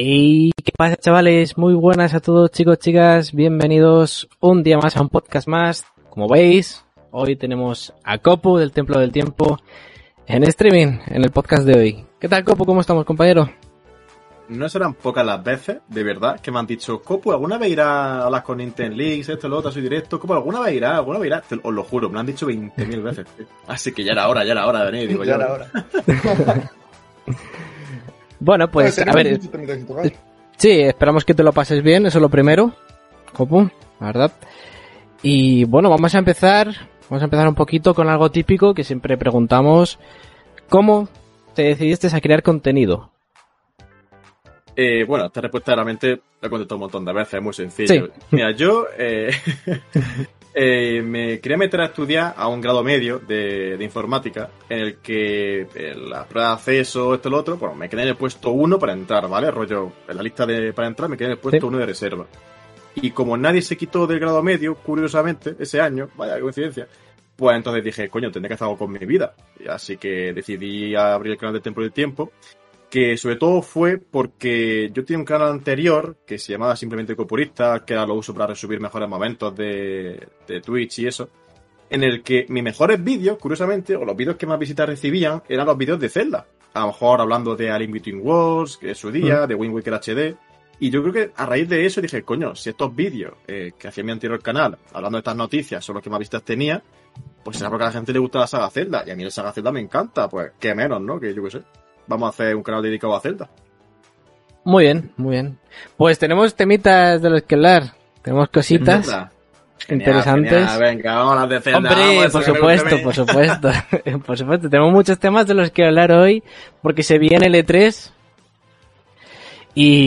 Y qué pasa, chavales, muy buenas a todos, chicos, chicas, bienvenidos un día más a un podcast más. Como veis, hoy tenemos a Copu del Templo del Tiempo en streaming, en el podcast de hoy. ¿Qué tal, Copu? ¿Cómo estamos, compañero? No serán pocas las veces, de verdad, que me han dicho, Copu, ¿alguna vez irá a hablar con Nintendo Leaks, esto, lo otro, soy directo? Copu, ¿alguna vez irá? ¿Alguna vez irá? Te- os lo juro, me lo han dicho 20.000 veces. Así que ya era hora, ya era hora de venir, digo Ya yo. era hora. Bueno, pues, a ver, sí, esperamos que te lo pases bien, eso es lo primero, Copu, la verdad. Y bueno, vamos a empezar, vamos a empezar un poquito con algo típico que siempre preguntamos, ¿cómo te decidiste a crear contenido? Eh, bueno, esta respuesta realmente la he contestado un montón de veces, es muy sencillo. Sí. Mira, yo eh, eh, me quería meter a estudiar a un grado medio de, de informática, en el que eh, la prueba de acceso, esto y lo otro, bueno, me quedé en el puesto uno para entrar, ¿vale? Rollo, en la lista de para entrar me quedé en el puesto Sí. uno de reserva. Y como nadie se quitó del grado medio, curiosamente, ese año, vaya qué coincidencia, pues entonces dije, coño, tendré que hacer algo con mi vida. Así que decidí abrir el canal de Templo del Tiempo, que sobre todo fue porque yo tenía un canal anterior que se llamaba simplemente Copurista, que ahora lo uso para resumir mejores momentos de, de Twitch y eso, en el que mis mejores vídeos, curiosamente, o los vídeos que más visitas recibían, eran los vídeos de Zelda. A lo mejor hablando de Alien Between Worlds, que es su día, de Wind Waker HD. Y yo creo que a raíz de eso dije, coño, si estos vídeos eh, que hacía mi anterior canal, hablando de estas noticias, son los que más vistas tenía, pues será porque a la gente le gusta la saga Zelda. Y a mí la saga Zelda me encanta, pues qué menos, ¿no? Que yo qué sé. Vamos a hacer un canal dedicado a Zelda. Muy bien, muy bien. Pues tenemos temitas de los que hablar, tenemos cositas. Genial, interesantes. genial. Venga, vamos a de Zelda. Hombre, vamos, por supuesto, por supuesto. por supuesto, tenemos muchos temas de los que hablar hoy, porque se viene el E3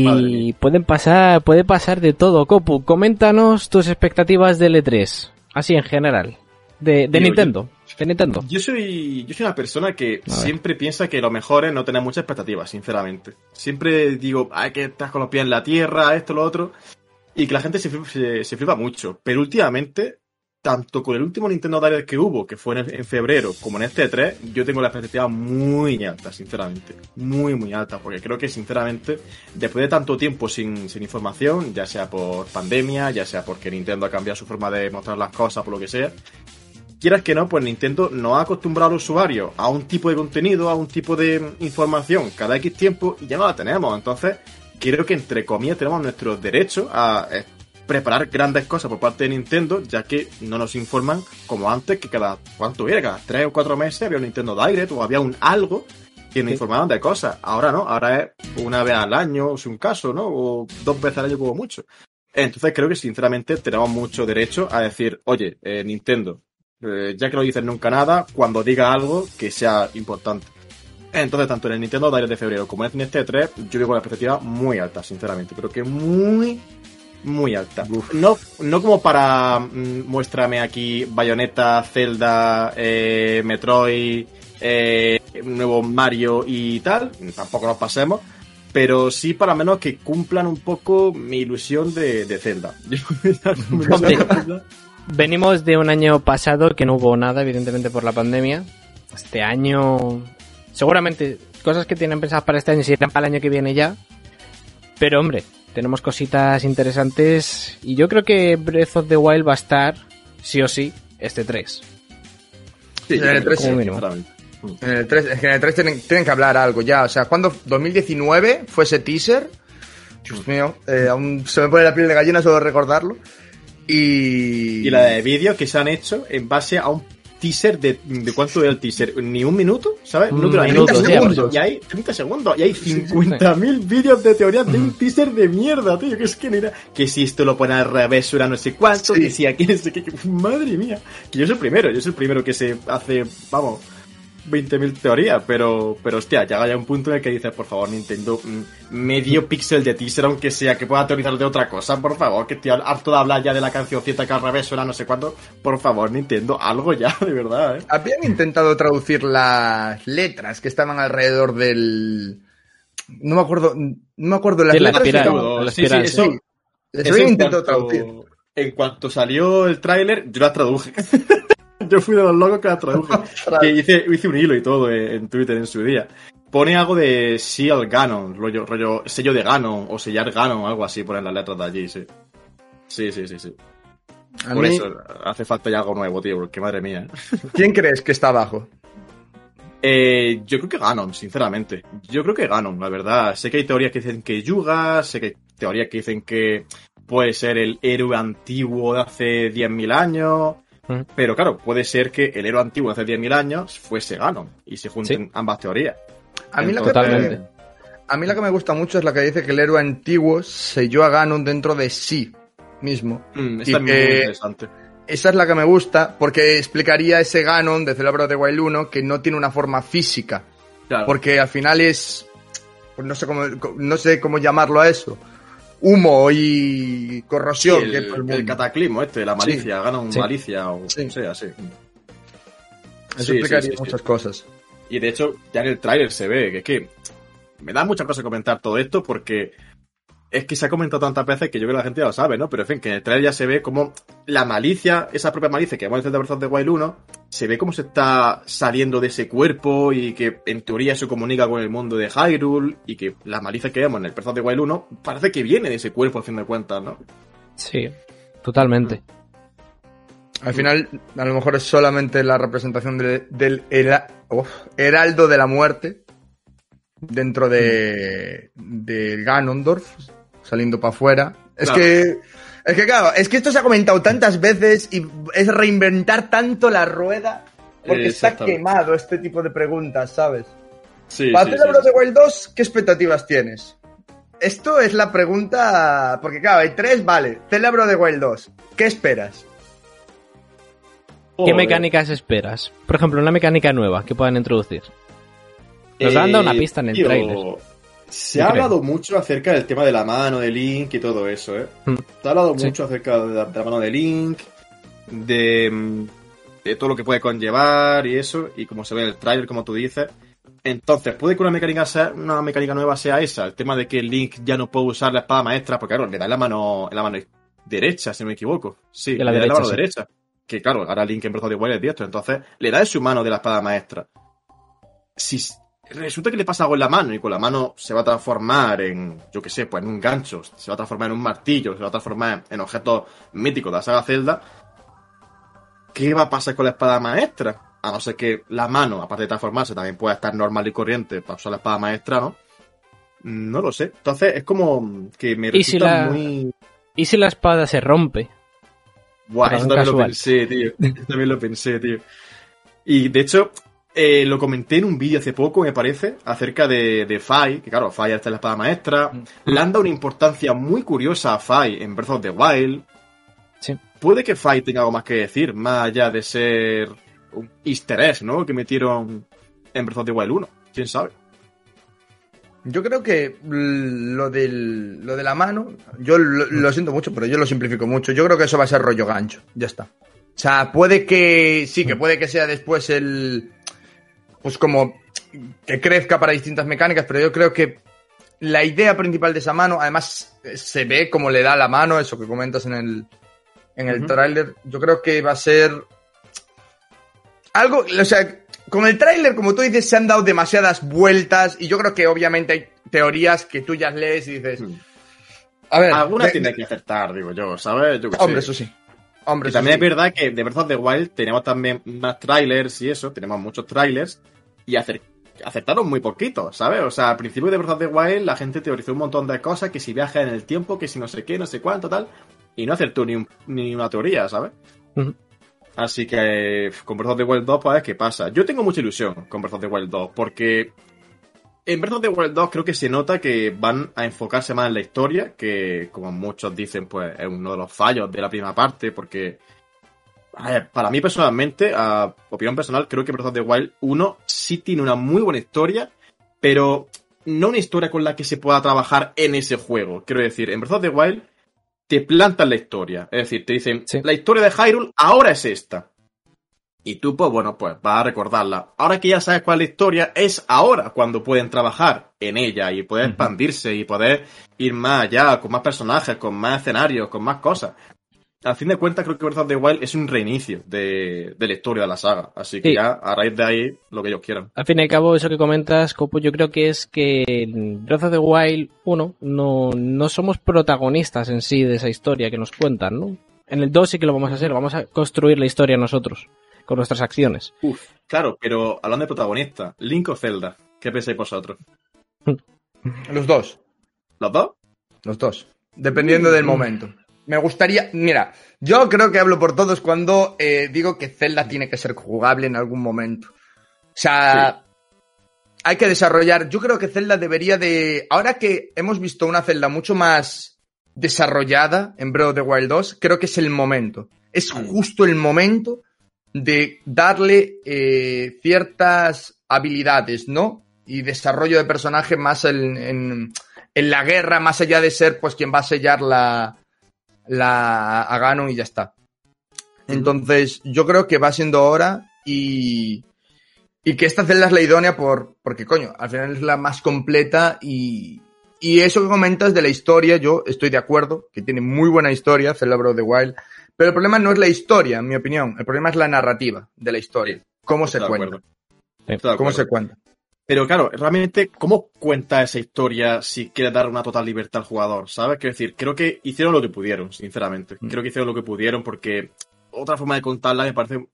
Madre y pueden pasar, puede pasar de todo. Copu, coméntanos tus expectativas del E3, así en general, de, Nintendo, de Nintendo. Yo soy, yo soy una persona que siempre piensa que lo mejor es no tener muchas expectativas, sinceramente. Siempre digo, hay que estar con los pies en la tierra, esto, lo otro. Y que la gente se, flipa- se, se flipa mucho. Pero últimamente, tanto con el último Nintendo Direct que hubo, que fue en, en febrero, como en este 3, yo tengo la expectativa muy alta, sinceramente. Muy, muy alta. Porque creo que, sinceramente, después de tanto tiempo sin, sin información, ya sea por pandemia, ya sea porque Nintendo ha cambiado su forma de mostrar las cosas, por lo que sea, quieras que no, pues Nintendo nos ha acostumbrado al usuario a un tipo de contenido, a un tipo de información cada X tiempo y ya no la tenemos. Entonces, creo que entre comillas tenemos nuestro derecho a eh, preparar grandes cosas por parte de Nintendo, ya que no nos informan como antes, que cada, ¿cuánto era? Cada tres o cuatro meses había un Nintendo Direct o había un algo que nos informaban de cosas. Ahora no, ahora es una vez al año, es un caso, ¿no? O dos veces al año como mucho. Entonces creo que sinceramente tenemos mucho derecho a decir, oye, eh, Nintendo, eh, ya que no dices nunca nada, cuando diga algo que sea importante. Entonces, tanto en el Nintendo Direct de febrero como en este 3, yo veo con la expectativa muy alta, sinceramente. Pero que muy, muy alta. No, no como para mm, muéstrame aquí Bayonetta, Zelda, eh, Metroid, eh, nuevo Mario y tal. Tampoco nos pasemos. Pero sí para menos que cumplan un poco mi ilusión de, de Zelda. Venimos de un año pasado que no hubo nada, evidentemente por la pandemia. Este año, seguramente, cosas que tienen pensadas para este año se irán para el año que viene ya. Pero hombre, tenemos cositas interesantes y yo creo que Breath of the Wild va a estar, sí o sí, este 3. Sí, En el yo creo que 3, sí, como mínimo. sinceramente. En el 3, es que en el 3 tienen, tienen que hablar algo ya. O sea, cuando 2019 fue ese teaser. Dios mío, eh, aún se me pone la piel de gallina solo recordarlo. Y. Y la de vídeos que se han hecho en base a un teaser de, de cuánto era el teaser, ni un minuto, ¿sabes? Un No dura ni minuto, 30 sí, segundos. Y hay 30 segundos. Y hay 50.000 vídeos de teoría de un teaser de mierda, tío. Que es que mira, que si esto lo pone al revés, suena no sé cuánto, Sí. que si aquí no sé qué. que- madre mía. Que yo soy el primero, yo soy el primero que se hace, vamos, 20.000 teorías, pero, pero hostia, llega ya un punto en el que dices, por favor, Nintendo, mm, medio píxel de teaser, aunque sea que pueda teorizar de otra cosa, por favor, que estoy harto de hablar ya de la cancioncita que al revés suena no sé cuánto, por favor, Nintendo, algo ya, de verdad, eh. Habían intentado traducir las letras que estaban alrededor del. No me acuerdo. No me acuerdo las Sí, la letras. espiral, estaban- Escudo, la sí, espiral, sí, eso, Sí, les eso habían en intentado cuanto- traducir. En cuanto salió el tráiler, yo la traduje. yo fui de los locos que la traduje. que hice, hice un hilo y todo en, en Twitter en su día. pone algo de Seal Ganon, rollo, rollo sello de Ganon o sellar Ganon, algo así, ponen las letras de allí, sí. Sí, sí, sí, sí. A Por mí- eso hace falta ya algo nuevo, tío, porque madre mía. ¿Quién crees que está abajo? Eh, yo creo que Ganon, sinceramente. Yo creo que Ganon, la verdad. Sé que hay teorías que dicen que Yuga, sé que hay teorías que dicen que puede ser el héroe antiguo de hace 10.000 años. Mm. Pero claro, puede ser que el héroe antiguo de hace 10.000 años fuese Ganon y se junten Sí. ambas teorías. A mí, la que a mí la que me gusta mucho es la que dice que el héroe antiguo selló a Ganon dentro de sí mismo. Mm, Y es muy que- interesante. Esa es la que me gusta porque explicaría ese Ganon de Celebro de Wild 1 que no tiene una forma física. Claro. Porque al final es. Pues no sé cómo, no sé cómo llamarlo a eso. Humo y Sí, corrosión. el, que es el cataclismo este, la malicia, Sí. malicia o sea, sí. Eso explicaría muchas cosas. Y de hecho, ya en el tráiler se ve que es que me da mucha cosa comentar todo esto porque es que se ha comentado tantas veces que yo creo que la gente ya lo sabe, ¿no? Pero en fin, que en el trailer ya se ve como la malicia, esa propia malicia que vemos en Zelda Breath of the Wild 1, se ve cómo se está saliendo de ese cuerpo y que en teoría se comunica con el mundo de Hyrule y que la malicia que vemos en el Breath of the Wild 1 parece que viene de ese cuerpo a fin de cuentas, ¿no? Sí, totalmente. Al final, a lo mejor es solamente la representación de- del hera- uf, Heraldo de la Muerte dentro de, de Ganondorf, saliendo para afuera. Es Claro. que, es que claro, es que esto se ha comentado tantas veces y es reinventar tanto la rueda porque está quemado este tipo de preguntas, ¿sabes? Sí, Para sí, hacer sí, Breath sí. of the Wild 2, ¿qué expectativas tienes? Esto es la pregunta, porque claro, hay tres, vale. Celebro de Wild 2, ¿qué esperas? ¿Qué mecánicas esperas? Por ejemplo, una mecánica nueva que puedan introducir. Nos han dado una pista en el tío, tráiler. Se Yo ha creo. hablado mucho acerca del tema de la mano de Link y todo eso, ¿eh? Mm. Se ha hablado Sí. mucho acerca de la, de la mano de Link, de, mm, de todo lo que puede conllevar y eso, y como se ve en el tráiler, como tú dices. Entonces, puede que una mecánica, sea, una mecánica nueva sea esa, el tema de que Link ya no puede usar la espada maestra, porque claro, le da en la mano, en la mano derecha, si no me equivoco. Sí, la le da en la mano sí. derecha. Que claro, ahora Link en Breath of the Wild es diestro, entonces le da en su mano de la espada maestra. Si resulta que le pasa algo en la mano y con la mano se va a transformar en, yo qué sé, pues en un gancho, se va a transformar en un martillo, se va a transformar en objetos míticos de la saga Zelda, ¿qué va a pasar con la espada maestra? A no ser que la mano, aparte de transformarse, también pueda estar normal y corriente para usar la espada maestra, ¿no? No lo sé. Entonces es como que me ¿Y si resulta la- muy... ¿Y si la espada se rompe? Buah, eso también lo pensé, tío. Eso también lo pensé, tío. Y de hecho, eh, lo comenté en un vídeo hace poco, me parece, acerca de, de Fai, que claro, Fai está en la espada maestra. Mm. Le han dado una importancia muy curiosa a Fai en Breath of the Wild. Sí. Puede que Fai tenga algo más que decir, más allá de ser un easter egg, ¿no? Que metieron en Breath of the Wild 1. ¿Quién sabe? Yo creo que mm, lo, del, lo de la mano, yo lo, lo siento mucho, pero yo lo simplifico mucho. Yo creo que eso va a ser rollo gancho. Ya está. O sea, puede que. Sí, que puede que sea después el. Pues como. Que crezca para distintas mecánicas, pero yo creo que la idea principal de esa mano, además eh, se ve como le da la mano, eso que comentas en el, en el tráiler. Yo creo que va a ser. Algo, o sea, con el tráiler, como tú dices, se han dado demasiadas vueltas y yo creo que obviamente hay teorías que tú ya lees y dices, Hmm. a ver, Alguna de- tiene que acertar, digo yo, ¿sabes? Yo qué sé. hombre, eso sí. Hombre, Y también sí. es verdad que de Breath of the Wild tenemos también más trailers y eso, tenemos muchos trailers y acer- acertaron muy poquito, ¿sabes? O sea, al principio de Breath of the Wild la gente teorizó un montón de cosas, que si viaja en el tiempo, que si no sé qué, no sé cuánto, tal, y no acertó ni, un- ni una teoría, ¿sabes? Así que con Breath of the Wild 2, pues a ver qué pasa. Yo tengo mucha ilusión con Breath of the Wild 2, porque en Breath of the Wild 2 creo que se nota que van a enfocarse más en la historia, que como muchos dicen, pues es uno de los fallos de la primera parte, porque a ver, para mí personalmente, a opinión personal, creo que Breath of the Wild 1 sí tiene una muy buena historia, pero no una historia con la que se pueda trabajar en ese juego. Quiero decir, en Breath of the Wild te plantan la historia. Es decir, te dicen, Sí. la historia de Hyrule ahora es esta. Y tú, pues bueno, pues vas a recordarla. Ahora que ya sabes cuál es la historia, es ahora cuando pueden trabajar en ella y poder expandirse y poder ir más allá, con más personajes, con más escenarios, con más cosas. al fin de cuentas creo que Breath of the Wild es un reinicio de, de la historia de la saga. Así que Sí. ya, a raíz de ahí, lo que ellos quieran. Al fin y al cabo, eso que comentas, Copo, yo creo que es que en Breath of the Wild 1 no, no somos protagonistas en sí de esa historia que nos cuentan, ¿no? En el 2 sí que lo vamos a hacer, vamos a construir la historia nosotros, con nuestras acciones. Uf, claro, pero hablando de protagonista, Link o Zelda, ¿qué pensáis vosotros? Los dos. ¿Los dos? Los dos. Dependiendo del momento. Me gustaría. Mira, yo creo que hablo por todos cuando eh, digo que Zelda tiene que ser jugable en algún momento. O sea. Hay que desarrollar. Yo creo que Zelda debería de. Ahora que hemos visto una Zelda mucho más desarrollada en Breath of the Wild 2, creo que es el momento. Es Mm. justo el momento de darle eh, ciertas habilidades, ¿no? Y desarrollo de personaje más en, en- en la guerra, más allá de ser pues quien va a sellar la, la a Ganon y ya está. Entonces, yo creo que va siendo hora y, y que esta celda es la idónea por, porque, coño, al final es la más completa y, y eso que comentas de la historia, yo estoy de acuerdo, que tiene muy buena historia, of the Wild, pero el problema no es la historia, en mi opinión, el problema es la narrativa de la historia, cómo se cuenta, cómo se cuenta. Pero claro, realmente, ¿cómo cuenta esa historia si quiere dar una total libertad al jugador? ¿Sabes? Quiero decir, creo que hicieron lo que pudieron, sinceramente. Mm. Creo que hicieron lo que pudieron porque otra forma de contarla me parece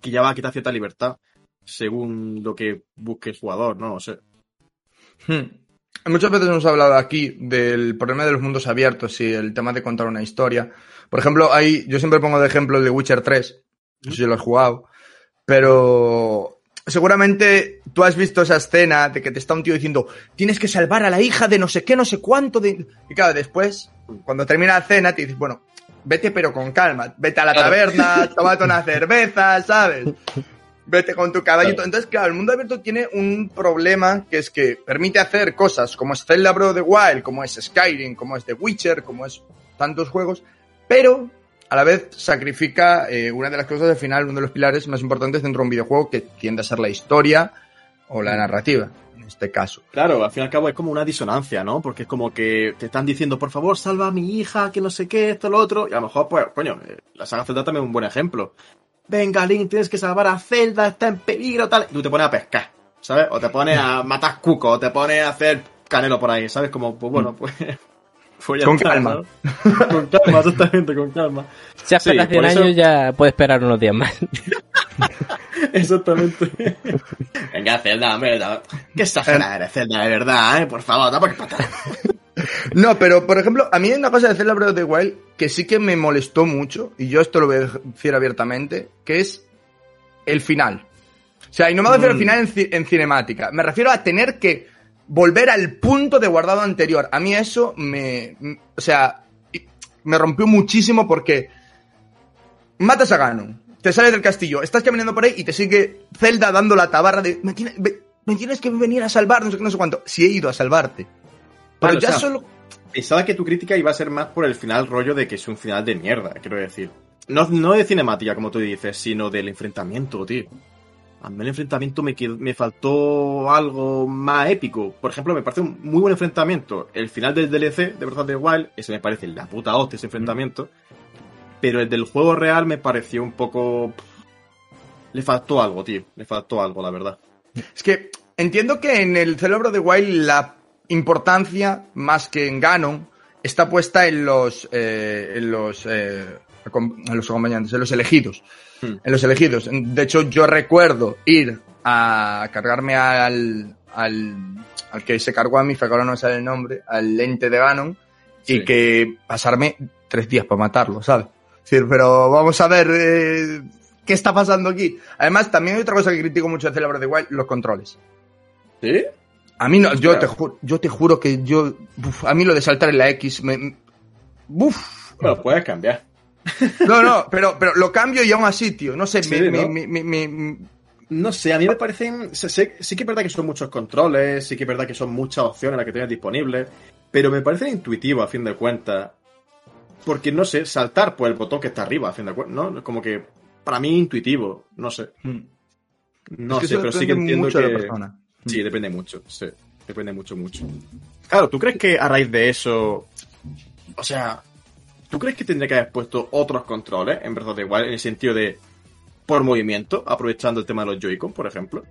que ya va a quitar cierta libertad según lo que busque el jugador, ¿no? O sea, Hmm. Muchas veces hemos hablado aquí del problema de los mundos abiertos y el tema de contar una historia. Por ejemplo, hay, yo siempre pongo de ejemplo el de Witcher 3, no sé si lo has jugado, pero seguramente tú has visto esa escena de que te está un tío diciendo tienes que salvar a la hija de no sé qué, no sé cuánto de... Y claro, después, cuando termina la cena, te dices, bueno, vete pero con calma, vete a la Claro. taberna, tómate una cerveza, ¿sabes? Vete con tu caballito. Entonces, claro, el mundo abierto tiene un problema que es que permite hacer cosas como es Zelda of the Wild, como es Skyrim, como es The Witcher, como es tantos juegos, pero a la vez sacrifica eh, una de las cosas al final, uno de los pilares más importantes dentro de un videojuego que tiende a ser la historia o la narrativa, en este caso. claro, al fin y al cabo es como una disonancia, ¿no? Porque es como que te están diciendo, por favor, salva a mi hija, que no sé qué, esto, lo otro. Y a lo mejor, pues, coño, eh, la saga Zelda también es un buen ejemplo. Venga, Link, tienes que salvar a Zelda, está en peligro, tal. Y tú te pones a pescar, ¿sabes? O te pones a matar cuco, o te pones a hacer canelo por ahí, ¿sabes? Como, pues bueno, pues. Con calma. ¿no? con calma, exactamente, con calma. Si esperas Sí, 100 por eso- años, ya puedes esperar unos días más. Exactamente. Venga, Zelda, hombre, da- qué exagerada eres, Zelda, de verdad, ¿eh? Por favor, dame que patada. No, pero por ejemplo, a mí hay una cosa de Zelda Breath of the Wild que sí que me molestó mucho, y yo esto lo voy a decir abiertamente, que es el final. O sea, y no me refiero al Mm. final en, ci- en cinemática, me refiero a tener que volver al punto de guardado anterior. A mí eso me... O sea, me rompió muchísimo porque matas a Ganon, te sales del castillo, estás caminando por ahí y te sigue Zelda dando la tabarra de... Me, tiene- me tienes que venir a salvar, no sé qué, no sé cuánto. Si he ido a salvarte. Pero o ya sea, solo... Pensaba que tu crítica iba a ser más por el final rollo de que es un final de mierda, quiero decir. No, no de cinemática, como tú dices, sino del enfrentamiento, tío. A mí el enfrentamiento me, qued- me faltó algo más épico. Por ejemplo, me parece un muy buen enfrentamiento. El final del DLC de Breath of the Wild, ese me parece la puta hostia, ese enfrentamiento. Pero el del juego real me pareció un poco... Le faltó algo, tío. Le faltó algo, la verdad. Es que entiendo que en el Cerebro de Wild la importancia, más que en Ganon, está puesta en los, eh, en los, eh, en los acompañantes, en los elegidos. Hmm. En los elegidos. De hecho, yo recuerdo ir a cargarme al, al, al que se cargó a mí, que ahora no me sale el nombre, al lente de Ganon, y Sí. que pasarme tres días para matarlo, ¿sabes? Es decir, pero vamos a ver eh, qué está pasando aquí. Además, también hay otra cosa que critico mucho de Cerebro de Wild, los controles. ¿Sí? A mí no, yo Claro. te, juro, yo te juro que yo, uf, a mí lo de saltar en la X, me, uf, Bueno, puedes cambiar. No, no, pero, pero lo cambio y aún así, tío, no sé, Sí, me- ¿no? No sé, a mí me parecen. sé- sé- sí que es verdad que son muchos controles, sí que es verdad que son muchas opciones las que tienes disponibles, pero me parecen intuitivos a fin de cuentas. Porque no sé, saltar por el botón que está arriba, a fin de cuentas, ¿no? Como que para mí intuitivo, no sé. No Es que sé, pero sí que depende entiendo mucho que. de la persona. Sí, depende mucho, sí. Depende mucho, mucho. Claro, ¿tú crees que a raíz de eso. O sea. ¿Tú crees que tendría que haber puesto otros controles en Breath of the Wild en el sentido de por movimiento, aprovechando el tema de los Joy-Con, por ejemplo?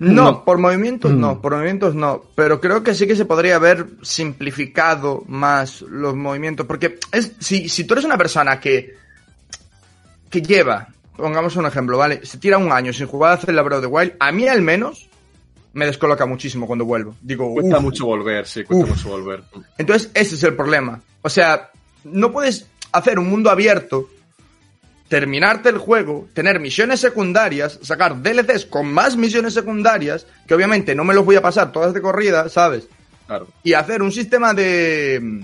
No, No. por movimientos no, Mm. por movimientos no. Pero creo que sí que se podría haber simplificado más los movimientos. Porque es, si, si tú eres una persona que, que lleva, pongamos un ejemplo, ¿vale? Se tira un año sin jugar a Zelda Breath of the Wild, a mí al menos me descoloca muchísimo cuando vuelvo. Digo, Cuesta "Uf". mucho volver, sí, cuesta Uf. mucho volver. Entonces, ese es el problema. O sea, no puedes hacer un mundo abierto, terminarte el juego, tener misiones secundarias, sacar DLCs con más misiones secundarias, que obviamente no me los voy a pasar todas de corrida, ¿sabes? Claro. Y hacer un sistema de.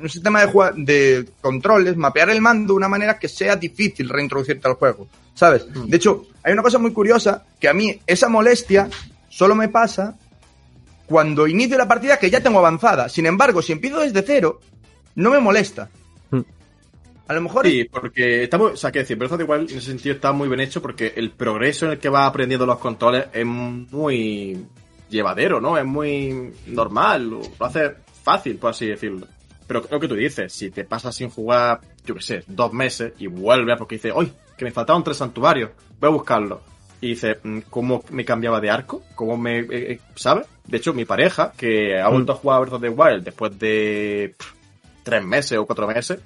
Un sistema de, de controles, mapear el mando de una manera que sea difícil reintroducirte al juego, ¿sabes? De hecho, hay una cosa muy curiosa que a mí esa molestia solo me pasa cuando inicio la partida que ya tengo avanzada. Sin embargo, si empiezo desde cero, no me molesta. Hmm. A lo mejor Sí, porque estamos, o sea, que decir, of the Wild en ese sentido está muy bien hecho porque el progreso en el que va aprendiendo los controles es muy llevadero, ¿no? Es muy normal, lo lo hace fácil, por así decirlo. Pero lo que tú dices, si te pasas sin jugar, yo qué sé, dos meses y vuelves porque dices, ¡ay! Que me faltaban tres santuarios, voy a buscarlo. Y dices, mm, ¿cómo me cambiaba de arco? ¿Cómo me. eh, eh, ¿Sabes? De hecho, mi pareja, que ha vuelto a jugar a Breath of the Wild después de pff, tres meses o cuatro meses,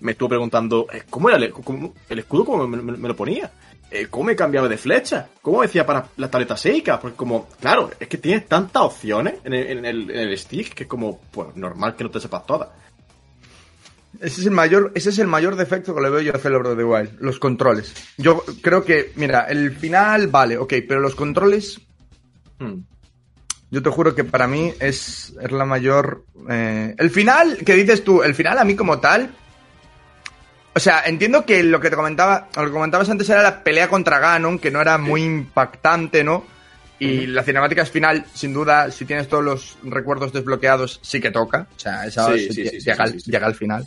me estuvo preguntando, eh, ¿cómo era el, cómo- el escudo? ¿Cómo me, me- me lo ponía? Eh, ¿Cómo me cambiaba de flecha? ¿Cómo decía para la tableta Seika? Porque como, claro, es que tienes tantas opciones en el, en el, en el stick que es como, pues normal que no te sepas todas. ese es el mayor, ese es el mayor defecto que le veo yo a Zelda Breath of the Wild, los controles. Yo creo que, mira, el final, vale, ok, pero los controles Hmm. Yo te juro que para mí es, es la mayor... eh, El final, que dices tú, el final a mí como tal... O sea, entiendo que lo que te comentaba, lo que comentabas antes era la pelea contra Ganon, que no era muy impactante, ¿no? Y la cinemática es final, sin duda, si tienes todos los recuerdos desbloqueados, sí que toca. O sea, esa Sí, sí, llega, llega al final.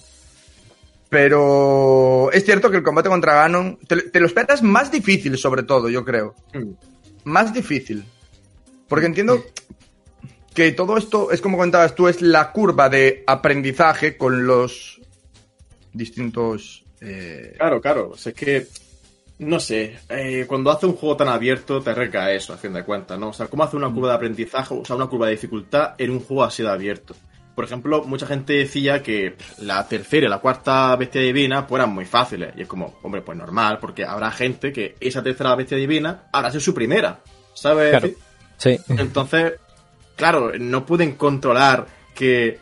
Pero es cierto que el combate contra Ganon te, te lo esperas más difícil, sobre todo, yo creo Hmm. más difícil. Porque entiendo que todo esto es como comentabas tú, es la curva de aprendizaje con los distintos... eh, Claro, claro. O sea, es que, no sé, eh, cuando hace un juego tan abierto te arriesga eso, a fin de cuentas, ¿no? O sea, ¿cómo hace una curva de aprendizaje, o sea, una curva de dificultad en un juego así de abierto? Por ejemplo, mucha gente decía que la tercera y la cuarta bestia divina pues, eran muy fáciles. Y es como, hombre, pues normal, porque habrá gente que esa tercera bestia divina habrá sido su primera. ¿Sabes? Claro. Sí. Entonces, claro, no pueden controlar que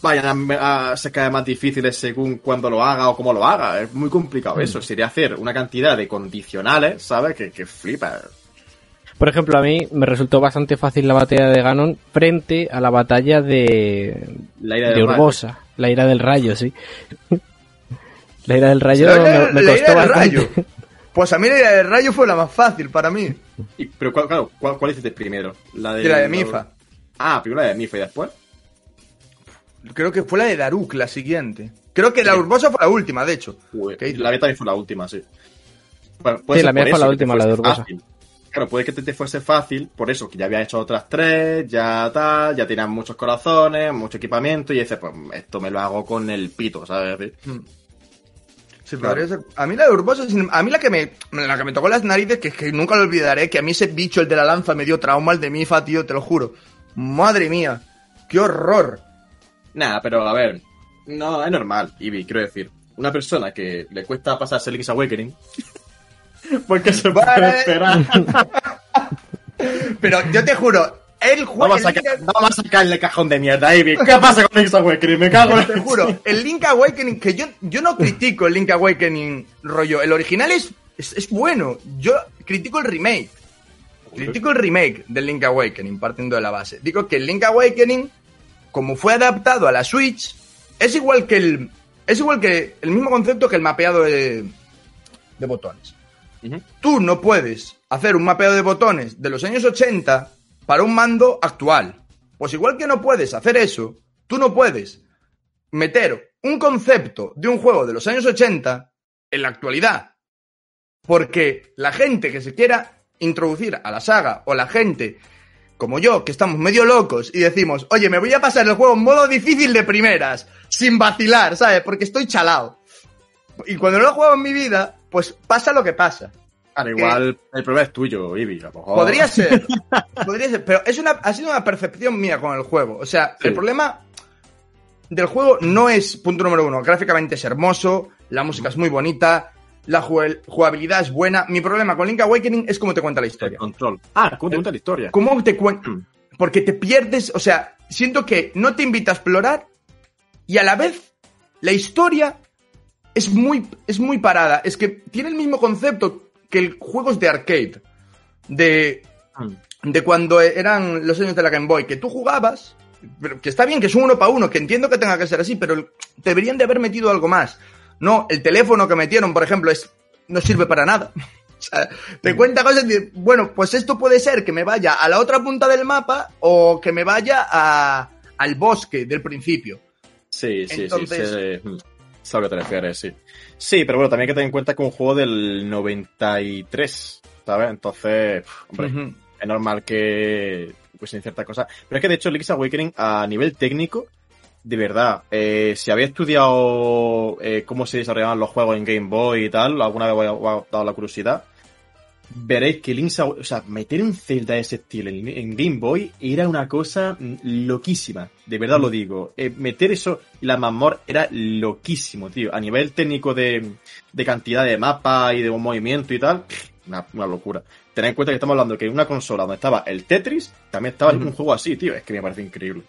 vayan a, a ser cada vez más difíciles según cuando lo haga o cómo lo haga. Es muy complicado eso. Sería hacer una cantidad de condicionales, ¿sabes? Que, que flipa. Por ejemplo, a mí me resultó bastante fácil la batalla de Ganon frente a la batalla de, La ira de del rayo. Urbosa. La ira del rayo, sí. La ira del rayo me, me la costó ira del bastante. rayo. Pues a mí la ira del rayo fue la más fácil para mí. Y- pero ¿cuál, claro, ¿cuál, cuál hiciste primero? La de, Que la de Mifa. Ah, primero la de Mifa y después. Creo que fue la de Daruk la siguiente. Creo que la Urbosa fue la última, de hecho. Uy, la mía también fue la última, sí. Bueno, puede Sí, ser la mía fue la última, la de Urbosa. fácil. Claro, puede que te, te fuese fácil, por eso, que ya había hecho otras tres, ya tal, ya tenían muchos corazones, mucho equipamiento, y dices, pues esto me lo hago con el pito, ¿sabes? Sí, Claro. podría ser. A mí la de Urbosa, a mí la que me la que me tocó las narices, que, que nunca lo olvidaré, que a mí ese bicho, el de la lanza, me dio trauma, el de Mifa, tío, te lo juro. Madre mía, qué horror. Nada, pero a ver, no, es normal, Ivy, quiero decir. Una persona que le cuesta pasarse Link's Awakening, porque se puede esperar. Pero yo te juro, el juego. Vamos a, sacar, vamos a sacarle cajón de mierda, Ivy. ¿Qué pasa con Link's Awakening? Me cago en Te juro, el Link Awakening, que yo, yo no critico el Link Awakening rollo, el original es, es, es bueno, yo critico el remake. Critico el remake del Link Awakening, partiendo de la base. Digo que el Link Awakening, como fue adaptado a la Switch, es igual que el. Es igual que el mismo concepto que el mapeado de, de botones. Tú no puedes hacer un mapeado de botones de los años 80 para un mando actual. Pues igual que no puedes hacer eso, tú no puedes meter un concepto de un juego de los años 80 en la actualidad. Porque la gente que se quiera introducir a la saga o la gente como yo, que estamos medio locos y decimos, oye, me voy a pasar el juego en modo difícil de primeras, sin vacilar, ¿sabes? Porque estoy chalado. Y cuando no lo he jugado en mi vida, pues pasa lo que pasa. Claro, igual el problema es tuyo, Ibi. a lo mejor. Podría ser, podría ser, pero es una, ha sido una percepción mía con el juego. O sea, Sí. el problema del juego no es, punto número uno, gráficamente es hermoso, la música es muy bonita, la jue- jugabilidad es buena. Mi problema con Link Awakening es cómo te cuenta la El historia. control. Ah, ¿cómo te cuenta la historia? ¿Cómo te cuenta? Mm. Porque te pierdes, o sea, siento que no te invita a explorar y a la vez la historia es muy, es muy parada. Es que tiene el mismo concepto que el juegos de arcade. De, Mm. de cuando eran los años de la Game Boy, que tú jugabas, pero que está bien que es un uno para uno, que entiendo que tenga que ser así, pero deberían de haber metido algo más. No, el teléfono que metieron, por ejemplo, es no sirve para nada. O sea, te cuenta cosas de, bueno, pues esto puede ser que me vaya a la otra punta del mapa o que me vaya a, al bosque del principio. Sí, sí, Entonces- sí. sé, mm, sé a lo que te refieres, sí. Sí, pero bueno, también hay que tener en cuenta que es un juego del 93, ¿sabes? Entonces, hombre, es normal que pues ciertas cosas. Pero es que de hecho Link's Awakening a nivel técnico, de verdad, eh, si había estudiado eh, cómo se desarrollaban los juegos en Game Boy y tal, alguna vez os ha dado la curiosidad, veréis que Link's o sea, meter un Zelda de ese estilo en, en Game Boy era una cosa mm, loquísima, de verdad lo digo. Eh, meter eso y la mazmorra era loquísimo, tío. A nivel técnico de, de cantidad de mapas y de movimiento y tal, una, una locura. Tened en cuenta que estamos hablando que en una consola donde estaba el Tetris, también estaba Ujú. un juego así, tío. Es que me parece increíble.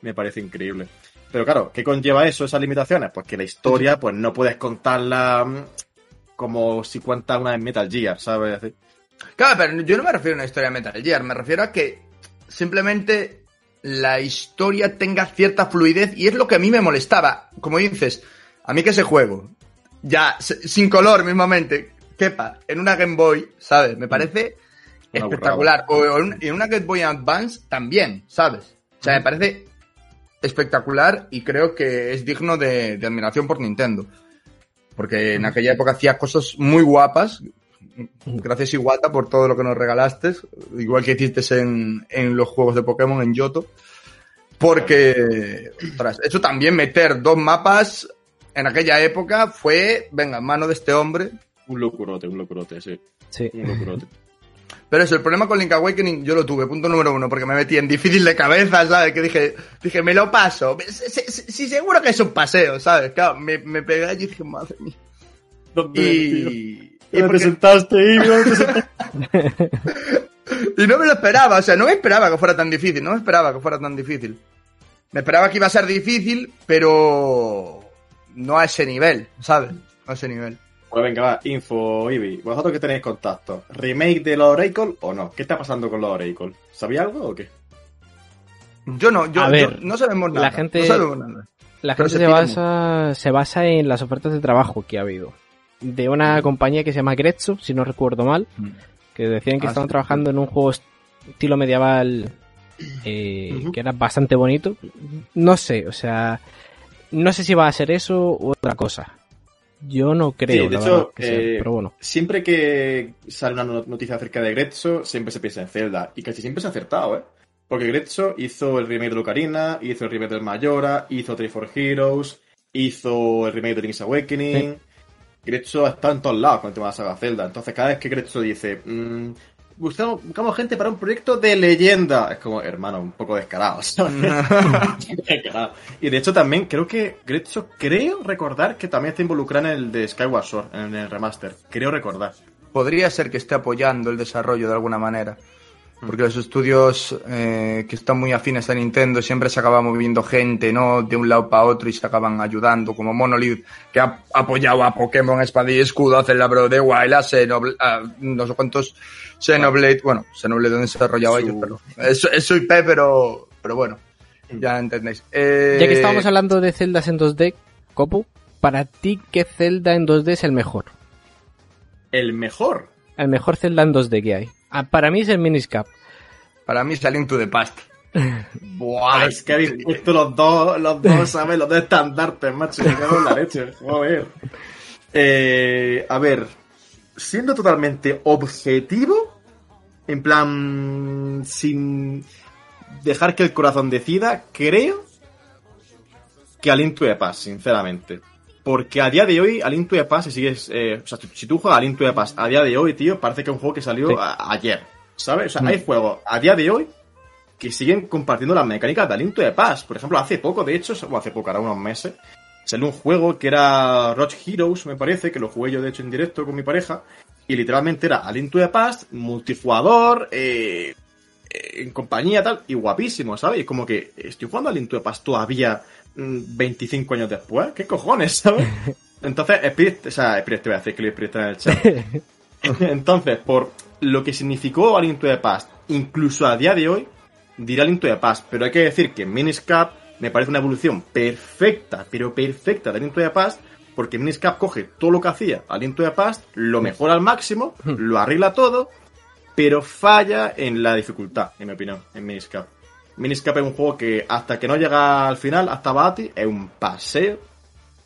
Me parece increíble. Pero claro, ¿qué conlleva eso, esas limitaciones? Pues que la historia, pues no puedes contarla mm, como si cuentas una en Metal Gear, ¿sabes? Claro, pero yo no me refiero a una historia de Metal Gear, me refiero a que simplemente la historia tenga cierta fluidez y es lo que a mí me molestaba. Como dices, a mí que ese juego, ya sin color mismamente, quepa en una Game Boy, ¿sabes? Me parece Una espectacular. O en una Game Boy Advance también, ¿sabes? O sea, me parece espectacular y creo que es digno de, de admiración por Nintendo. Porque en aquella época hacía cosas muy guapas. Gracias Iwata por todo lo que nos regalaste. Igual que hiciste en, en los juegos de Pokémon en Yoto. Porque, ostras, eso también meter dos mapas en aquella época fue, venga, mano de este hombre. Un locurote, un locurote, sí. Sí. Un locurote. Pero eso, el problema con Link Awakening yo lo tuve, punto número uno, porque me metí en difícil de cabeza, ¿sabes? Que dije, dije, me lo paso. Sí, sí, sí, seguro que es un paseo, ¿sabes? Claro, me, me pegué allí y dije, madre mía. Y, y, porque- sentaste? ¿Dónde te sentaste? y no me lo esperaba, o sea, no me esperaba que fuera tan difícil, no me esperaba que fuera tan difícil. Me esperaba que iba a ser difícil, pero no a ese nivel, ¿sabes? No a ese nivel. Pues venga, va, info, Ibi. ¿Vosotros que tenéis contacto? ¿Remake de los Oracle o no? ¿Qué está pasando con los Oracle? ¿Sabía algo o qué? Yo no, yo, A ver, yo- no sabemos nada. la gente- No sabemos nada. La gente se basa, se basa en las ofertas de trabajo que ha habido. De una compañía que se llama Grezzo, si no recuerdo mal, que decían que Ah, estaban sí. trabajando en un juego estilo medieval eh, que era bastante bonito. No sé, o sea, no sé si va a ser eso u otra cosa. Yo no creo, Sí, de hecho, que sea, eh, pero bueno. Siempre que sale una no- noticia acerca de Grezzo, siempre se piensa en Zelda. Y casi siempre se ha acertado, ¿eh? Porque Grezzo hizo el remake de Lucarina, hizo el remake del Mayora, hizo Tree for Heroes, hizo el remake de Link's Awakening. Grezzo está en todos lados con el tema de la saga Zelda. Entonces, cada vez que Grezzo dice, mm, buscamos, buscamos gente para un proyecto de leyenda, es como, hermano, un poco descarado. Y de hecho también creo que Grezzo, creo recordar que también está involucrada en el de Skyward Sword, en el remaster. Creo recordar. podría ser que esté apoyando el desarrollo de alguna manera. Porque los estudios eh, que están muy afines a Nintendo siempre se acaban moviendo gente, ¿no? De un lado para otro y se acaban ayudando, como Monolith, que ha apoyado a Pokémon Espada y Escudo, a of the Wild, a Xenoblade, a no sé cuántos Xenoblade, bueno, Xenoblade donde se desarrollado Su- ellos, pero es, es su IP, pero, pero bueno, ya entendéis. Eh, Ya que estábamos hablando de celdas en 2D, Copu, para ti, ¿qué celda en 2D es el mejor? El mejor. El mejor celda en 2D que hay. Ah, para mí es el Miniscap. Para mí es A Link to the Past. Buah, es que habéis puesto los dos, los dos, ¿sabes? Los dos estandartes, macho. Me cago en la leche. Joder. Eh, a ver, siendo totalmente objetivo, En plan, sin dejar que el corazón decida, creo que al Into de Pass, sinceramente. Porque a día de hoy, al Into de Pass, si sigues, eh, o sea, si tú juegas al Into de Pass a día de hoy, tío, parece que es un juego que salió Sí. a- ayer. ¿Sabes? O sea, Mm. hay juegos a día de hoy que siguen compartiendo las mecánicas del Into de Pass. Por ejemplo, hace poco, de hecho, o hace poco, ahora unos meses, salió un juego que era Roach Heroes, me parece, que lo jugué yo de hecho en directo con mi pareja. Y literalmente era al Into the Past, multijugador, eh, en compañía tal, y guapísimo, ¿sabes? Y como que estoy jugando al Past todavía mm, 25 años después. ¿Qué cojones, sabes? Entonces, Spirit, o sea, Spirit te voy a decir que lo Spirit está en el chat. Entonces, por lo que significó al Into the Past, incluso a día de hoy, dirá al Into the Past, pero hay que decir que Miniscap me parece una evolución perfecta, pero perfecta del Into the Past, porque Miniscap coge todo lo que hacía al Into the Past, lo mejora al máximo, lo arregla todo, pero falla en la dificultad, en mi opinión, en Miniscap. Miniscap es un juego que hasta que no llega al final, hasta Bati, es un paseo,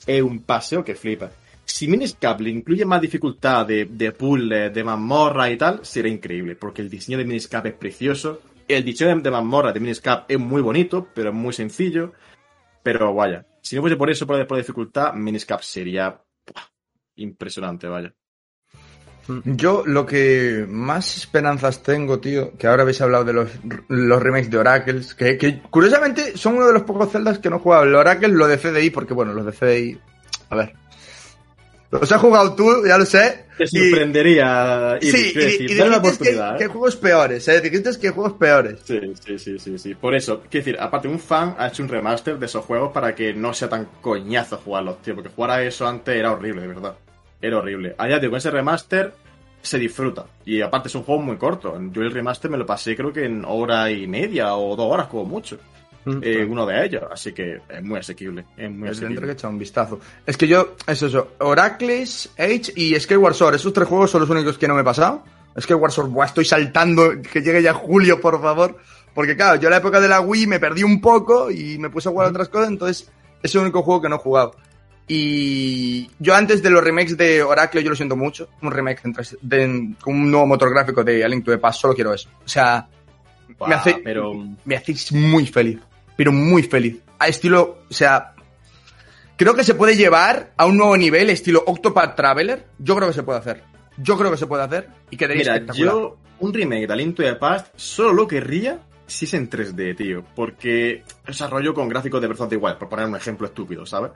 es un paseo que flipa. Si Miniscap le incluye más dificultad de, de puzzles, de mazmorra y tal, será increíble, porque el diseño de Miniscap es precioso, el diseño de, mazmorra de Miniscap es muy bonito, pero es muy sencillo, pero vaya, si no fuese por eso, por, por dificultad, Miniscap sería impresionante, vaya. Yo lo que más esperanzas tengo, tío, que ahora habéis hablado de los, los remakes de Oracles, que, que curiosamente son uno de los pocos celdas que no he jugado. El Oracle, lo de CDI, porque bueno, los de CDI, a ver. Los has jugado tú, ya lo sé. Te sorprendería y, Sí, y, decir, y que, oportunidad. que ¿eh? juegos peores, ¿eh? Dijiste que juegos peores. Sí, sí, sí, sí, sí. Por eso, quiero decir, aparte, un fan ha hecho un remaster de esos juegos para que no sea tan coñazo jugarlos, tío. Porque jugar a eso antes era horrible, de verdad. Era horrible. Allá, tío, con ese remaster se disfruta. Y aparte, es un juego muy corto. Yo el remaster me lo pasé, creo que en hora y media o dos horas, como mucho. Eh, uno de ellos. Así que es muy asequible. Es muy que asequible. echar un vistazo. Es que yo, es eso, Oracles, Age y Skyward Sword, esos tres juegos son los únicos que no me he pasado. Skyward Sword, buah, estoy saltando, que llegue ya julio, por favor. Porque claro, yo en la época de la Wii me perdí un poco y me puse a jugar otras cosas, entonces es el único juego que no he jugado. Y yo antes de los remakes de Oracle, yo lo siento mucho, un remake de- con un nuevo motor gráfico de A Link to the Past, solo quiero eso. O sea, me hace, Pero me hacéis muy feliz, pero muy feliz. A estilo, o sea, creo que se puede llevar a un nuevo nivel, estilo Octopath Traveler. Yo creo que se puede hacer. Yo creo que se puede hacer y quedaría Mira, espectacular. yo un remake de Link to the Past solo lo querría si es en 3D, tío. Porque desarrollo con gráficos de Breath of the Wild, por poner un ejemplo estúpido, ¿sabes?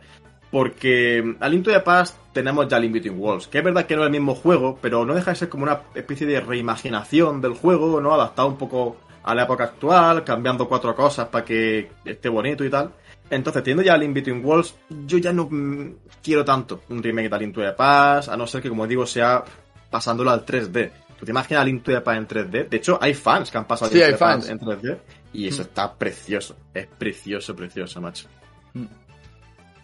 Porque a Link to the Past tenemos ya Link Between Worlds, que es verdad que no es el mismo juego, pero no deja de ser como una especie de reimaginación del juego, ¿no? Adaptado un poco a la época actual, cambiando cuatro cosas para que esté bonito y tal. Entonces, teniendo ya Link Between Worlds, yo ya no mm, quiero tanto un remake de Link to the Past, a no ser que, como digo, sea pasándolo al 3D. ¿Tú te imaginas Link to the Past en 3D? De hecho, hay fans que han pasado Sí, hay fans. en 3D y eso está precioso. Es precioso, precioso, macho.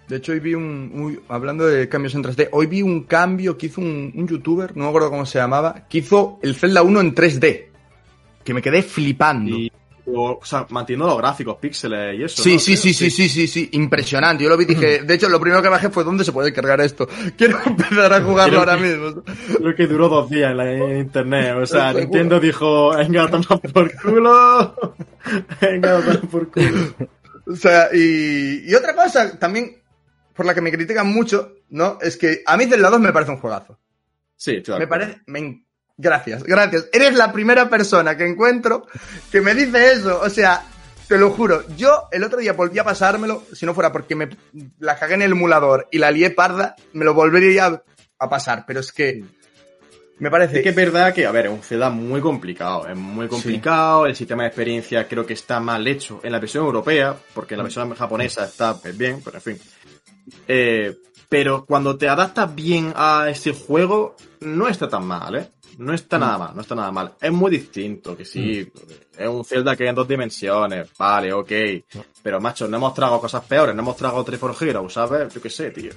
De hecho, hoy vi un, Hablando de cambios en 3D, hoy vi un cambio que hizo un, un youtuber, no me acuerdo cómo se llamaba, que hizo el Zelda 1 en 3D. Que me quedé flipando. Y, o, o sea, manteniendo los gráficos, píxeles y eso. Sí, ¿no? sí, sí, sí, sí, sí, sí, impresionante. Yo lo vi y dije, de hecho, lo primero que bajé fue ¿dónde se puede cargar esto? Quiero empezar a jugarlo ahora que- mismo. Creo que duró dos días en, la, en internet. O sea. Nintendo dijo, venga, toma por culo. venga, toma por culo. O sea, y, y otra cosa también por la que me critican mucho, ¿no? Es que a mí Zelda 2 me parece un juegazo. Sí, de Me parece... me Gracias, gracias. Eres la primera persona que encuentro que me dice eso. O sea, te lo juro. Yo el otro día volví a pasármelo, si no fuera porque me la cagué en el emulador y la lié parda, me lo volvería a, a pasar. Pero es que me parece... Es que es verdad que, a ver, es un Zelda muy complicado. Es muy complicado. El sistema de experiencia creo que está mal hecho en la versión europea, porque en la versión japonesa está pues, bien, pero en fin. Eh, pero cuando te adaptas bien a ese juego, no está tan mal, ¿eh? No está nada mal, no está nada mal. Es muy distinto, que sí. Es un Zelda que hay en dos dimensiones, vale, ok. Pero, macho, no hemos tragado cosas peores, no hemos tragado Triforce Heroes, ¿sabes? Yo qué sé, tío.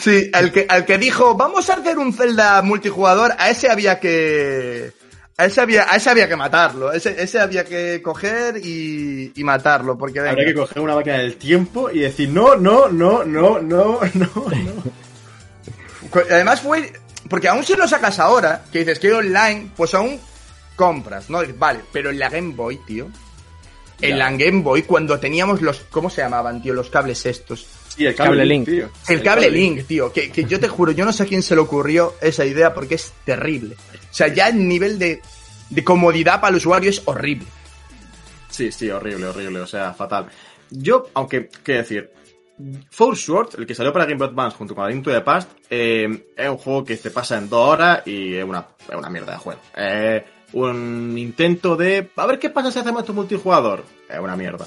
Sí, al que, al que dijo, vamos a hacer un Zelda multijugador, a ese había que... A ese había, a ese había que matarlo, ese, ese había que coger y, y matarlo, porque venga. Habría que coger una máquina del tiempo y decir, no, no, no, no, no, no, no. Además fue... Porque aún si lo sacas ahora, que dices que online, pues aún compras, ¿no? Vale, pero en la Game Boy, tío. En Ya. la Game Boy, cuando teníamos los. ¿Cómo se llamaban, tío? Los cables estos. Sí, el Cable cable, Link. link, tío. El cable Link, tío. Que, que yo te juro, yo no sé a quién se le ocurrió esa idea porque es terrible. O sea, ya el nivel de, de comodidad para el usuario es horrible. Sí, sí, horrible, horrible, o sea, fatal. Yo, aunque, qué decir, Force Sword, el que salió para Game Boy Advance junto con Link to the Past, eh, es un juego que se pasa en dos horas y es una, es una mierda de juego. Es un intento de, a ver qué pasa si hacemos esto multijugador. Es una mierda.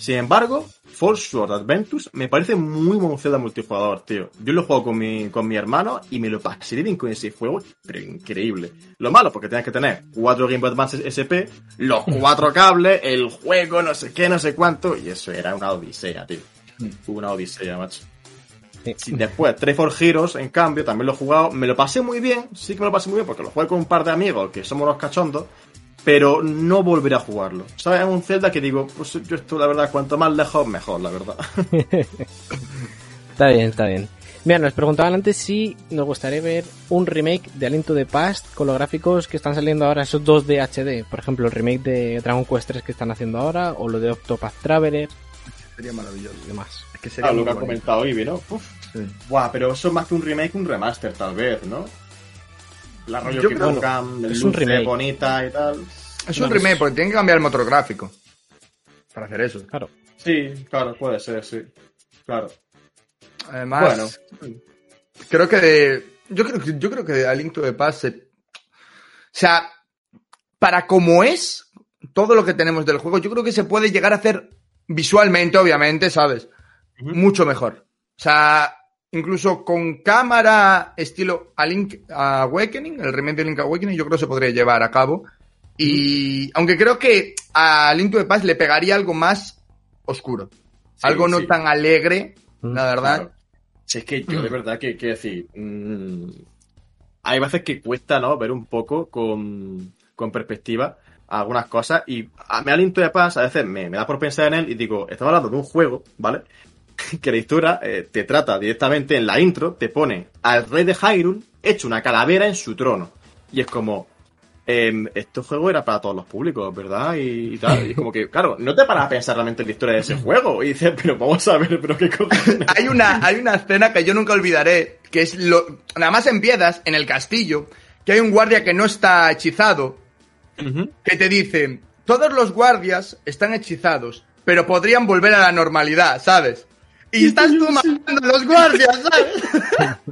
Sin embargo, Force Sword Adventures me parece muy Zelda multijugador, tío. Yo lo juego con mi, con mi hermano y me lo pasé bien con ese juego, pero increíble. Lo malo, porque tienes que tener cuatro Game Boy Advance SP, los cuatro cables, el juego, no sé qué, no sé cuánto, y eso era una odisea, tío. Una odisea, macho. Sí. Después, Tres for Heroes, en cambio, también lo he jugado. Me lo pasé muy bien, sí que me lo pasé muy bien, porque lo jugué con un par de amigos que somos unos cachondos, pero no volveré a jugarlo. ¿Sabes? Es un Zelda que digo, pues yo esto, la verdad, cuanto más lejos, mejor, la verdad. Está bien, está bien. Mira, nos preguntaban antes si nos gustaría ver un remake de Aliento de Past con los gráficos que están saliendo ahora, esos dos de HD. Por ejemplo, el remake de Dragon Quest 3 que están haciendo ahora, o lo de Octopath Traveler Sería maravilloso. y demás. Es que sería Ah, lo que ha comentado Ivy, ¿no? Uf. Sí. Buah, pero eso es más que un remake, un remaster, tal vez, ¿no? La rollo que creo- pongan es un remake. bonita y tal. Es No un sé. remake porque tienen que cambiar el motor gráfico. Para hacer eso. Claro. Sí, claro, puede ser, sí. Claro. Además, Bueno. creo que de. Yo creo, que- yo creo que A Link to the Past se- O sea, para como es todo lo que tenemos del juego, yo creo que se puede llegar a hacer visualmente, obviamente, ¿sabes? Mucho mejor. O sea, incluso con cámara estilo A Link Awakening, el remake de Link Awakening, yo creo que se podría llevar a cabo. Y aunque creo que a Link to the Past le pegaría algo más oscuro. Sí, algo no sí. tan alegre, Mm, la verdad. Claro. Si es que yo de verdad que, que decir, mm, hay veces que cuesta, ¿no? Ver un poco con, con perspectiva algunas cosas y a, me aliento de paz, a veces me, me da por pensar en él y digo, estaba hablando de un juego, ¿vale? que la historia eh, te trata directamente en la intro, te pone al rey de Hyrule hecho una calavera en su trono. Y es como, em, este juego era para todos los públicos, ¿verdad? Y, y tal. Y es como que, claro, no te paras a pensar realmente en la historia de ese juego. Y dices, pero vamos a ver, pero qué cojones. hay una, hay una escena que yo nunca olvidaré, que es lo, nada más empiezas en el castillo, que hay un guardia que no está hechizado, que te dice, todos los guardias están hechizados, pero podrían volver a la normalidad, ¿sabes? Y estás tú matando a los guardias, ¿sabes?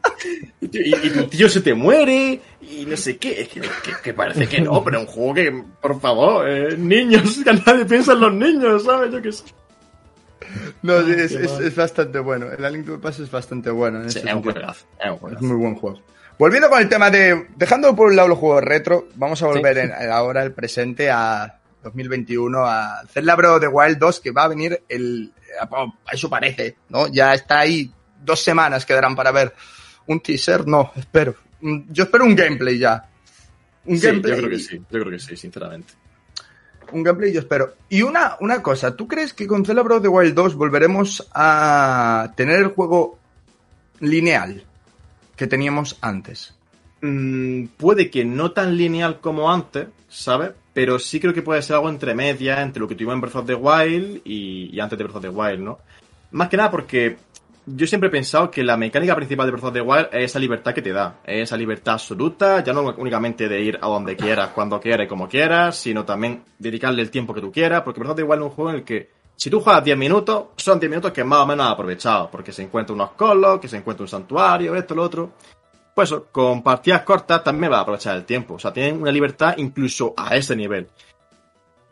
Y, tu tío se te muere y no sé qué. Es que, que- que parece que no, pero un juego que, por favor, eh, niños, que nadie piensa en los niños, ¿sabes? Yo qué sé. No, sí, es, qué es- es bastante bueno. El A Link to the Past es bastante bueno. en Sí, ese es un juegazo, es un Es muy buen juego. Volviendo con el tema de. Dejando por un lado los juegos retro, vamos a volver en- ahora el presente a 2021 a Zelda Breath of the Wild 2, que va a venir el. A- Eso parece, ¿no? Ya está ahí. Dos semanas quedarán para ver. Un teaser, no, espero. Mm, Yo espero un gameplay ya. Un Sí, gameplay. yo creo que sí, yo creo que sí, sinceramente. Un gameplay yo espero. Y una, una cosa, ¿tú crees que con Zelda Breath of the Wild 2 volveremos a tener el juego lineal que teníamos antes? Mm, puede que no tan lineal como antes, ¿sabes? Pero sí creo que puede ser algo entre medias, entre lo que tuvimos en Breath of the Wild y, y antes de Breath of the Wild, ¿no? Más que nada porque yo siempre he pensado que la mecánica principal de Breath of the Wild es esa libertad que te da. Es esa libertad absoluta, ya no únicamente de ir a donde quieras, cuando quieras y como quieras, sino también dedicarle el tiempo que tú quieras, porque Breath of the Wild es un juego en el que si tú juegas 10 minutos, son 10 minutos que más o menos has aprovechado, porque se encuentra unos colos, que se encuentra un santuario, esto, lo otro. Pues con partidas cortas también va a aprovechar el tiempo. O sea, tienen una libertad incluso a ese nivel.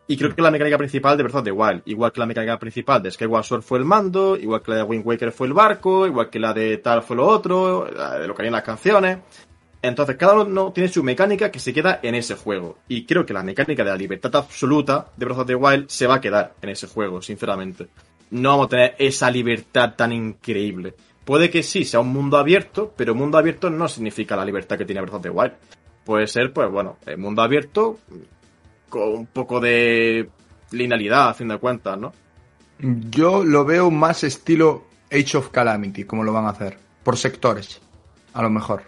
Y creo que la mecánica principal de Breath of the Wild, igual que la mecánica principal de Skyward Sword fue el mando, igual que la de Wind Waker fue el barco, igual que la de tal fue lo otro, la de lo que hay en las canciones. Entonces, cada uno tiene su mecánica que se queda en ese juego. Y creo que la mecánica de la libertad absoluta de Breath of the Wild se va a quedar en ese juego, sinceramente. No vamos a tener esa libertad tan increíble. Puede que sí, sea un mundo abierto, pero mundo abierto no significa la libertad que tiene Breath of the Wild. Puede ser, pues bueno, el mundo abierto con un poco de linealidad, a fin de cuentas, ¿no? Yo lo veo más estilo Age of Calamity, como lo van a hacer. Por sectores, a lo mejor.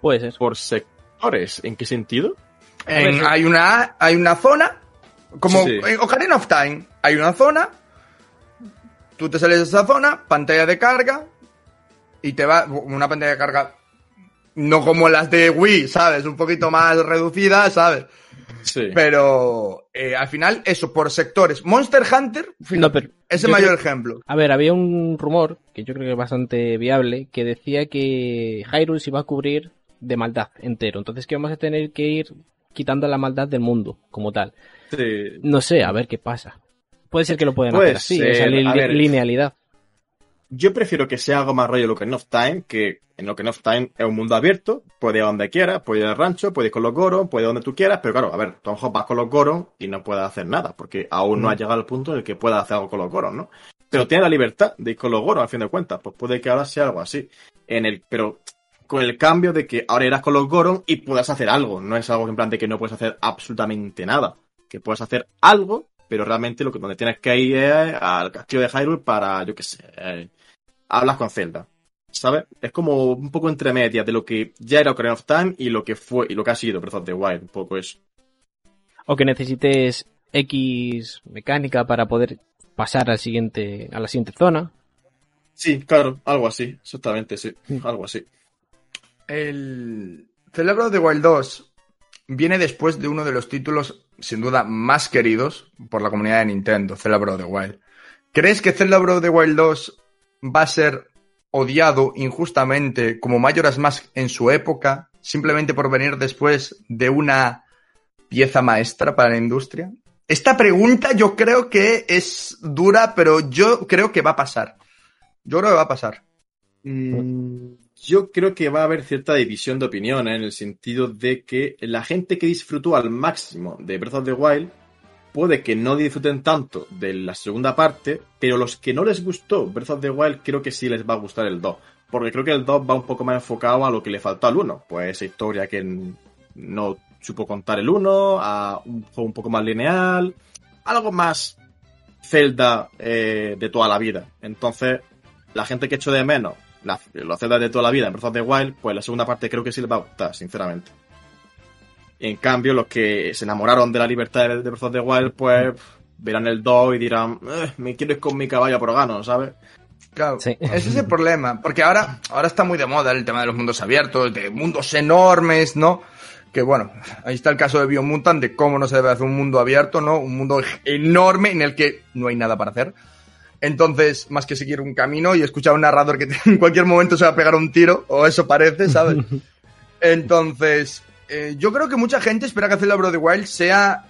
Puede ser. Por sectores, ¿en qué sentido? En- ver, hay, una, hay una zona, como Sí, sí. en Ocarina of Time, hay una zona, tú te sales de esa zona, pantalla de carga, y te va una pantalla de carga, no como las de Wii, ¿sabes? Un poquito más reducida, ¿sabes? Sí. Pero eh, al final, eso, por sectores. Monster Hunter No, pero es el yo mayor creo- ejemplo. A ver, había un rumor, que yo creo que es bastante viable, que decía que Hyrule se iba a cubrir de maldad entero. Entonces que vamos a tener que ir quitando la maldad del mundo, como tal. Sí. No sé, a ver qué pasa. Puede ser que lo puedan hacer así, ser, esa li- ver. linealidad. Yo prefiero que sea algo más rollo Ocarina of Time, que en Ocarina of Time es un mundo abierto, puedes ir a donde quieras, puedes ir al rancho, puedes ir con los Goron, puedes ir donde tú quieras, pero claro, a ver, tú a lo mejor vas con los Goron y no puedes hacer nada, porque aún no has llegado al punto en el que puedas hacer algo con los Goron, ¿no? Pero tienes la libertad de ir con los Goron, al fin de cuentas, pues puede que ahora sea algo así. En el, pero con el cambio de que ahora irás con los Goron y puedas hacer algo, no es algo en plan de que no puedes hacer absolutamente nada, que puedes hacer algo, pero realmente lo que donde tienes que ir es al castillo de Hyrule para, yo qué sé, eh, hablas con Zelda. ¿Sabes? Es como un poco entre medias de lo que ya era Ocarina of Time y lo que fue y lo que ha sido Breath of the Wild, un poco eso. O que necesites X mecánica para poder pasar al siguiente, a la siguiente zona. Sí, claro, algo así, exactamente, sí, Mm. algo así. El Zelda Breath of the Wild 2 viene después de uno de los títulos, sin duda, más queridos por la comunidad de Nintendo, Zelda Breath of the Wild. ¿Crees que Zelda Breath of the Wild 2 va a ser odiado injustamente como Majora's Mask en su época, simplemente por venir después de una pieza maestra para la industria? Esta pregunta yo creo que es dura, pero yo creo que va a pasar. Yo creo que va a pasar. Mm, Yo creo que va a haber cierta división de opinión ¿eh? en el sentido de que la gente que disfrutó al máximo de Breath of the Wild puede que no disfruten tanto de la segunda parte, pero los que no les gustó Breath of the Wild creo que sí les va a gustar el 2. Porque creo que el 2 va un poco más enfocado a lo que le faltó al 1. Pues esa historia que no supo contar el 1, a un juego un poco más lineal, algo más Zelda eh, de toda la vida. Entonces, la gente que echó de menos la- los Zelda de toda la vida en Breath of the Wild, pues la segunda parte creo que sí les va a gustar, sinceramente. En cambio, los que se enamoraron de la libertad de de Breath of the Wild, pues verán el 2 y dirán, "Eh, me quiero ir con mi caballo por gano, ¿sabes? Claro, Sí. ese es el problema, porque ahora, ahora está muy de moda el tema de los mundos abiertos, de mundos enormes, ¿no? Que bueno, ahí está el caso de Biomutant, de cómo no se debe hacer un mundo abierto, ¿no? Un mundo enorme en el que no hay nada para hacer. Entonces, más que seguir un camino y escuchar a un narrador que en cualquier momento se va a pegar un tiro, o eso parece, ¿sabes? Entonces, eh, yo creo que mucha gente espera que Zelda Breath of the Wild sea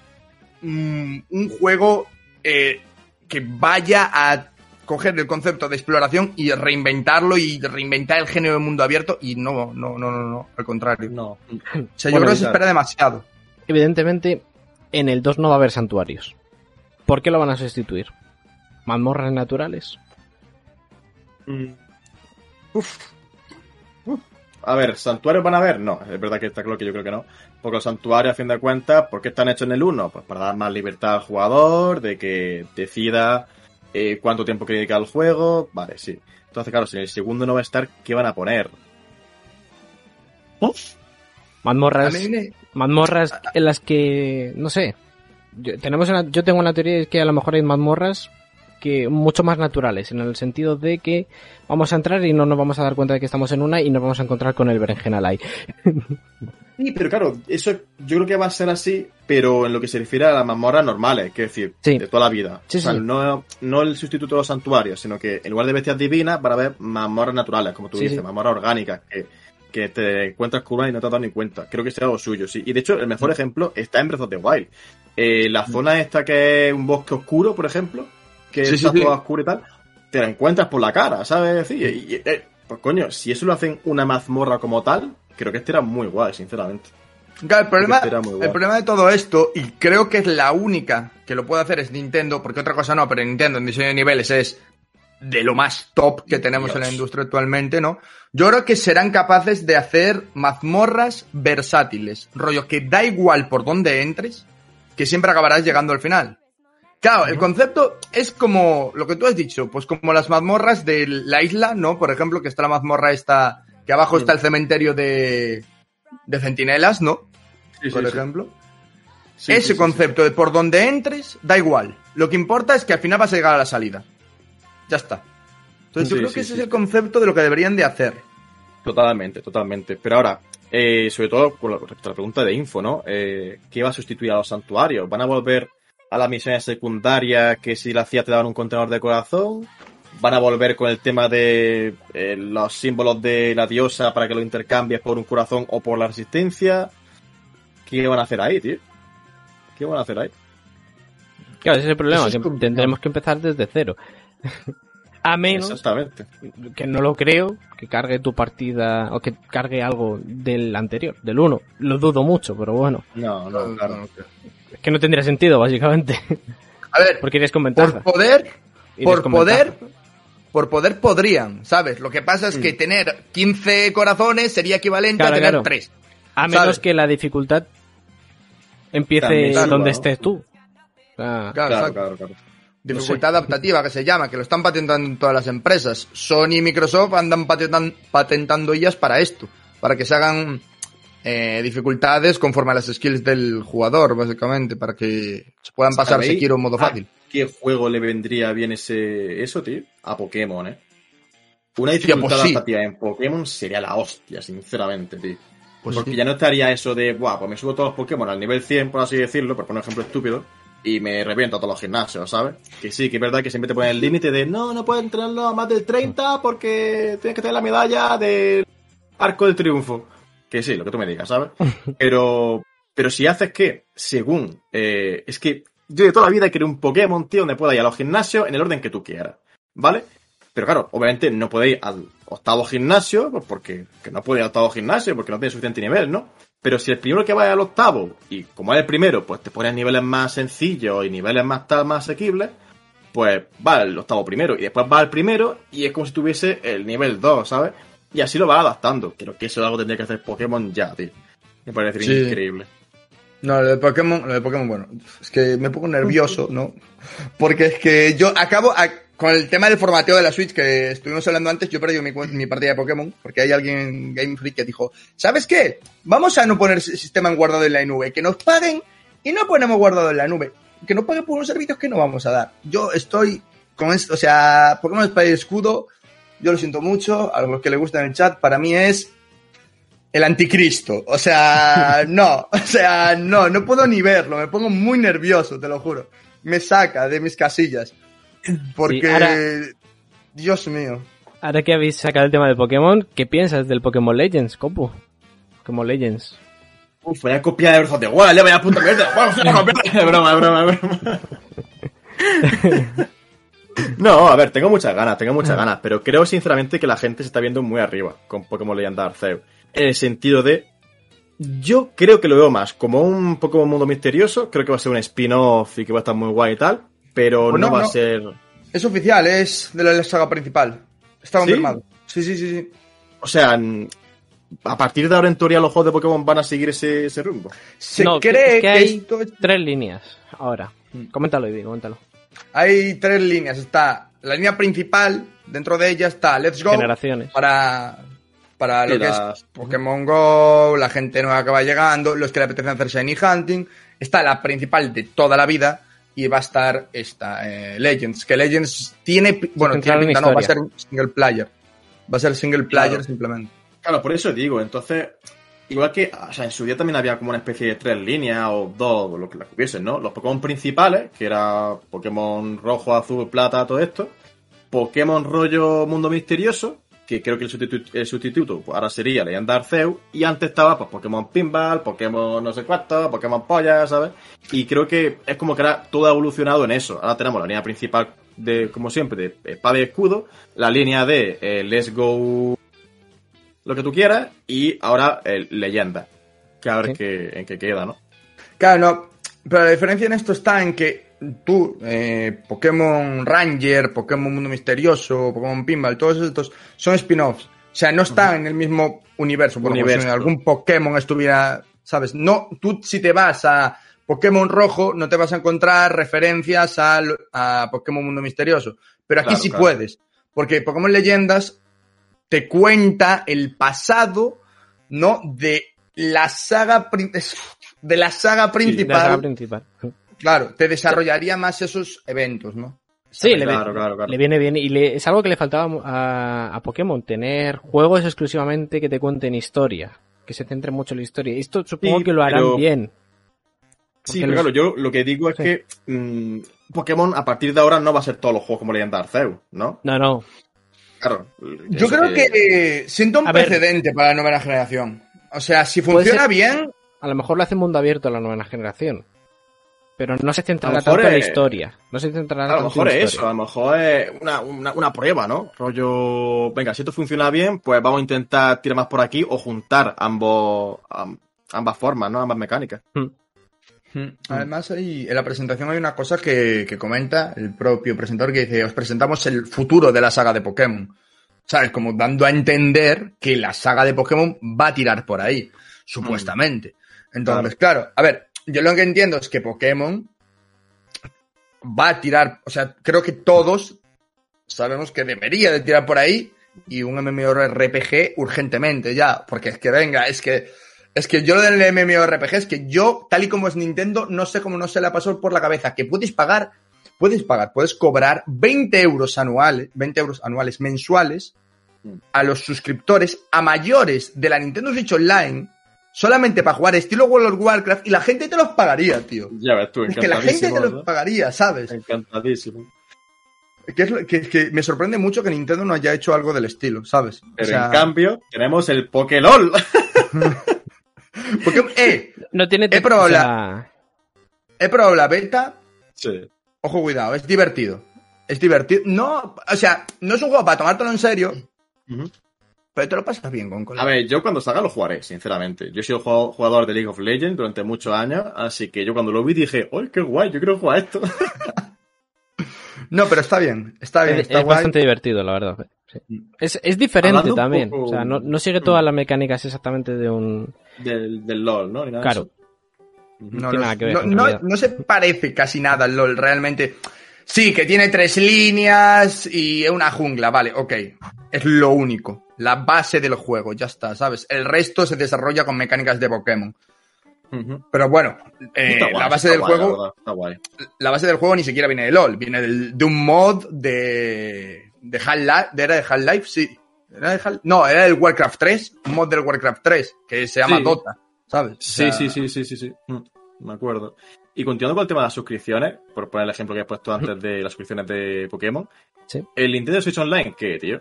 mm, un juego eh, que vaya a coger el concepto de exploración y reinventarlo y reinventar el género de mundo abierto y no, no, no, no, no, al contrario. No. O sea, yo Bueno, creo que se espera demasiado. Evidentemente, en el 2 no va a haber santuarios. ¿Por qué lo van a sustituir? ¿Mazmorras naturales? Mm. Uf. A ver, ¿santuarios van a haber? No, es verdad que está claro que yo creo que no. Porque los santuarios, a fin de cuentas, ¿por qué están hechos en el 1? Pues para dar más libertad al jugador, de que decida eh, cuánto tiempo quiere dedicar al juego. Vale, sí. Entonces, claro, si en el segundo no va a estar, ¿qué van a poner? Mazmorras, me- mazmorras en las que, no sé, yo, tenemos una- yo tengo una teoría de que a lo mejor hay mazmorras que mucho más naturales, en el sentido de que vamos a entrar y no nos vamos a dar cuenta de que estamos en una y nos vamos a encontrar con el berenjenal ahí. Sí, pero claro, eso yo creo que va a ser así, pero en lo que se refiere a las mazmorras normales, que es decir, Sí. de toda la vida. Sí, o sea, sí. no, no el sustituto de los santuarios, sino que en lugar de bestias divinas, van a haber mazmorras naturales, como tú dices, mazmorras orgánicas, que, que te encuentras una y no te has dado ni cuenta. Creo que será algo suyo, sí. Y de hecho, el mejor ejemplo está en Breath of the Wild. Eh, la zona esta que es un bosque oscuro, por ejemplo, que Sí, está sí. toda oscura y tal, te la encuentras por la cara, ¿sabes? Sí, y- y- eh, pues coño, si eso lo hacen una mazmorra como tal, creo que este era muy guay, sinceramente. Claro, el problema, Este era muy guay. el problema de todo esto, y creo que es la única que lo puede hacer es Nintendo, porque otra cosa no, pero Nintendo en diseño de niveles es de lo más top que tenemos en la industria actualmente, ¿no? Yo creo que serán capaces de hacer mazmorras versátiles, rollo que da igual por dónde entres, que siempre acabarás llegando al final. Claro, el concepto es como lo que tú has dicho, pues como las mazmorras de la isla, ¿no? Por ejemplo, que está la mazmorra esta, que abajo Sí. está el cementerio de, de centinelas, ¿no? Sí, por sí, ejemplo. Ese concepto de por donde entres, da igual. Lo que importa es que al final vas a llegar a la salida. Ya está. Entonces yo creo que ese es el concepto de lo que deberían de hacer. Totalmente, totalmente. Pero ahora, eh, sobre todo con la, respecto a la pregunta de info, ¿no? Eh, ¿Qué va a sustituir a los santuarios? ¿Van a volver a las misiones secundarias que si la hacía te daban un contenedor de corazón? ¿Van a volver con el tema de eh, los símbolos de la diosa para que lo intercambies por un corazón o por la resistencia? ¿Qué van a hacer ahí, tío? ¿Qué van a hacer ahí? Claro, ese es el problema, es que complicado. tendremos que empezar desde cero. A menos Exactamente. que no lo creo, que cargue tu partida o que cargue algo del anterior, del 1. Lo dudo mucho, pero bueno. No, no, claro. Es que no tendría sentido, básicamente. A ver, Porque irías con por ventaja. poder, Irías por poder, ventaja. por poder podrían, ¿sabes? Lo que pasa es que tener 15 corazones sería equivalente Claro, a tener claro. 3. A menos ¿sabes? que la dificultad empiece También donde estés tú. Ah, Claro, Claro, claro, claro. Dificultad adaptativa que se llama, que lo están patentando en todas las empresas. Sony y Microsoft andan patentan- patentando ellas para esto, para que se hagan eh, dificultades conforme a las skills del jugador, básicamente, para que se puedan pasar ¿Sabéis Sekiro en modo a fácil. ¿Qué juego le vendría bien ese eso, tío? A Pokémon, ¿eh? Una Hostia, dificultad pues sí. adaptativa en Pokémon sería la hostia, sinceramente, tío. Pues Porque sí. ya no estaría eso de, guau, pues me subo todos los Pokémon al nivel 100, por así decirlo, por poner un ejemplo estúpido, y me reviento a todos los gimnasios, ¿sabes? Que sí, que es verdad que siempre te ponen el límite de, no, no puedes entrenarlo a más del 30 porque tienes que tener la medalla del arco del triunfo. Que sí, lo que tú me digas, ¿sabes? Pero, pero si haces que, según, eh, es que yo de toda la vida quiero un Pokémon, tío, donde pueda ir a los gimnasios en el orden que tú quieras, ¿vale? Pero claro, obviamente no puede ir al octavo gimnasio, pues porque que no puede ir al octavo gimnasio, porque no tiene suficiente nivel, ¿no? Pero si el primero que vaya al octavo, y como es el primero, pues te pones niveles más sencillos y niveles más más asequibles, pues va al octavo primero, y después va al primero, y es como si tuviese el nivel 2, ¿sabes? Y así lo va adaptando. Creo que eso es algo que tendría que hacer Pokémon ya, tío. Me parece Sí. increíble. No, lo de Pokémon, lo de Pokémon, bueno, es que me pongo nervioso, ¿no? Porque es que yo acabo a- con el tema del formateo de la Switch que estuvimos hablando antes, yo perdí mi, cuen- mi partida de Pokémon, porque hay alguien en Game Freak que dijo, ¿sabes qué? Vamos a no poner sistema en guardado en la nube, que nos paguen y no ponemos guardado en la nube, que nos paguen por unos servicios que no vamos a dar. Yo estoy con esto, o sea, Pokémon Espada y Escudo, yo lo siento mucho, a los que le gusta en el chat, para mí es el anticristo. O sea, no, o sea, no, no puedo ni verlo, me pongo muy nervioso, te lo juro. Me saca de mis casillas. Porque, Sí, ahora- Dios mío. Ahora que habéis sacado el tema de Pokémon, ¿qué piensas del Pokémon Legends, Copu? Pokémon Legends. Uf, vaya copia de Breath of the Wild, ya vaya puta mierda. Vamos a copiar. Es broma, es broma, es broma. No, a ver, tengo muchas ganas, tengo muchas ganas, pero creo sinceramente que la gente se está viendo muy arriba con Pokémon Legend Arceus. En el sentido de. Yo creo que lo veo más como un Pokémon Mundo Misterioso, creo que va a ser un spin-off y que va a estar muy guay y tal, pero Pues no, no, va no. a ser. Es oficial, es de la saga principal. Está confirmado. Sí, sí, sí, sí. O sea, a partir de ahora en teoría los juegos de Pokémon van a seguir ese, ese rumbo. Se No, cree es que, que hay- esto Tres líneas, ahora. Coméntalo, Ivy, coméntalo. Hay tres líneas. Está la línea principal, dentro de ella está Let's Go. Generaciones. para, para lo que es Pokémon Go, la gente nueva que va llegando, los que le apetecen hacer Shiny Hunting. Está la principal de toda la vida y va a estar esta, eh, Legends. Que Legends tiene, bueno, tiene en pinta, no, va a ser single player. Va a ser single player Claro. simplemente. Claro, por eso digo, entonces, igual que, o sea, en su día también había como una especie de tres líneas o dos, o lo que las hubiesen, ¿no? Los Pokémon principales, que era Pokémon rojo, azul, plata, todo esto. Pokémon rollo mundo misterioso, que creo que el sustituto, el sustituto pues, ahora sería Leyenda Arceus. Y antes estaba pues Pokémon Pinball, Pokémon no sé cuánto, Pokémon Polla, ¿sabes? Y creo que es como que ahora todo ha evolucionado en eso. Ahora tenemos la línea principal de, como siempre, de espada y escudo, la línea de eh, Let's Go lo que tú quieras y ahora el leyenda. Que a ver Sí. qué, en qué queda, ¿no? Claro, no. Pero la diferencia en esto está en que tú, eh, Pokémon Ranger, Pokémon Mundo Misterioso, Pokémon Pinball, todos estos son spin-offs. O sea, no están en el mismo universo. Bueno, pues Universo. si algún Pokémon estuviera, ¿sabes? No, tú si te vas a Pokémon Rojo, no te vas a encontrar referencias al, a Pokémon Mundo Misterioso. Pero aquí Claro, sí claro. puedes. Porque Pokémon Leyendas te cuenta el pasado, ¿no? De la saga... de la saga La principal, saga principal. claro, te desarrollaría más esos eventos, ¿no? Sí, le, Claro, claro, claro. le viene bien. Y le- es algo que le faltaba a, a Pokémon, tener juegos exclusivamente que te cuenten historia. Que se centren mucho en la historia. Esto supongo Sí, que lo harán pero- bien. Sí, pero los- claro, yo lo que digo es Sí. que mm, Pokémon a partir de ahora no va a ser todos los juegos como Legend Arceus, ¿no? No, no. Claro. Yo creo que eh, siento un ver. precedente para la nueva generación. O sea, si funciona ser- bien, A lo mejor lo hace mundo abierto a la nueva generación. Pero no se centrará tanto en la historia. No se centrará A lo mejor en la es eso, a lo mejor es una, una, una prueba, ¿no? Rollo, venga, si esto funciona bien, pues vamos a intentar tirar más por aquí o juntar ambos, am- ambas formas, ¿no? Ambas mecánicas. Además, hay, en la presentación hay una cosa que, que comenta el propio presentador que dice, os presentamos el futuro de la saga de Pokémon. ¿Sabes? Como dando a entender que la saga de Pokémon va a tirar por ahí, supuestamente. Entonces, claro. a ver, yo lo que entiendo es que Pokémon va a tirar, o sea, creo que todos sabemos que debería de tirar por ahí y un MMORPG urgentemente ya, porque es que venga, es que es que yo lo del MMORPG es que yo, tal y como es Nintendo, no sé cómo no se le pasó por la cabeza que puedes pagar, puedes pagar, puedes cobrar 20 euros anuales, 20 euros anuales mensuales a los suscriptores a mayores de la Nintendo Switch Online solamente para jugar estilo World of Warcraft y la gente te los pagaría, tío. Ya ves tú, Es que la gente te los pagaría, ¿sabes? Encantadísimo. Que, es lo- que, que me sorprende mucho que Nintendo no haya hecho algo del estilo, ¿sabes? O Pero sea, en cambio, tenemos el Pokélol. porque, eh, No tiene... He probado o sea, he probado la beta, sí. Ojo, cuidado, es divertido. Es divertido. No, o sea, no es un juego para tomártelo en serio, pero te lo pasas bien con A colega. ver, yo cuando salga lo jugaré, sinceramente. Yo he sido jugador de League of Legends durante muchos años, así que yo cuando lo vi dije, ¡ay, qué guay! Yo quiero jugar a esto. No, pero está bien, está bien, es, está es guay. bastante divertido, la verdad. Sí. Es, es diferente Hablando también. poco- O sea, no, no sigue todas las mecánicas exactamente de un... del, del LOL, ¿no? Ni nada Claro. No, tiene nada que ver no- no- se parece casi nada al LOL, realmente. Sí, que tiene tres líneas y es una jungla, vale, ok. Es lo único. La base del juego, ya está, ¿sabes? El resto se desarrolla con mecánicas de Pokémon. Pero bueno, eh, guay, la base del guay, la juego verdad, está guay. la base del juego ni siquiera viene de LOL, viene del- de un mod de, de Half-Life, ¿de- ¿era de Half-Life? Sí. ¿Era de Half- no, era del Warcraft 3, un mod del Warcraft 3, que se llama Sí. Dota, ¿sabes? O Sí, sea, sí, sí, sí, sí, sí. Mm, Me acuerdo. Y continuando con el tema de las suscripciones, por poner el ejemplo que he puesto antes de las suscripciones de Pokémon, Sí. el Nintendo Switch Online, ¿qué, tío?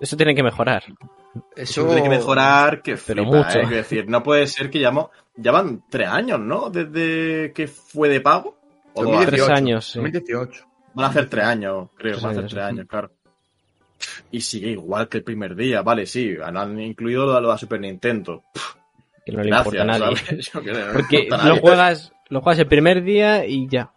Eso tiene que mejorar. Eso Tiene que mejorar, que Pero flipa, mucho. ¿eh? Decir, no puede ser que llevamos, ya van tres años, ¿no? Desde que fue de pago. O dos 2018, años. Tres años, sí. 2018. Van a hacer tres años, creo, Tres van a hacer años, tres sí. años, claro. Y sigue igual que el primer día, vale, sí, han- han incluido lo de la Super Nintendo. Que no le Gracias, importa a nadie. Porque lo juegas, lo juegas el primer día y ya.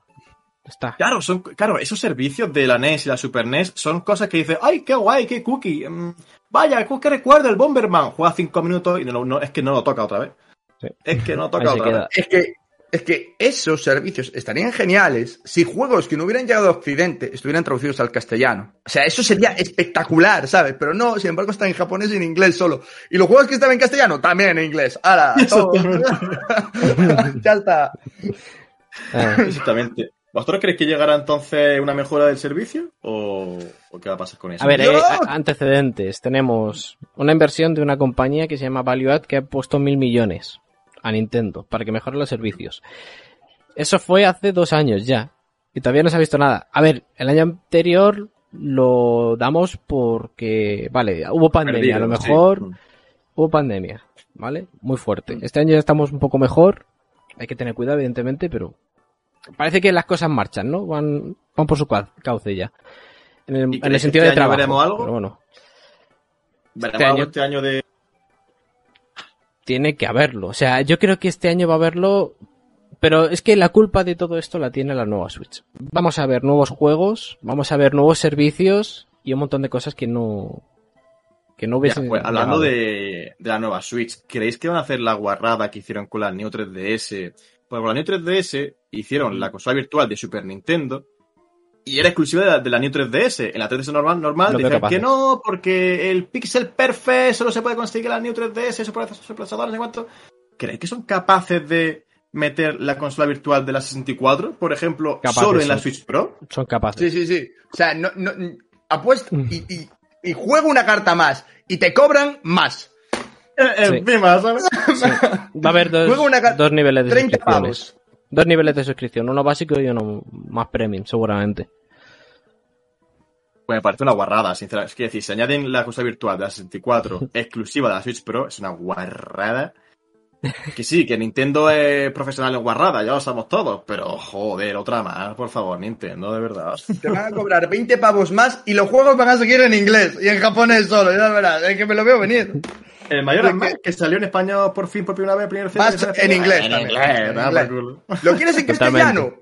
Está. Claro, son, claro, esos servicios de la NES y la Super NES son cosas que dices, ¡ay, qué guay, qué cookie! Mm, vaya, que recuerda el Bomberman. Juega cinco minutos y no, no- es que no lo toca otra vez. Sí. Es que no lo toca otra queda. vez. Es que, es que esos servicios estarían geniales si juegos que no hubieran llegado a Occidente estuvieran traducidos al castellano. O sea, eso sería espectacular, ¿sabes? Pero no, sin embargo, están en japonés y en inglés solo. Y los juegos que están en castellano también en inglés. ¡Hala! todo. ya está. Ah, Exactamente. ¿Vosotros creéis que llegará entonces una mejora del servicio? ¿O, o qué va a pasar con eso? A ver, a- antecedentes. Tenemos una inversión de una compañía que se llama ValueAd que ha puesto mil millones a Nintendo para que mejore los servicios. Eso fue hace dos años ya. Y todavía no se ha visto nada. A ver, el año anterior lo damos porque, vale, hubo pandemia. a lo sí. mejor Mm. hubo pandemia, ¿vale? Muy fuerte. Este año ya estamos un poco mejor. Hay que tener cuidado, evidentemente, pero parece que las cosas marchan, ¿no? Van, van por su cau- cauce ya. En el, ¿Y en el creéis que sentido este de trabajo. veremos algo? Pero bueno, ¿Veremos este algo año- este año de. Tiene que haberlo. O sea, yo creo que este año va a haberlo. Pero es que la culpa de todo esto la tiene la nueva Switch. Vamos a ver nuevos juegos, vamos a ver nuevos servicios y un montón de cosas que no. que no Ya, hubiesen. pues, hablando de la nueva Switch, ¿creéis que van a hacer la guarrada que hicieron con la Neo 3DS? Pues con la Neo 3DS hicieron la consola virtual de Super Nintendo y era exclusiva de la, de la Neo 3DS. En la 3DS normal, normal capaces. que no, porque el Pixel Perfect solo se puede conseguir en la Neo 3DS, eso por esos procesadores, no sé cuánto. ¿creéis que son capaces de meter la consola virtual de la 64, por ejemplo, Capaces, solo en la. Switch Pro? Son capaces. Sí, sí, sí. O sea, no, no, apuesta y, y, y juega una carta más y te cobran más. Eh, Encima, ¿sabes? Sí. Va a haber dos, dos niveles de 30 suscripciones. pavos. Dos niveles de suscripción, uno básico y uno más premium, seguramente. Pues me parece una guarrada, sinceramente. Es que decir, si añaden la consola virtual de la 64 exclusiva de la Switch Pro, es una guarrada. Que sí, que Nintendo es profesional en guarrada, ya lo sabemos todos, pero joder, otra más, por favor, Nintendo, de verdad. Te van a cobrar 20 pavos más y los juegos van a seguir en inglés y en japonés solo, ya verás, es que me lo veo venir. El mayor ¿De Max, que salió en español por fin por primera vez, primer Más CD, en inglés En también, inglés, en nada, inglés. ¿Lo quieres en castellano?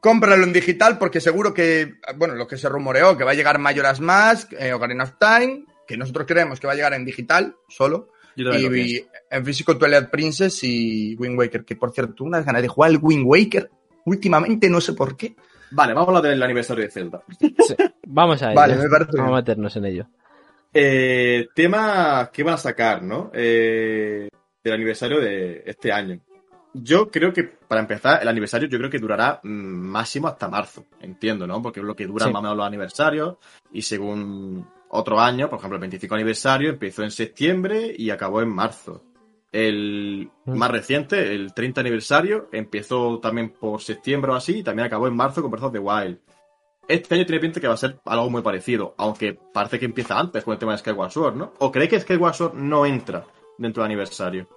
Cómpralo en digital porque seguro que, bueno, lo que se rumoreó, que va a llegar Majora's Mask, eh, Ocarina of Time, que nosotros creemos que va a llegar en digital solo, y, en físico Twilight Princess y Wind Waker, que por cierto, unas ganas de jugar al Wind Waker últimamente, no sé por qué. Vale, vamos a hablar del aniversario de Zelda. Sí. Vamos a ello. Vale, me parece Vamos a meternos en ello. Eh, tema que van a sacar, ¿no? Eh, del aniversario de este año. Yo creo que, para empezar, el aniversario yo creo que durará mm, máximo hasta marzo, entiendo, ¿no? Porque es lo que duran Sí. más o menos los aniversarios y según otro año, por ejemplo, el 25 aniversario empezó en septiembre y acabó en marzo. El Mm. más reciente, el 30 aniversario, empezó también por septiembre o así y también acabó en marzo con Breath of the Wild. Este año tiene pinta que va a ser algo muy parecido, aunque parece que empieza antes con el tema de Skyward Sword, ¿no? ¿O cree que Skyward Sword no entra dentro del aniversario?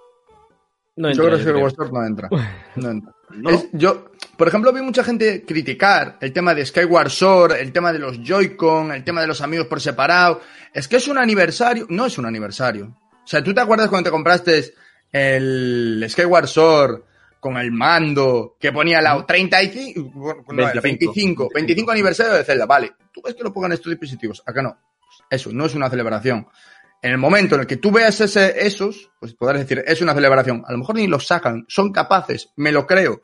No yo entra, creo yo que el creo. Sword no entra. No entra. No, Es- yo, por ejemplo, vi mucha gente criticar el tema de Skyward Sword, el tema de los Joy-Con, el tema de los amigos por separado. Es que es un aniversario. No es un aniversario. O sea, ¿tú te acuerdas cuando te compraste el Skyward Sword con el mando que ponía la 35, bueno, no, era 25. 25, 25 aniversario de Zelda? Vale, tú ves que lo pongan estos dispositivos. Acá no. Eso, no es una celebración. En el momento en el que tú veas ese, esos, pues podrás decir, es una celebración. A lo mejor ni los sacan, son capaces, me lo creo.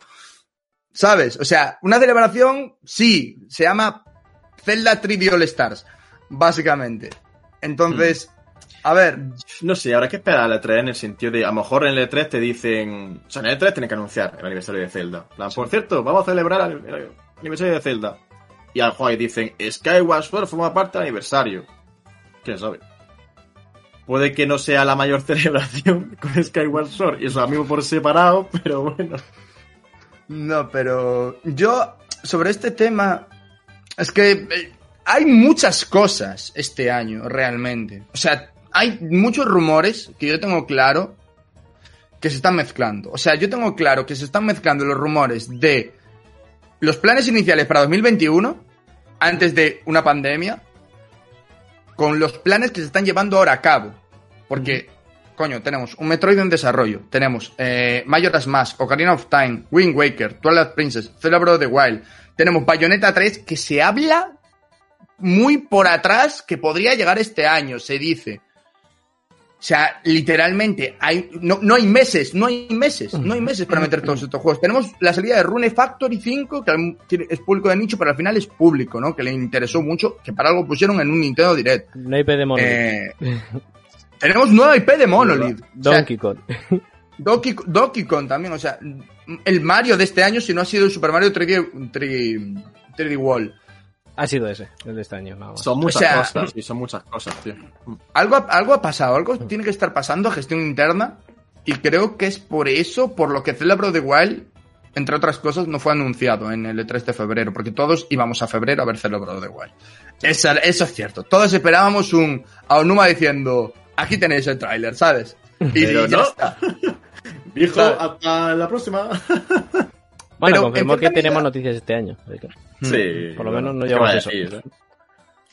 ¿Sabes? O sea, una celebración, sí, se llama Zelda 3D All Stars, básicamente. Entonces, a ver, no sé, habrá que esperar al E3 en el sentido de, a lo mejor en el E3 te dicen, o sea, en el E3 tienen que anunciar el aniversario de Zelda. Plan, Por cierto, vamos a celebrar el, el aniversario de Zelda. Y al juego ahí dicen, Skyward Sword forma parte del aniversario. ¿Quién sabe? Puede que no sea la mayor celebración con Skyward Sword y eso amigos por separado, pero bueno. no, pero yo sobre este tema, es que eh, hay muchas cosas este año, realmente. O sea, hay muchos rumores que yo tengo claro que se están mezclando. O sea, yo tengo claro que se están mezclando los rumores de los planes iniciales para 2021, antes de una pandemia, con los planes que se están llevando ahora a cabo. Porque, coño, tenemos un Metroid en desarrollo, tenemos eh, Majora's Mask, Ocarina of Time, Wind Waker, Twilight Princess, Breath of the Wild, tenemos Bayonetta 3, que se habla muy por atrás que podría llegar este año, se dice. O sea, literalmente, hay, no, no hay meses, no hay meses, no hay meses para meter todos estos juegos. Tenemos la salida de Rune Factory 5, que es público de nicho, pero al final es público, ¿no? Que le interesó mucho, que para algo pusieron en un Nintendo Direct. No hay de Monolith. Eh, tenemos nueva IP de Monolith. O sea, Donkey Kong. Donkey, Donkey Kong también, o sea, el Mario de este año, si no ha sido el Super Mario 3D, 3D, 3D Wall. Ha sido ese, el de este año, nada más. Son muchas sea- cosas, sí, son muchas cosas, tío. Algo, ha- algo ha pasado, algo tiene que estar pasando a gestión interna, y creo que es por eso, por lo que of the Wild, entre otras cosas, no fue anunciado en el E3 de febrero, porque todos íbamos a febrero a ver of the Wild. Eso, eso es cierto, todos esperábamos un Aonuma diciendo, aquí tenéis el tráiler, ¿sabes? Y, Pero y ya no. está. Dijo, hasta la próxima. Bueno, Pero, confirmó en que cierta tenemos medida- noticias este año. Sí. Por lo menos no ¿qué llevamos eso. decir, eh?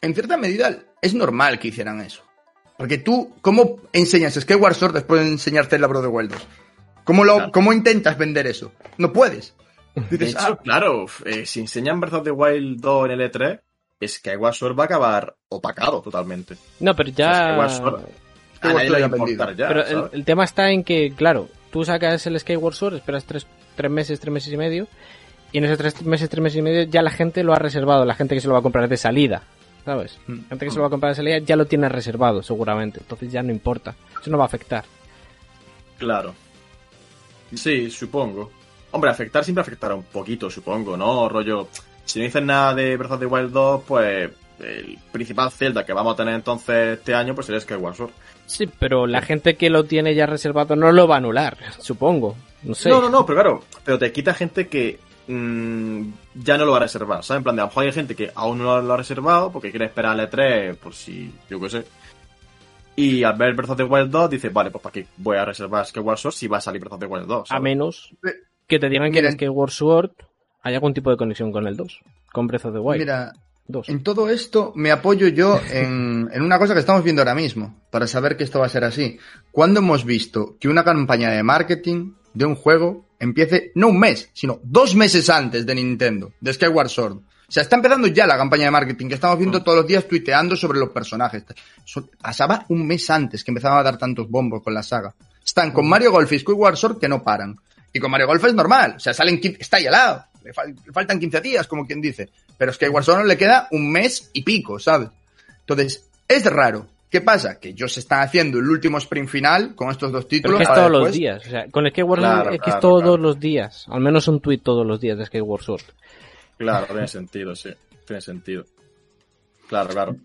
en cierta medida es normal que hicieran eso. Porque tú, ¿cómo enseñas Skyward Sword después de enseñar Zelda Breath of the Wild 2? ¿Cómo, lo, Claro. ¿Cómo intentas vender eso? No puedes. De hecho, ah, claro, eh, si enseñan Breath of the Wild 2 en el E3, Skyward Sword va a acabar opacado totalmente. No, pero ya... Skyward Sword a Skyward nadie le Sword va ya a importar ya, Pero el, el tema está en que, claro, tú sacas el Skyward Sword, esperas tres, tres meses, tres meses y medio, y en esos tres meses, tres meses y medio ya la gente lo ha reservado, la gente que se lo va a comprar de salida, ¿sabes? Mm. La gente que se lo va a comprar de salida ya lo tiene reservado, seguramente, entonces ya no importa, eso no va a afectar. Claro. Sí, supongo. Hombre, afectar siempre afectará un poquito, supongo, ¿no? Rollo, si no dicen nada de Breath of the Wild 2, pues el principal Zelda que vamos a tener entonces este año, pues sería Skyward Sword. Sí, pero la gente que lo tiene ya reservado no lo va a anular, supongo. No sé. No, no, no, pero claro, pero te quita gente que mm, ya no lo va a reservar, ¿sabes? En plan, de a lo mejor hay gente que aún no lo ha reservado porque quiere esperar al E3 por si, yo qué sé. Y al ver Breath of the Wild 2 dice, vale, pues para qué voy a reservar Skyward Sword si va a salir Breath of the Wild 2. A menos que te digan que Skyward Sword hay algún tipo de conexión con el 2. Con Breath of the Wild Mira, 2. en todo esto me apoyo yo en, en una cosa que estamos viendo ahora mismo, para saber que esto va a ser así. ¿Cuándo hemos visto que una campaña de marketing de un juego empiece no un mes, sino dos meses antes de Nintendo, de Skyward Sword? O sea, está empezando ya la campaña de marketing que estamos viendo todos los días tuiteando sobre los personajes. Pasaba un mes antes que empezaban a dar tantos bombos con la saga. Están con Mario Golf y Skyward Sword que no paran. Y con Mario Golf es normal. O sea, salen, está ahí al lado. Le, fal- le faltan 15 días, como quien dice. Pero es que a Skyward Sword le queda un mes y pico, ¿sabes? Entonces, es raro. ¿Qué pasa? Que ellos están haciendo el último sprint final con estos dos Pero títulos. es que es todos los días. O sea, con Skyward Claro, es que es claro, todos claro. los días. Al menos un tweet todos los días de Skyward Sword. Claro, tiene sentido, sí. Tiene sentido. Claro, claro.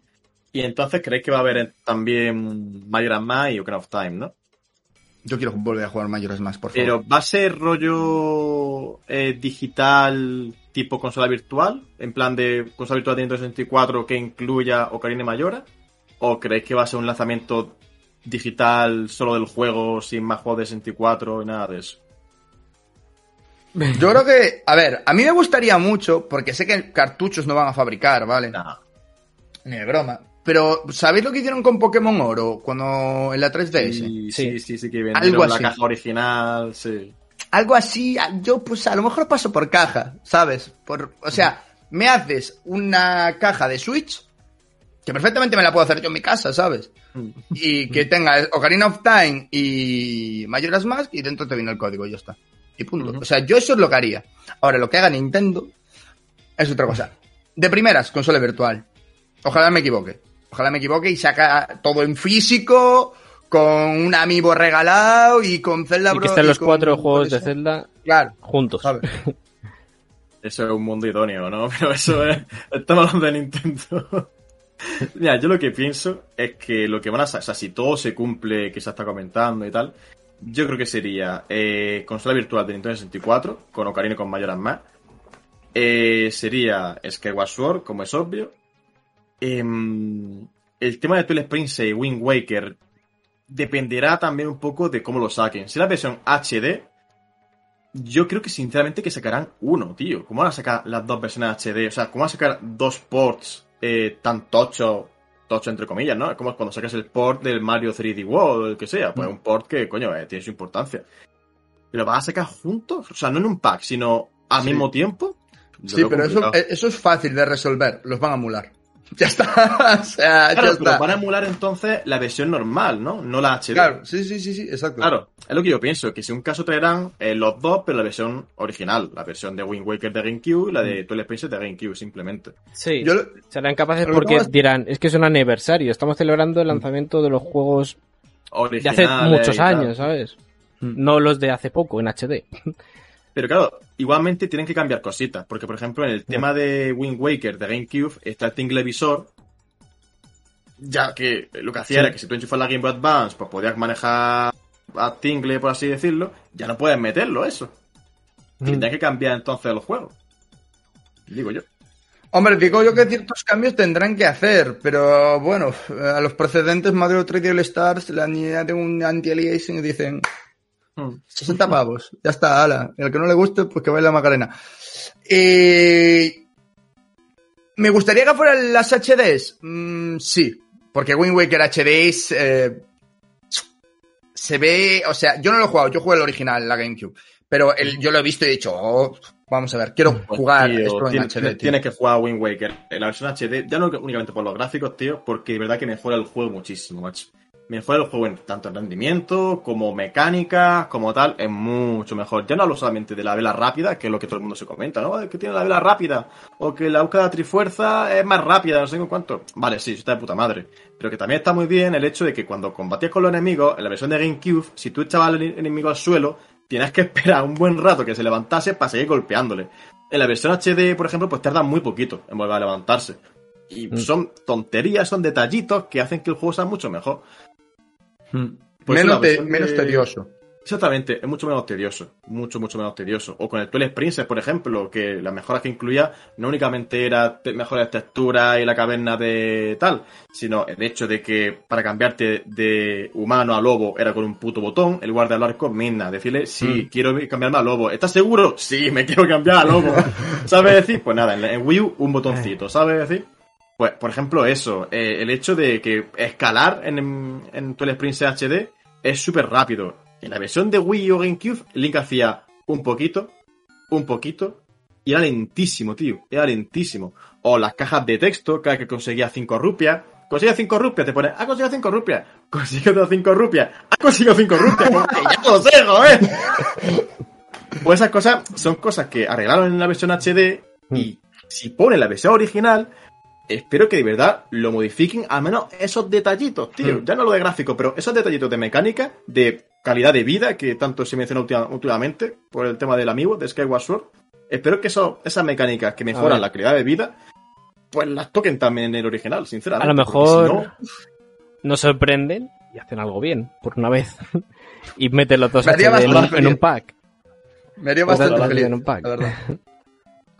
Y entonces creéis que va a haber también Majora's Mask y Ocarina of Time, ¿no? Yo quiero volver a jugar Majora's Mask, por favor. Pero ¿va a ser rollo eh, digital tipo consola virtual? En plan de consola virtual de Nintendo 64 que incluya Ocarina y Mayora? ¿O creéis que va a ser un lanzamiento digital solo del juego sin más juegos de 64 y nada de eso? Yo creo que, a ver, a mí me gustaría mucho, porque sé que cartuchos no van a fabricar, ¿vale? Nah. Ni de broma. Pero, ¿sabéis lo que hicieron con Pokémon Oro cuando en la 3DS? Sí, Sí. sí, sí, que Algo vendieron la así. caja original, sí. Algo así, yo pues a lo mejor paso por caja, ¿sabes? Por, o sea, me haces una caja de Switch, que perfectamente me la puedo hacer yo en mi casa, ¿sabes? Y que tenga Ocarina of Time y Majora's Mask y dentro te viene el código y ya está. Y punto. O sea, yo eso es lo que haría. Ahora, lo que haga Nintendo es otra cosa. De primeras, consola virtual. Ojalá me equivoque. Ojalá me equivoque y saca todo en físico, con un amiibo regalado y con Zelda Y que estén los con- cuatro juegos de. Zelda Claro, juntos. ¿sabes? Eso es un mundo idóneo, ¿no? Pero eso es. Estamos hablando de Nintendo. Mira, yo lo que pienso es que lo que van a. O sea, si todo se cumple, que se está comentando y tal, yo creo que sería eh, consola virtual de Nintendo 64, con Ocarina y con Majora's Mask. Eh, sería Skyward Sword, como es obvio. Em, el tema de Twilight Princess y Wind Waker dependerá también un poco de cómo lo saquen. Si la versión HD, yo creo que sinceramente que sacarán uno, tío. ¿Cómo van a sacar las dos versiones HD? O sea, ¿cómo van a sacar dos ports eh, tan tocho, tocho entre comillas, ¿no? Es como cuando sacas el port del Mario 3D World o el que sea. Pues un port que, coño, eh, tiene su importancia. ¿Pero vas a sacar juntos? O sea, no en un pack, sino al Sí. mismo tiempo. Lo Sí, pero eso, eso es fácil de resolver. Los van a emular. Ya está. o sea, Claro, ya pero está. van a emular entonces la versión normal, ¿no? No la HD. Claro, sí, sí, sí, sí, exacto. Claro, es lo que yo pienso, que si un caso traerán eh, los dos, pero la versión original, la versión de Wind Waker de GameCube y la de Twilight Princess de GameCube, simplemente. Sí. Yo lo- Serán capaces Pero porque más- dirán, es que es un aniversario, estamos celebrando el lanzamiento de los juegos de Originales hace muchos años, ¿sabes? No los de hace poco, en HD. Pero claro, igualmente tienen que cambiar cositas, porque por ejemplo en el tema de Wind Waker de GameCube está el Tingle Visor, ya que lo que hacía era que si tú enchufas la Game Boy Advance, pues podías manejar a Tingle, por así decirlo, ya no puedes meterlo eso. Tendría que cambiar entonces los juegos. Digo yo. Hombre, digo yo que ciertos cambios tendrán que hacer, pero bueno, a los precedentes Mario 3D All Stars le añaden un anti-aliasing y dicen. 60 pavos, ya está, ala. El que no le guste, pues que baile la Macarena. Eh, ¿Me gustaría que fueran las HDs? Mm, sí, porque Wind Waker HD es, eh, se ve, o sea, yo no lo he jugado, yo jugué el original, la GameCube, pero el, yo lo he visto y he dicho, oh, vamos a ver, quiero Pues, jugar tío, esto en tiene- HD. tío. Tienes que jugar a Wind Waker en la versión HD, ya no únicamente por los gráficos, tío, porque de verdad que mejora el juego muchísimo, macho. Mejora el juego en tanto en rendimiento, como mecánica, como tal, es mucho mejor. Ya no hablo solamente de la vela rápida, que es lo que todo el mundo se comenta, ¿no? Que tiene la vela rápida, o que la Uka Trifuerza es más rápida, no sé cuánto. Vale, sí, está de puta madre. Pero que también está muy bien el hecho de que cuando combatías con los enemigos, en la versión de GameCube, si tú echabas al enemigo al suelo, tienes que esperar un buen rato que se levantase para seguir golpeándole. En la versión HD, por ejemplo, pues tarda muy poquito en volver a levantarse. Y Mm. son tonterías, son detallitos que hacen que el juego sea mucho mejor. Hmm. Por eso menos, te- de- tedioso. Exactamente, es mucho menos tedioso. Mucho, mucho menos tedioso. O con el Twilight Princess, por ejemplo, que las mejoras que incluía no únicamente era te- mejores texturas y la caverna de tal, sino el hecho de que para cambiarte de humano a lobo era con un puto botón, en lugar de hablar con Midna, decirle, sí, Mm. quiero cambiarme a lobo. ¿Estás seguro? Sí, me quiero cambiar a lobo. ¿Sabes decir? Pues nada, en, en Wii U un botoncito, ¿sabes decir? Pues, por ejemplo, eso, eh, el hecho de que escalar en, en Twilight Princess HD es súper rápido. En la versión de Wii o GameCube, Link hacía un poquito, un poquito, y era lentísimo, tío. Era lentísimo. O las cajas de texto, cada que conseguía 5 rupias. Conseguía 5 rupias, te pone, ha conseguido 5 rupias. Consigue otras 5 rupias. Ha conseguido 5 rupias. Ya lo sé, joder. Pues esas cosas son cosas que arreglaron en la versión HD y si pone la versión original, espero que de verdad lo modifiquen, al menos esos detallitos, tío. Hmm. Ya no lo de gráfico, pero esos detallitos de mecánica, de calidad de vida, que tanto se menciona última- últimamente por el tema del amigo de Skyward Sword. Espero que eso, esas mecánicas que mejoran la calidad de vida, pues las toquen también en el original, sinceramente. A lo si mejor no- nos sorprenden y hacen algo bien, por una vez. y meten los dos en, un pack. Me haría Pues bastante feliz, en un pack. la verdad.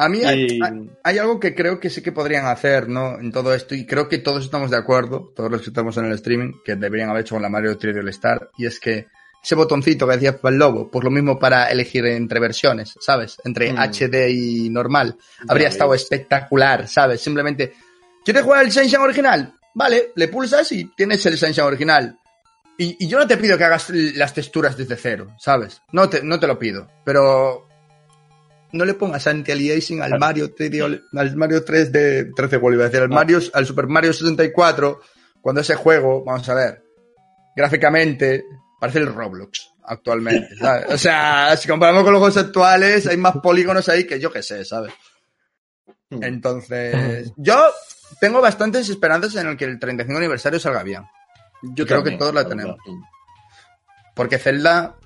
A mí hay, Y- hay- hay algo que creo que sí que podrían hacer, ¿no? En todo esto, y creo que todos estamos de acuerdo, todos los que estamos en el streaming, que deberían haber hecho con la Mario 3D All Star, y es que ese botoncito que decía para el lobo, pues lo mismo para elegir entre versiones, ¿sabes? Entre Mm. HD y normal. Habría estado espectacular, ¿sabes? Simplemente, ¿quieres jugar el Sunshine original? Vale, le pulsas y tienes el Sunshine original. Y, y yo no te pido que hagas las texturas desde cero, ¿sabes? No te, no te lo pido. Pero no le pongas anti-aliasing al. Mario 3D, All- al Mario 3 de 13 World, iba a decir, al Ah. Mario, al Super Mario 64, cuando ese juego, vamos a ver, gráficamente parece el Roblox actualmente, ¿sabes? O sea, si comparamos con los juegos actuales, hay más polígonos ahí que yo que sé, ¿sabes? Hmm. Entonces, yo tengo bastantes esperanzas en el que el 35 aniversario salga bien. Yo creo que todos la tenemos. Porque Zelda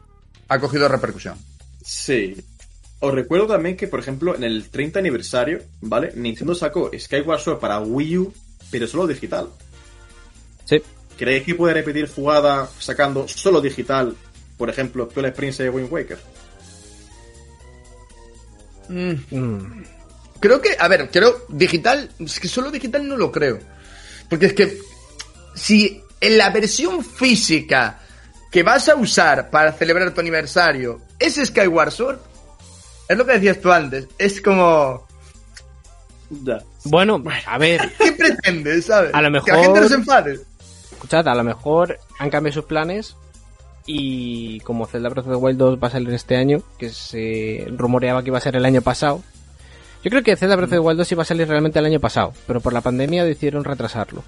ha cogido repercusión. Sí. Os recuerdo también que, por ejemplo, en el 30 aniversario, ¿vale? Nintendo sacó Skyward Sword para Wii U, pero solo digital. Sí. ¿Creéis que puede repetir jugada sacando solo digital, por ejemplo, Twilight Princess Wind Waker? Mm. Creo que, a ver, creo digital, es que solo digital no lo creo. Porque es que si en la versión física que vas a usar para celebrar tu aniversario es Skyward Sword, es lo que decías tú antes, es como, Ya. Bueno, a ver, ¿qué pretendes, sabes? A lo Que la gente mejor- no se enfade. escuchad, a lo mejor han cambiado sus planes y como Zelda Breath of the Wild 2 va a salir este año, que se rumoreaba que iba a ser el año pasado, yo creo que Zelda Breath of the Wild 2 iba a salir realmente el año pasado, pero por la pandemia decidieron retrasarlo.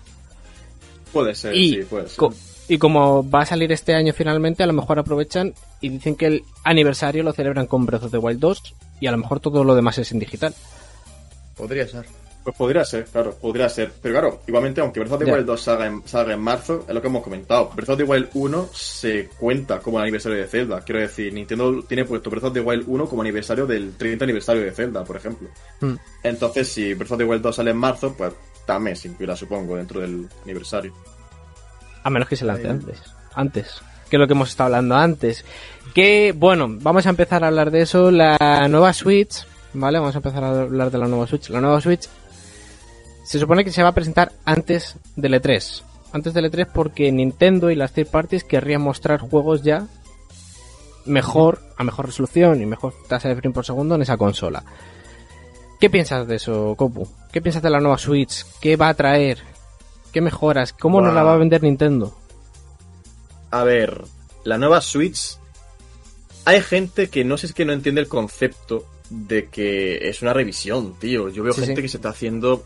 Puede ser, y, sí, puede ser. co- y como va a salir este año finalmente, a lo mejor aprovechan y dicen que el aniversario lo celebran con Breath of the Wild 2 y a lo mejor todo lo demás es en digital. Podría ser. Pues podría ser, claro, podría ser. Pero claro, igualmente, aunque Breath of the. Wild 2 salga en, salga en marzo, es lo que hemos comentado. Breath of the Wild 1 se cuenta como el aniversario de Zelda. Quiero decir, Nintendo tiene puesto Breath of the Wild 1 como aniversario del 30 aniversario de Zelda, por ejemplo. Hmm. Entonces, si Breath of the Wild 2 sale en marzo, pues también se incluirá, supongo, dentro del aniversario. A menos que se lance antes. Antes. Que es lo que hemos estado hablando antes. Que, bueno, vamos a empezar a hablar de eso. La nueva Switch, ¿vale? Vamos a empezar a hablar de la nueva Switch. La nueva Switch se supone que se va a presentar antes del E3. Antes del E3 porque Nintendo y las third parties querrían mostrar juegos ya mejor, a mejor resolución y mejor tasa de frame por segundo en esa consola. ¿Qué piensas de eso, Kopu? ¿Qué piensas de la nueva Switch? ¿Qué va a traer? ¿Qué mejoras? ¿Cómo nos la va a vender Nintendo? A ver, la nueva Switch. Hay gente que no sé si es que no entiende el concepto de que es una revisión, tío. Yo veo Sí, gente sí. que se está haciendo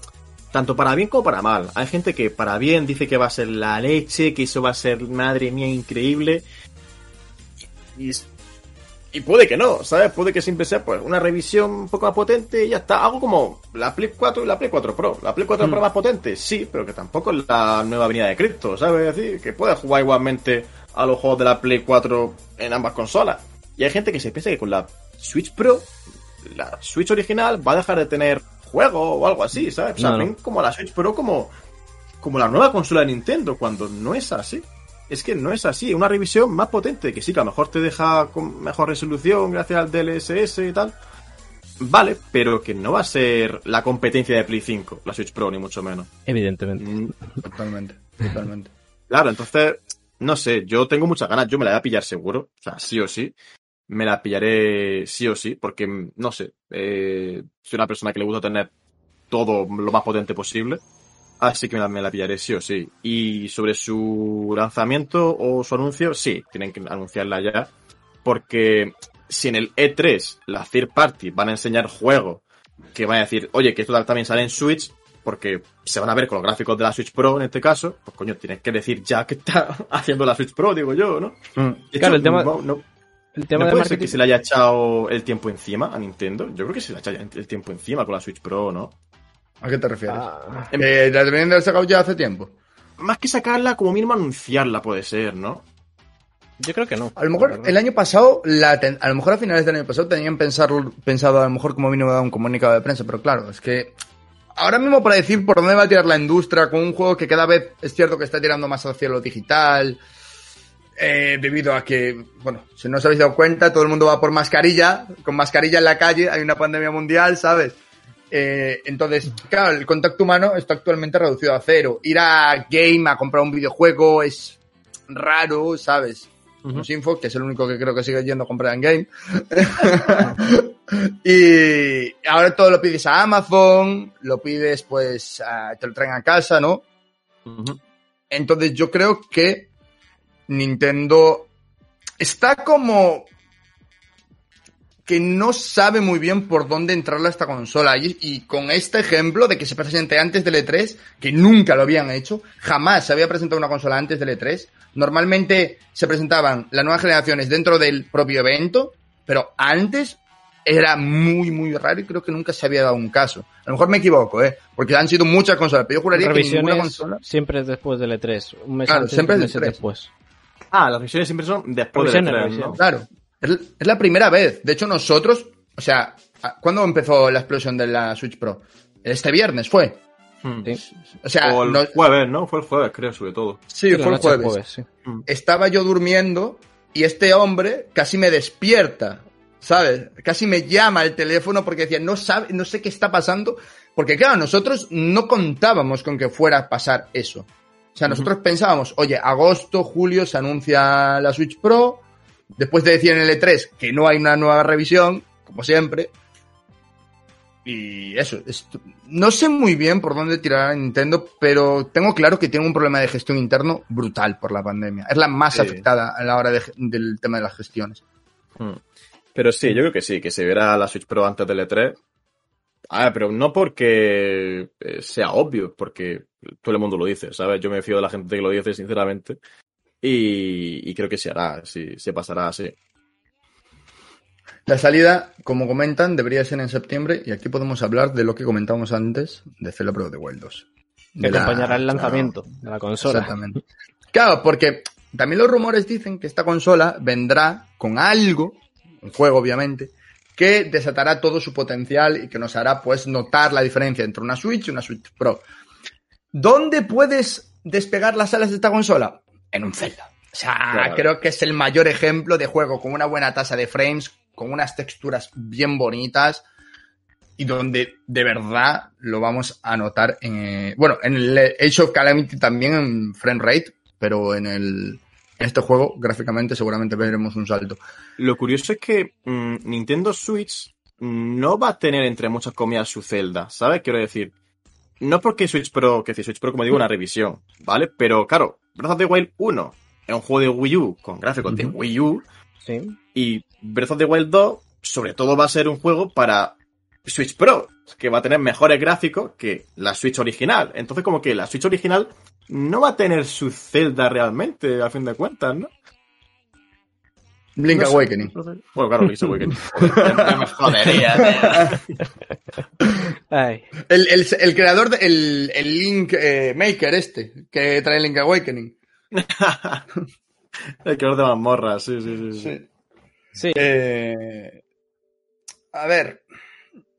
tanto para bien como para mal. Hay gente que para bien dice que va a ser la leche, que eso va a ser, madre mía, increíble. Y, y puede que no, ¿sabes? Puede que siempre sea pues una revisión un poco más potente y ya está. Algo como la Play 4 y la Play 4 Pro. La Play 4 Mm. Pro más potente, sí, pero que tampoco es la nueva avenida de Cristo, ¿sabes? Es decir, que puedes jugar igualmente a los juegos de la Play 4 en ambas consolas. Y hay gente que se piensa que con la Switch Pro, la Switch original va a dejar de tener juego o algo así, ¿sabes? O sea, No, no. ven como la Switch Pro como, como la nueva consola de Nintendo, cuando no es así. Es que no es así, una revisión más potente, que sí, que a lo mejor te deja con mejor resolución gracias al DLSS y tal. Vale, pero que no va a ser la competencia de Play 5, la Switch Pro, ni mucho menos. Evidentemente. Mm, Totalmente, totalmente. Claro, entonces, no sé, yo tengo muchas ganas, yo me la voy a pillar seguro, o sea, sí o sí. Me la pillaré sí o sí, porque, mm, no sé, eh, soy una persona que le gusta tener todo lo más potente posible, así que me la, me la pillaré sí o sí. Y sobre su lanzamiento o su anuncio, sí, tienen que anunciarla ya, porque si en el E3 la third party van a enseñar juegos que van a decir, oye, que esto también sale en Switch, porque se van a ver con los gráficos de la Switch Pro en este caso, pues coño, tienes que decir ya que está haciendo la Switch Pro, digo yo, ¿no? De Claro, el tema- no, no- El tema no de ser que se le haya echado el tiempo encima a Nintendo. Yo creo que se le ha echado el tiempo encima con la Switch Pro, ¿no? ¿A qué te refieres? Ah, Eh, ¿La deberían de haber sacado ya hace tiempo? Más que sacarla, como mínimo anunciarla puede ser, ¿no? yo creo que no. A lo mejor el año pasado, la ten- a lo mejor a finales del año pasado tenían pensar, pensado a lo mejor como mínimo dar un comunicado de prensa, pero claro, es que ahora mismo para decir por dónde va a tirar la industria con un juego que cada vez es cierto que está tirando más hacia lo digital, eh, debido a que, bueno, si no os habéis dado cuenta, todo el mundo va por mascarilla, con mascarilla en la calle, hay una pandemia mundial, ¿sabes? Eh, entonces, claro, el contacto humano está actualmente reducido a cero. Ir a game a comprar un videojuego es raro, ¿sabes? Ujú. Info, que es el único que creo que sigue yendo a comprar en game. y ahora todo lo pides a Amazon, lo pides pues, a- te lo traen a casa, ¿no? Entonces yo creo que Nintendo está como que no sabe muy bien por dónde entrarle a esta consola. Y, y con este ejemplo de que se presente antes del E3, que nunca lo habían hecho, jamás se había presentado una consola antes del E3. Normalmente se presentaban las nuevas generaciones dentro del propio evento, pero antes era muy, muy raro y creo que nunca se había dado un caso. A lo mejor me equivoco, ¿eh? Porque han sido muchas consolas, pero yo juraría que ninguna Revisiones consola... siempre después del E3. Un mes Claro, antes, siempre del meses E3. después. Ah, las revisiones siempre son después de Revisiones, E3, ¿no? revisiones. Claro, es, la primera vez. De hecho, nosotros, o sea, ¿cuándo empezó la explosión de la Switch Pro? Este viernes fue. Hmm. Sí. O sea, O el no- jueves, ¿no? Fue el jueves, creo, sobre todo. sí, fue el jueves. sí. Estaba yo durmiendo y este hombre casi me despierta, ¿sabes? Casi me llama al teléfono porque decía, no sabe, no sé qué está pasando. Porque claro, nosotros no contábamos con que fuera a pasar eso. O sea, nosotros pensábamos, oye, agosto, julio se anuncia la Switch Pro. Después de decir en el E3 que no hay una nueva revisión, como siempre. Y eso, no sé muy bien por dónde tirará Nintendo, pero tengo claro que tiene un problema de gestión interno brutal por la pandemia. Es la más Sí. afectada a la hora de- del tema de las gestiones. Hmm. Pero sí, yo creo que sí, que se verá la Switch Pro antes del E3. A ver, pero no porque eh, sea obvio, porque todo el mundo lo dice, ¿sabes? Yo me fío de la gente que lo dice, sinceramente. Y, y creo que se hará, sí, se pasará así. La salida, como comentan, debería ser en septiembre y aquí podemos hablar de lo que comentábamos antes de Zelda Pro de Wild 2. Que De la- acompañará el lanzamiento de la consola. Exactamente. Claro, porque también los rumores dicen que esta consola vendrá con algo, un juego obviamente, que desatará todo su potencial y que nos hará pues notar la diferencia entre una Switch y una Switch Pro. ¿Dónde puedes despegar las alas de esta consola? En un Zelda. O sea, Claro. creo que es el mayor ejemplo de juego con una buena tasa de frames, con unas texturas bien bonitas y donde de verdad lo vamos a notar en... eh, bueno, en el Age of Calamity también en frame rate, pero en el... En este juego, gráficamente, seguramente veremos un salto. Lo curioso es que mm, Nintendo Switch no va a tener entre muchas comillas su Zelda, ¿sabes? Quiero decir, no porque Switch Pro, que Switch Pro, como digo, una revisión, ¿vale? Pero claro, Breath of the Wild 1 es un juego de Wii U con gráficos de. Wii U Sí. y Breath of the Wild 2 sobre todo va a ser un juego para Switch Pro, que va a tener mejores gráficos que la Switch original. Entonces como que la Switch original no va a tener su Zelda realmente, a fin de cuentas, ¿no? Link No sé. Awakening. Bueno, claro, Link's Awakening. Joder, ya me jodería. Ay. El, el, el creador, de- el, el Link eh, Maker este, que trae Link Awakening. El creador de mazmorras, sí, sí, sí. sí. Sí. Sí. Eh, a ver.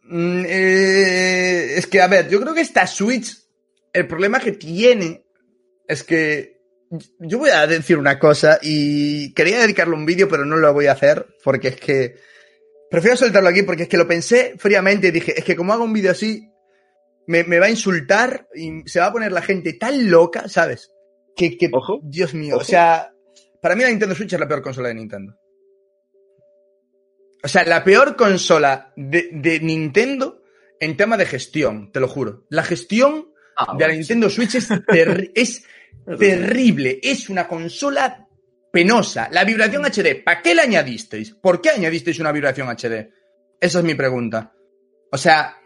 Mm, eh, es que, a ver, yo creo que esta Switch, el problema que tiene es que yo voy a decir una cosa y quería dedicarle un vídeo, pero no lo voy a hacer porque es que prefiero soltarlo aquí porque es que lo pensé fríamente y dije, es que como hago un vídeo así, me, me va a insultar y se va a poner la gente tan loca, ¿sabes? Que, que Ojo. Dios mío, Ojo. o sea, para mí la Nintendo Switch es la peor consola de Nintendo. O sea, la peor consola de, de Nintendo en tema de gestión, te lo juro. La gestión Ah, de la Nintendo Switch es, es. Terrible. Es una consola penosa. La vibración HD, ¿para qué la añadisteis? ¿Por qué añadisteis una vibración HD? Esa es mi pregunta. O sea,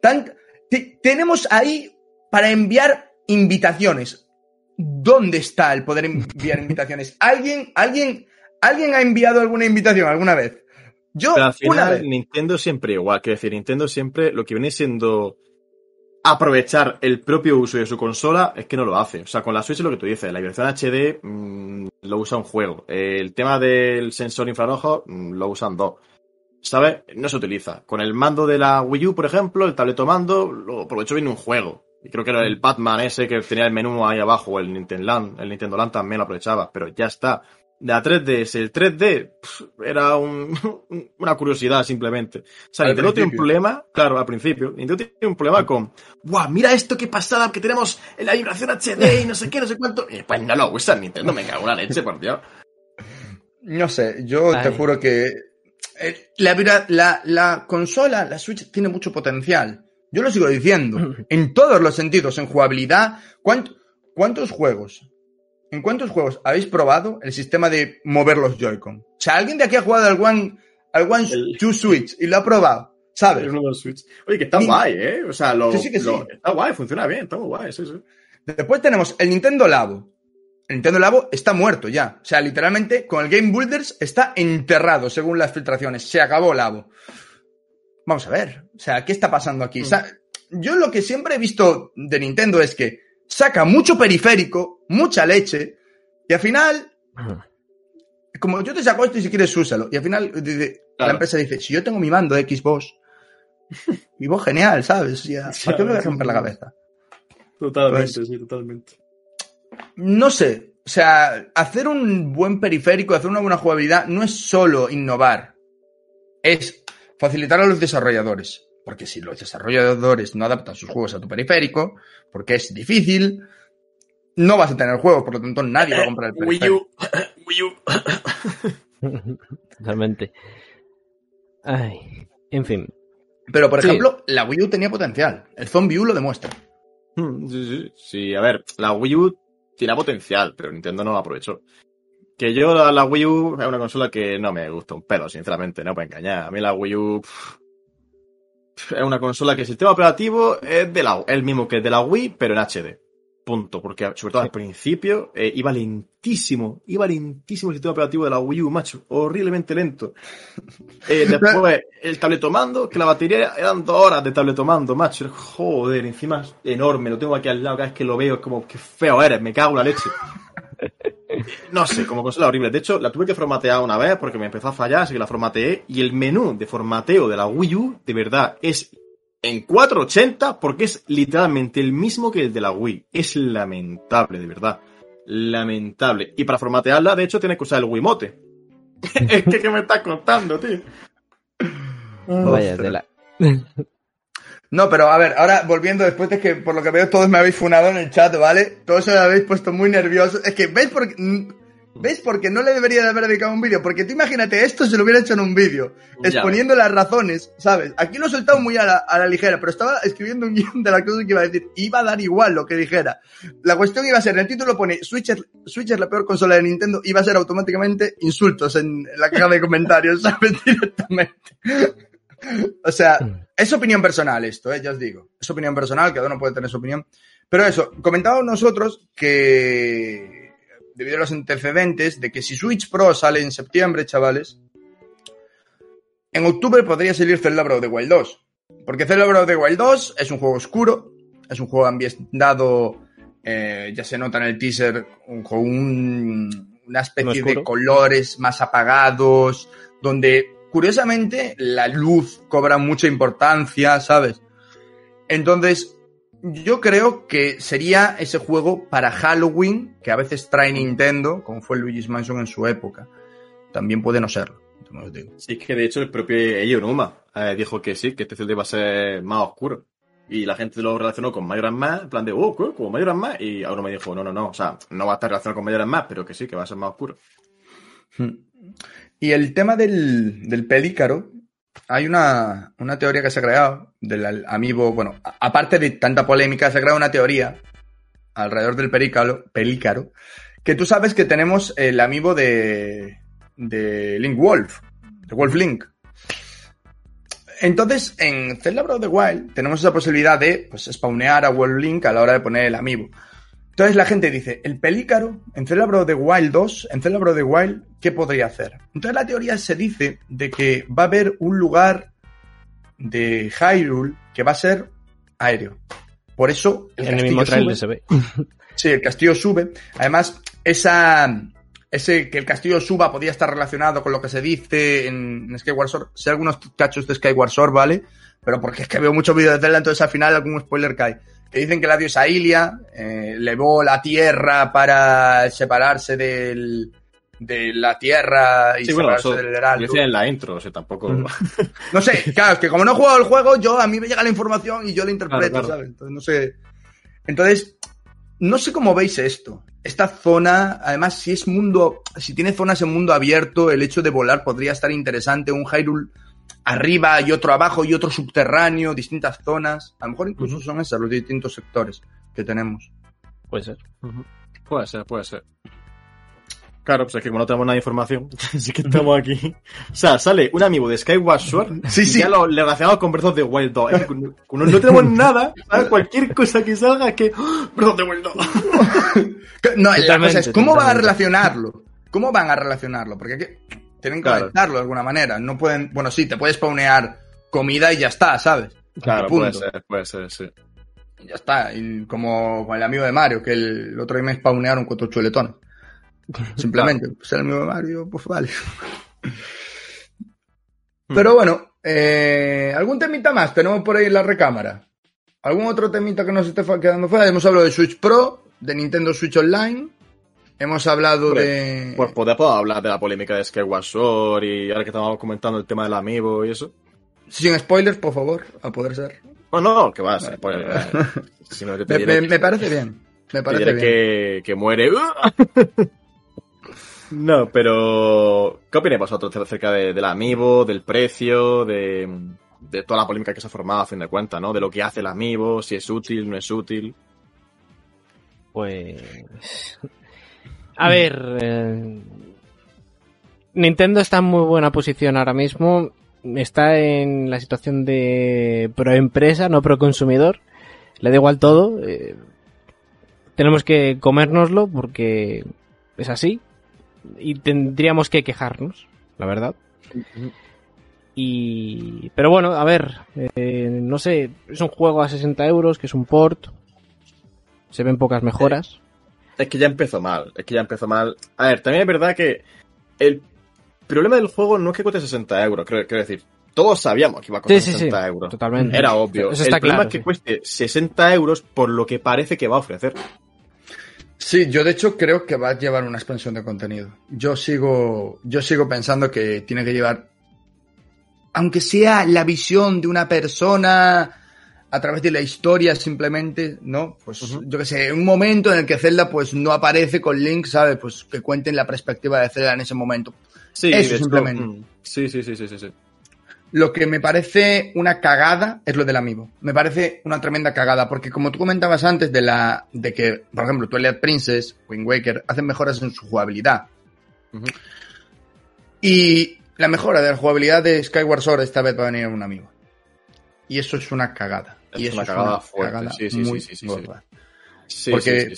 tan- te- tenemos ahí para enviar invitaciones. ¿Dónde está el poder enviar invitaciones? ¿Alguien, alguien, alguien ha enviado alguna invitación alguna vez? Yo, Pero al una vez. Nintendo siempre igual. Quiero decir, Nintendo siempre lo que viene siendo aprovechar el propio uso de su consola es que no lo hace. O sea, con la Switch es lo que tú dices. La vibración HD mm, lo usa un juego. El tema del sensor infrarrojo mm, lo usan dos. ¿Sabes? No se utiliza. Con el mando de la Wii U, por ejemplo, el tableto mando, lo aprovechó bien un juego. Y creo que era el Batman ese que tenía el menú ahí abajo, el Nintendo Land, el Nintendo Land también lo aprovechaba, pero ya está. La 3DS, el 3D pf, era un- una curiosidad simplemente. O sea, Al Nintendo tiene un problema, claro, al principio, Nintendo tiene un problema con, ¡guau! Mira esto qué pasada que tenemos en la vibración HD y no sé qué, no sé cuánto. Y pues no lo usan Nintendo, me cago en la leche, por Dios. No sé, yo te juro que eh, la, la, la consola, la Switch, tiene mucho potencial. Yo lo sigo diciendo. En todos los sentidos, en jugabilidad. ¿Cuánt- ¿Cuántos juegos? ¿En cuántos juegos habéis probado el sistema de mover los Joy-Con? O sea, alguien de aquí ha jugado al One, al One El- Two Switch y lo ha probado, ¿sabes? Switch. Oye, que está Ni- guay, ¿eh? O sea, lo, Sí, sí que lo- sí. está guay, funciona bien, está muy guay, sí, sí. Después tenemos el Nintendo Labo. El Nintendo Labo está muerto ya. O sea, literalmente con el Game Builders está enterrado según las filtraciones. Se acabó Labo. Vamos a ver. O sea, ¿qué está pasando aquí? Sa- Yo lo que siempre he visto de Nintendo es que saca mucho periférico, mucha leche, y al final, como yo te saco esto y si quieres úsalo. Y al final dice- la empresa dice, si yo tengo mi mando de Xbox, mi voz genial, ¿sabes? Sea, ¿Para qué me voy a romper la cabeza? Totalmente, Pues- sí, totalmente. No sé, o sea, hacer un buen periférico, hacer una buena jugabilidad, no es solo innovar, es facilitar a los desarrolladores. Porque si los desarrolladores no adaptan sus juegos a tu periférico, porque es difícil, no vas a tener juegos, por lo tanto nadie va a comprar el Wii periférico. U, Wii U. Totalmente. Ay, en fin. Pero, por Sí. ejemplo, la Wii U tenía potencial. El Zombie U lo demuestra. Hmm, Sí, sí, sí, a ver, la Wii U tiene potencial, pero Nintendo no lo aprovechó. Que yo la, la Wii U es una consola que no me gusta un pelo, sinceramente, no puedo engañar. A mí la Wii U pff, es una consola que el sistema operativo es de la, el mismo que el de la Wii, pero en HD. Punto. Porque sobre todo al principio eh, iba lentísimo, iba lentísimo el sistema operativo de la Wii U, macho. Horriblemente lento. Eh, después el tabletomando, que la batería eran dos horas de tabletomando, macho. Joder, encima es enorme, lo tengo aquí al lado, cada vez que lo veo es como que feo eres, me cago en la leche. No sé, como consola horrible. De hecho, la tuve que formatear una vez porque me empezó a fallar, así que la formateé. Y el menú de formateo de la Wii U, de verdad, es en 480 porque es literalmente el mismo que el de la Wii. Es lamentable, de verdad. Lamentable. Y para formatearla, de hecho, tienes que usar el Wiimote. es que, ¿qué me estás contando, tío? Vaya Ostras. tela. No, pero a ver, ahora volviendo después de que por lo que veo todos me habéis funado en el chat, ¿vale? Todos me habéis puesto muy nerviosos. Es que, ¿veis por qué? ¿Veis por qué no le debería de haber dedicado un vídeo? Porque tú imagínate, esto se lo hubiera hecho en un vídeo, exponiendo las razones, ¿sabes? Aquí lo he soltado muy a la, a la ligera, pero estaba escribiendo un guion de la cosa que iba a decir. Iba a dar igual lo que dijera. La cuestión iba a ser, en el título pone Switch es, Switch es la peor consola de Nintendo, iba a ser automáticamente insultos en, en la caja de comentarios, ¿sabes? Directamente. O sea, es opinión personal esto, ¿eh? ya os digo. Es opinión personal, cada uno puede tener su opinión. Pero eso, comentábamos nosotros que, debido a los antecedentes, de que si Switch Pro sale en septiembre, chavales, en octubre podría salir of the Wild 2. Porque of the Wild 2 es un juego oscuro, es un juego ambientado, eh, ya se nota en el teaser, con un- una especie de colores más apagados, donde curiosamente la luz cobra mucha importancia, ¿sabes? Entonces, yo creo que sería ese juego para Halloween, que a veces trae Nintendo, como fue Luigi's Mansion en su época. También puede no serlo. digo. Sí, es que de hecho el propio Eiji Onuma eh, dijo que sí, que este Zelda iba a ser más oscuro. Y la gente lo relacionó con Majora's Mask, en plan de, oh, ¿qué? como Majora's Mask. Y ahora me dijo, no, no, no, o sea, no va a estar relacionado con Majora's Mask, pero que sí, que va a ser más oscuro. Hmm. Y el tema del, del pelícaro, hay una, una teoría que se ha creado del amiibo, bueno, aparte de tanta polémica, se ha creado una teoría alrededor del pelícaro, pelícaro que tú sabes que tenemos el amiibo de, de Link Wolf, de Wolf Link. Entonces, en Zelda Breath of the Wild tenemos esa posibilidad de pues, spawnear a Wolf Link a la hora de poner el amiibo. Entonces la gente dice, el pelícaro en of the Wild 2, en of the Wild, ¿qué podría hacer? Entonces la teoría se dice de que va a haber un lugar de Hyrule que va a ser aéreo. Por eso el en el castillo mismo sube. trailer se ve. Sí, el castillo sube. Además, esa, ese que el castillo suba podía estar relacionado con lo que se dice en, en Skyward Sword. Sé algunos cachos de Skyward Sword, ¿vale? Pero porque es que veo muchos vídeos de Zelda, entonces al final algún spoiler cae. Que dicen que la diosa Ilia eh, levó la tierra para separarse del, de la tierra y Sí, bueno, separarse eso del heraldo. decía en la intro, o sea, tampoco... Ujú. No sé, claro, es que como no he jugado el juego, yo a mí me llega la información y yo la interpreto, Claro, claro. ¿sabes? Entonces no sé. Entonces, no sé cómo veis esto. Esta zona, además, si es mundo, si tiene zonas en mundo abierto, el hecho de volar podría estar interesante. Un Hyrule arriba y otro abajo y otro subterráneo, distintas zonas. A lo mejor incluso son esas los distintos sectores que tenemos. Puede ser. Puede ser, puede ser. Claro, pues es que como no tenemos nada de información, sí que estamos aquí. O sea, sale un amigo de Skyward Sword Sí, y sí. ya lo le relacionamos con Breath of the Wild 2. Es que como como no tenemos nada, ¿sabes? Cualquier cosa que salga es que... ¡Ah! Breath of the Wild 2. No, la cosa es, ¿cómo van a relacionarlo? ¿Cómo van a relacionarlo? Porque hay que- tienen que Claro. de alguna manera. No pueden, bueno, sí, te puedes paunear comida y ya está, ¿sabes? Claro, Punto. puede ser, puede ser, sí. Y ya está. Y como con el amigo de Mario, que el, el otro día me spawnearon cuatro chuletones. Simplemente, pues el amigo de Mario, pues vale. Pero bueno, eh, ¿algún temita más tenemos por ahí en la recámara? ¿Algún otro temita que nos esté quedando fuera? Hemos hablado de Switch Pro, de Nintendo Switch Online. Hemos hablado de... Pues podemos hablar de la polémica de Skyward Sword y ahora que estamos comentando el tema del amigo y eso. Sin spoilers, por favor, a poder ser. No, no, que va a ser. Pues, eh, si no, yo te Me, diré me- que- me parece bien. Me parece bien. que, que muere. No, pero ¿qué opináis vosotros acerca de, del amiibo, del precio, de, de toda la polémica que se ha formado a fin de cuentas, ¿no? De lo que hace el amiibo, si es útil, no es útil. Pues. A ver. eh, Nintendo está en muy buena posición ahora mismo. Está en la situación de pro empresa, no pro consumidor. Le da igual todo. eh, tenemos que comérnoslo porque es así. Y tendríamos que quejarnos, la verdad. Y. Pero bueno, a ver. eh, no sé. Es un juego a 60 euros, que es un port. Se ven pocas mejoras. Es que ya empezó mal, es que ya empezó mal. A ver, también es verdad que el problema del juego no es que cueste 60 euros, creo, quiero decir, todos sabíamos que iba a costar Sí, sí, sí. 60 euros. Totalmente. Era obvio. Eso el problema claro. es que sí. cueste 60 euros por lo que parece que va a ofrecer. Sí, yo de hecho creo que va a llevar una expansión de contenido. Yo sigo, yo sigo pensando que tiene que llevar, aunque sea la visión de una persona a través de la historia simplemente, ¿no? Pues yo que sé, un momento en el que Zelda pues no aparece con Link, ¿sabes? Pues que cuenten la perspectiva de Zelda en ese momento. Sí, Eso hecho, simplemente. mm, Sí, sí, sí, sí, sí, sí. Lo que me parece una cagada es lo del amigo. Me parece una tremenda cagada, porque como tú comentabas antes de la de que, por ejemplo, Twilight Princess, Wind Waker, hacen mejoras en su jugabilidad. Y la mejora de la jugabilidad de Skyward Sword esta vez va a venir en un amigo. Y eso es una cagada. Es y eso una es cagada una fuerte, cagada sí, sí, muy sí, sí, sí, sí. gorda. Sí, Porque-.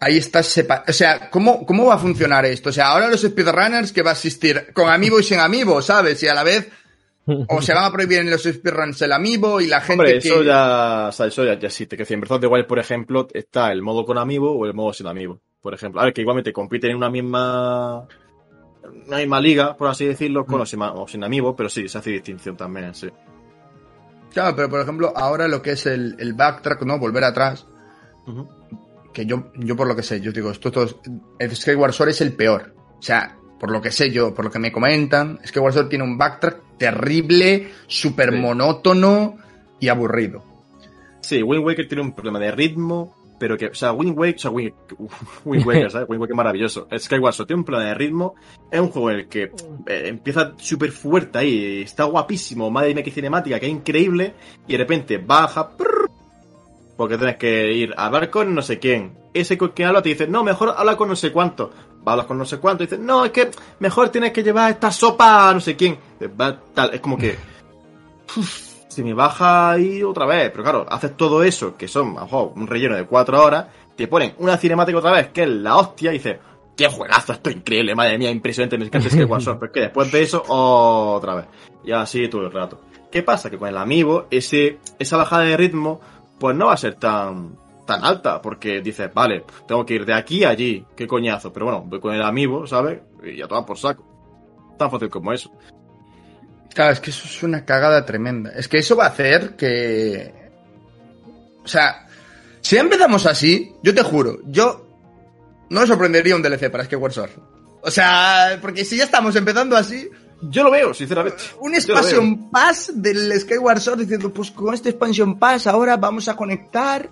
Ahí está sepa O sea, ¿cómo, ¿cómo va a funcionar esto? O sea, ahora los speedrunners que va a existir con amiibo y sin amiibo, ¿sabes? Y a la vez, o se van a prohibir en los speedruns el amiibo y la gente Hombre, que... eso ya, o sea, eso ya, ya existe. Que decir, en Breath of the Wild, por ejemplo, está el modo con amiibo o el modo sin amiibo. Por ejemplo, a ver, que igualmente compiten en una misma una misma liga, por así decirlo, con o sin, o sin amigos, pero sí, se hace distinción también, sí. Claro, pero por ejemplo, ahora lo que es el, el backtrack, ¿no? Volver atrás. Que yo, yo por lo que sé, yo digo, esto, esto- el Skyward Sword es el peor. O sea, por lo que sé yo, por lo que me comentan, Skyward Sword tiene un backtrack terrible, súper Sí. monótono y aburrido. Sí, Wind Waker tiene un problema de ritmo, pero que, o sea, Wind Waker, o sea, Wind, Wind Waker, ¿sabes? Wind Waker es maravilloso. Skyward Sword tiene un problema de ritmo, es un juego en el que eh, empieza súper fuerte ahí, está guapísimo, madre mía qué cinemática, que es increíble, y de repente baja, prrr, porque tienes que ir a hablar con no sé quién. Ese con quien habla te dice, no, mejor habla con no sé cuánto. Va a hablar con no sé cuánto, y dice, no, es que mejor tienes que llevar esta sopa a no sé quién. Va, tal, es como que se me baja ahí otra vez. Pero claro, haces todo eso, que son, a lo mejor, un relleno de cuatro horas, te ponen una cinemática otra vez, que es la hostia, y dices, qué juegazo, esto es increíble, madre mía, impresionante, me encanta Skyward Sword. Pero es que después de eso, otra vez. Y así todo el rato. ¿Qué pasa? Que con el amigo, ese, esa bajada de ritmo, pues no va a ser tan, tan alta, porque dices, vale, tengo que ir de aquí a allí, qué coñazo. Pero bueno, voy con el amigo, ¿sabes? Y ya toma por saco. Tan fácil como eso. Claro, es que eso es una cagada tremenda. Es que eso va a hacer que. O sea, si empezamos así, yo te juro, yo no me sorprendería un DLC para Skyward Sword. O sea, porque si ya estamos empezando así, Yo lo veo, sinceramente. un expansion pass del Skyward Sword diciendo, pues con este expansion pass ahora vamos a conectar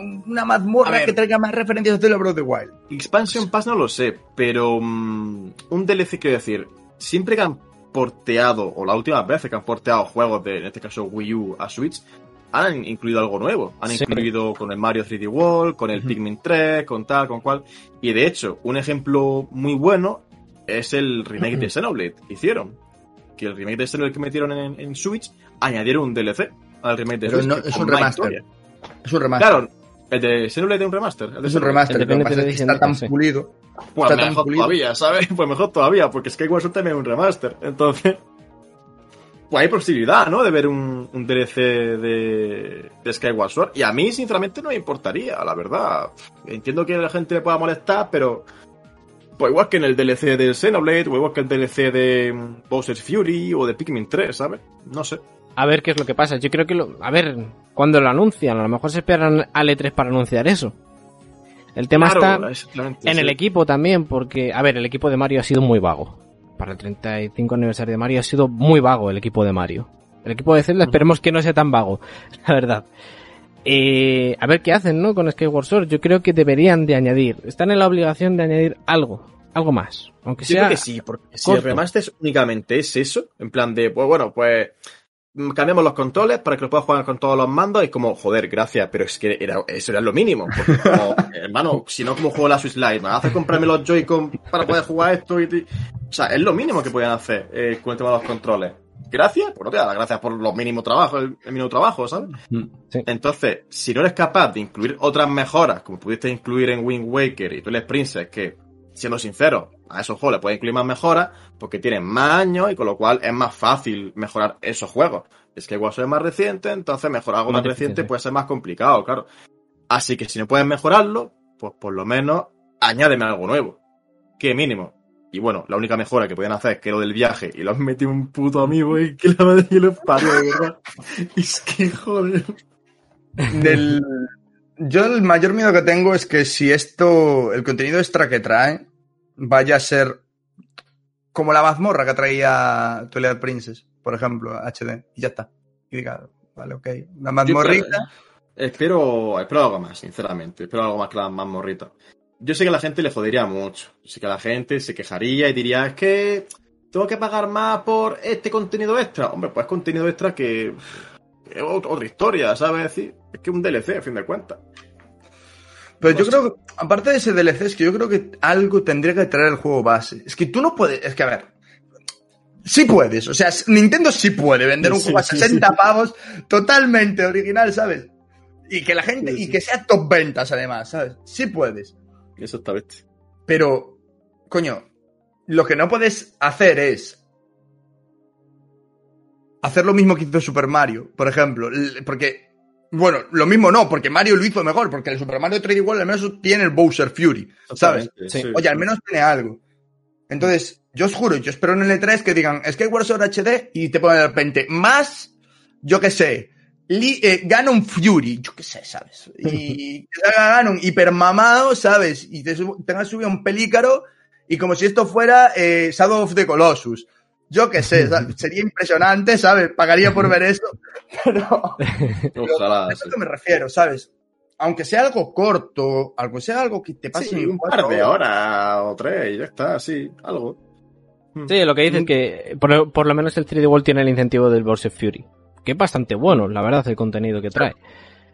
una mazmorra que traiga más referencias de Breath of the Wild. Expansion Pass no lo sé, pero mm, un DLC quiero decir, siempre que han porteado, o las últimas veces que han porteado juegos de, en este caso Wii U a Switch, han incluido algo nuevo. Han Sí. incluido con el Mario 3D World, con el. Pikmin 3, con tal, con cual. Y de hecho, un ejemplo muy bueno es el remake de Xenoblade que hicieron. Que el remake de Xenoblade que metieron en, en Switch, añadieron un DLC al remake de Pero Switch. no- que es un remaster. Es un remaster. Claro, el de Xenoblade es un remaster. el de es un remaster. El que Edition, está tan sí. pulido. Pues Está tan pulido. todavía, ¿sabes? Pues mejor todavía, porque Skyward Sword también es un remaster. Entonces, pues hay posibilidad, ¿no? De ver un, un DLC de, de Skyward Sword. Y a mí, sinceramente, no me importaría, la verdad. Entiendo que a la gente le pueda molestar, pero... Pues igual que en el DLC del Xenoblade, o igual que el DLC de mm, Bowser's Fury, o de Pikmin 3, ¿sabes? No sé. A ver qué es lo que pasa. Yo creo que lo... A ver, cuando lo anuncian, a lo mejor se esperan al E3 para anunciar eso. El tema Claro, está en sí. el equipo también, porque, a ver, el equipo de Mario ha sido muy vago. Para el 35 aniversario de Mario ha sido muy vago el equipo de Mario. El equipo de Zelda esperemos que no sea tan vago, la verdad. Eh, a ver qué hacen, ¿no? Con Skyward Sword. Yo creo que deberían de añadir. Están en la obligación de añadir algo. Algo más. Aunque Yo sea... creo que sí, porque si el remaster únicamente es eso, en plan de, pues bueno, pues cambiamos los controles para que lo puedas jugar con todos los mandos, y como, joder, gracias, pero es que era, eso era lo mínimo. Porque, como, hermano, si no, como juego la Switch Lite, me haces comprarme los Joy-Con para poder jugar esto y, y- O sea, es lo mínimo que podían hacer eh, con el tema de los controles. Gracias, pues no te da las gracias por los mínimos trabajos, el, el mínimo trabajo, ¿sabes? Sí. Entonces, si no eres capaz de incluir otras mejoras, como pudiste incluir en Wind Waker y Twilight Princess, que, siendo sincero, a esos juegos le puedes incluir más mejoras, porque tienen más años y con lo cual es más fácil mejorar esos juegos. Es que igual es más reciente, entonces mejorar algo Más reciente sí. puede ser más complicado, claro. Así que si no puedes mejorarlo, pues por lo menos añádeme algo nuevo. Que mínimo. Y bueno, la única mejora que podían hacer es que lo del viaje y lo han metido un puto amigo y que la madre que lo parió, de verdad. es que joder. Del... Yo el mayor miedo que tengo es que si esto, el contenido extra que trae, vaya a ser como la mazmorra que traía Twilight Princess, por ejemplo, HD, y ya está. Y diga, vale, ok, una mazmorrita. Espero, espero algo más, sinceramente. Espero algo más que la mazmorrita. Yo sé que a la gente le jodería mucho. Sé que la gente se quejaría y diría, es que tengo que pagar más por este contenido extra. Hombre, pues contenido extra que es ot- otra historia, ¿sabes? decir, es que un DLC, a fin de cuentas. Pero yo Pues- creo que, aparte de ese DLC, es que yo creo que algo tendría que traer el juego base. Es que tú no puedes, es que a ver, sí puedes, o sea, Nintendo sí puede vender un Sí, juego a sí, 60 sí. pavos totalmente original, ¿sabes? Y que la gente, y que sea top ventas además, ¿sabes? Sí puedes. Exactamente. Pero, coño, lo que no puedes hacer es hacer lo mismo que hizo Super Mario, por ejemplo. Porque, bueno, lo mismo no, porque Mario lo hizo mejor, porque el Super Mario 3D World al menos tiene el Bowser Fury, ¿sabes? Exactamente, Sí. sí, Oye, al menos tiene algo. Entonces, yo os juro, yo espero en el E3 que digan Skyward Sword HD y te ponen de repente más, yo qué sé, Li- eh, Ganon Fury, yo qué sé, ¿sabes? Y que salga Ganon hipermamado, ¿sabes? Y te sub- tengas subido un pelícaro y como si esto fuera eh, Shadow of the Colossus. Yo qué sé, ¿sabes? sería impresionante, ¿sabes? Pagaría por ver eso, pero... Ojalá. A eso sí. que me refiero, ¿sabes? Aunque sea algo corto, aunque sea algo que te pase Sí, un par de horas. o tres y ya está, sí, algo. Sí, lo que dices es que por, lo- por lo menos el 3D World tiene el incentivo del Burst of Fury. Que es bastante bueno, la verdad, el contenido que trae.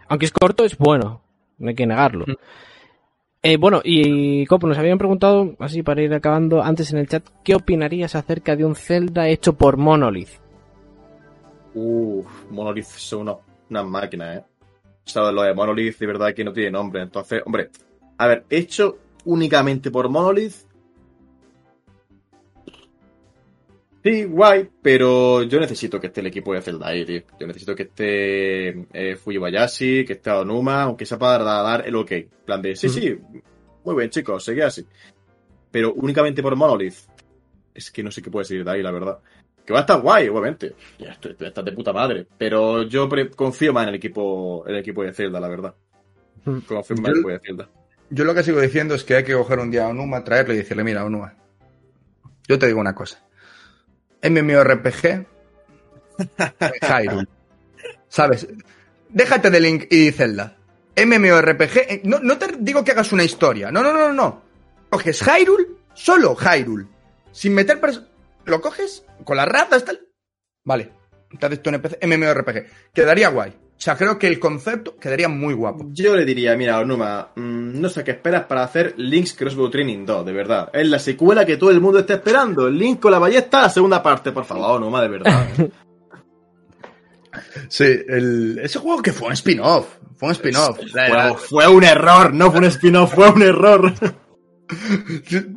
Aunque es corto, es bueno. No hay que negarlo. Eh, bueno, y Copo, nos habían preguntado, así para ir acabando, antes en el chat, ¿qué opinarías acerca de un Zelda hecho por Monolith? Uff, Monolith son una- unas máquinas, ¿eh? O sea, lo de Monolith de verdad que no tiene nombre. Entonces, hombre, a ver, hecho únicamente por Monolith. Sí, guay, pero yo necesito que esté el equipo de Zelda ahí, tío. Yo necesito que esté eh, Fujibayashi, que esté Onuma, aunque sea para dar el ok. En plan de, sí, sí, muy bien, chicos, seguid así. Pero únicamente por Monolith. Es que no sé qué puede seguir de ahí, la verdad. Que va a estar guay, obviamente. Ya estoy, está de puta madre. Pero yo confío más en el equipo, en el equipo de Zelda, la verdad. Confío más en el equipo de Zelda. Yo lo que sigo diciendo es que hay que coger un día a Onuma, traerle y decirle, mira, Onuma, yo te digo una cosa. MMORPG Hyrule. ¿Sabes? Déjate de Link y Zelda. MMORPG, eh, no, no te digo que hagas una historia. No, no, no, no. Coges Hyrule, solo Hyrule. Sin meter Lo coges con las razas, tal. Vale. Entonces tú NPC, MMORPG. Quedaría guay. O sea, creo que el concepto quedaría muy guapo. Yo le diría, mira, Onuma, mm, no sé qué esperas para hacer Link's Crossbow Training 2, de verdad. Es la secuela que todo el mundo está esperando. Link con la ballesta, la segunda parte, por favor, Onuma, de verdad. Sí, el- ese juego que fue un spin-off. Fue un spin-off. Fue un error, no fue un spin-off, fue un error.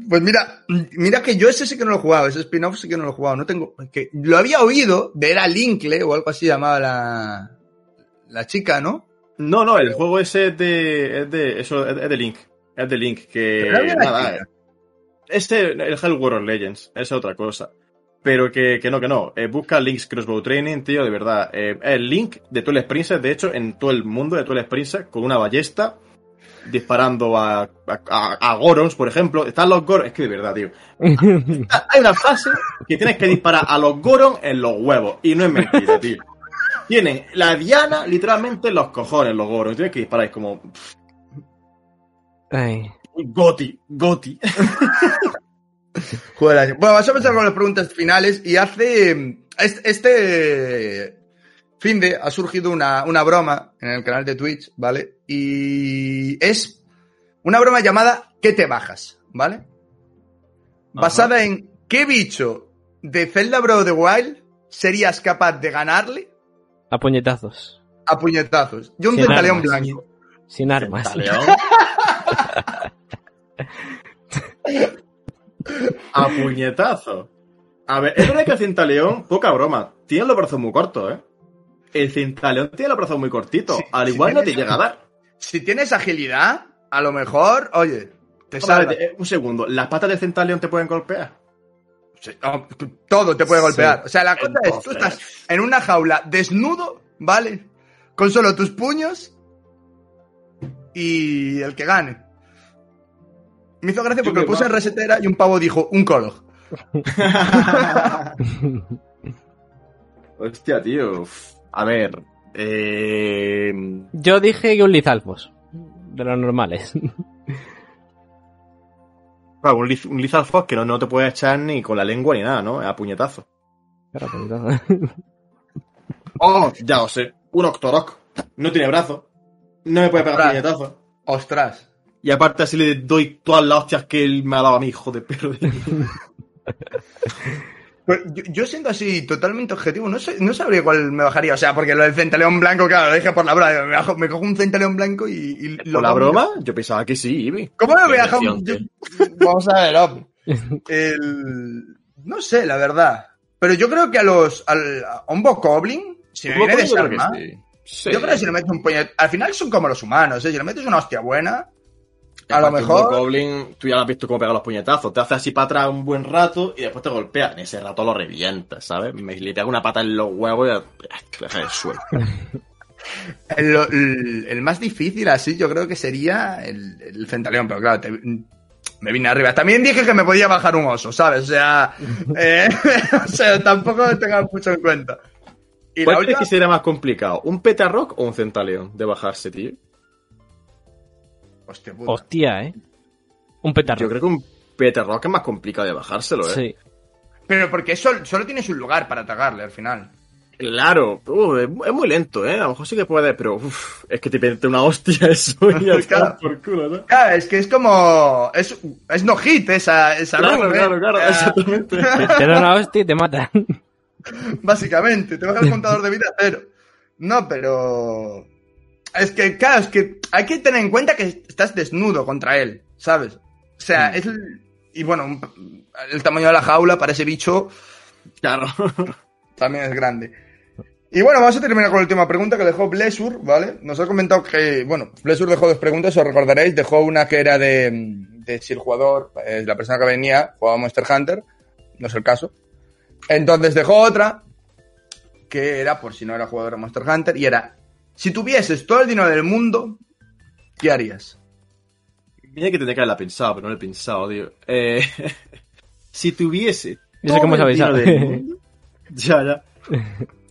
Pues mira, mira que yo ese sí que no lo he jugado, ese spin-off sí que no lo he jugado. No tengo. Que lo había oído de era Linkle o algo así llamaba la, la chica, ¿no? No, no, el juego ese es de, es de, eso, es de Link. Es de Link, que nada, chica. Este, el Hell World Legends, es otra cosa. Pero que, que no, que no. Eh, busca Link's Crossbow Training, tío, de verdad. Eh, es el Link de Twilight Princess, de hecho, en todo el mundo de Twilight Princess, con una ballesta, disparando a, a, a- a Gorons, por ejemplo. Están los Gorons, es que de verdad, tío. Hay una fase que tienes que disparar a los Gorons en los huevos. Y no es mentira, tío. Tienen la diana literalmente en los cojones, los Gorons. Tienes que disparar, es como... Ay. Goti, Goti. Joder, bueno, vamos a empezar con las preguntas finales y hace. Este, este fin de ha surgido una, una broma en el canal de Twitch, ¿vale? Y es una broma llamada ¿Qué te bajas? ¿Vale? Basada en ¿qué bicho de Zelda Breath of the Wild serías capaz de ganarle A puñetazos. a puñetazos? Yo un Sin centaleón armas. blanco. Sin armas. A puñetazo. A ver, es verdad que el Centaleón, poca broma, tiene los brazos muy cortos, ¿eh? El Centaleón tiene los brazos muy cortitos. Sí, Al igual no te llega a dar. Si tienes agilidad, a lo mejor, oye, te salva. eh, un segundo, ¿las patas del Centaleón te pueden golpear? Sí, no, todo te puede Sí. golpear. O sea, la cosa es, tú estás en una jaula desnudo, ¿vale? Con solo tus puños y el que gane. Me hizo gracia porque lo puse en resetera y un pavo dijo, un colog. Hostia, tío. A ver. Eh... Yo dije que un Lizalfos. De los normales. Claro, un, un Lizard Fox que no, no te puede echar ni con la lengua ni nada, ¿no? A puñetazo. Claro, puñetazo. Oh, ya lo sé. Un Octorok. No tiene brazo. No me puede pegar Ostras. puñetazo. Ostras. Y aparte así le doy todas las hostias que él me ha dado a mi hijo de perro. Yo, yo siendo así totalmente objetivo, no, sé, no sabría cuál me bajaría. O sea, porque lo del centaleón blanco, claro, lo dije por la broma. Me, bajo- me cojo un centaleón blanco y, y lo ¿Por la broma? Yo pensaba que sí, Ibi. ¿Cómo me un... decepción, yo- Vamos a ver, hombre. El... No sé, la verdad. Pero yo creo que a los... Al, a un Bokoblin, si me viene sí. Sí. Yo creo que si le metes un puñet... Al final son como los humanos, ¿eh? Si le metes una hostia buena... A lo mejor- Goblin, tú ya lo has visto cómo pega los puñetazos. Te hace así para atrás un buen rato y después te golpea. En ese rato lo revientas, ¿sabes? Me le pega una pata en los huevos y el suelo. El, el- el más difícil así yo creo que sería el, el Centaleón, pero claro, te- me vine arriba. También dije que me podía bajar un oso, ¿sabes? O sea, eh, o sea tampoco tengas mucho en cuenta. Y ¿Cuál la crees última... que sería más complicado? ¿Un Petarrock o un Centaleón de bajarse, tío? Hostia puta. Hostia, ¿eh? Un petardo. Yo creo que un Petarrock es más complicado de bajárselo, ¿eh? Sí. Pero porque sol- solo tienes un lugar para atacarle al final. Claro, uh, es, muy lento, ¿eh? A lo mejor sí que puede, pero uf, es que te mete una hostia eso y ya está Claro. por culo, ¿no? Claro, es que es como... Es, es no hit esa, esa Claro, run, ¿eh? claro, claro, exactamente. Te da una hostia y te matan. Básicamente, te baja el contador de vida a cero. No, pero. Es que, claro, es que hay que tener en cuenta que estás desnudo contra él, ¿sabes? O sea, Mm. es. el- Y bueno, el tamaño de la jaula para ese bicho Claro. también es grande. Y bueno, vamos a terminar con la última pregunta que dejó Blessur, ¿vale? Nos ha comentado que, bueno, Blessur dejó dos preguntas, os recordaréis, dejó una que era de, de si el jugador, eh, la persona que venía, jugaba Monster Hunter, no es el caso. Entonces dejó otra, que era por si no era jugador de Monster Hunter, y era, si tuvieses todo el dinero del mundo, ¿qué harías? Mira que tendría que haberla pensado, pero no lo he pensado, tío. Eh, si tuviese. Yo sé cómo todo el sabéis, dinero ¿sabes? del mundo- ya, ya.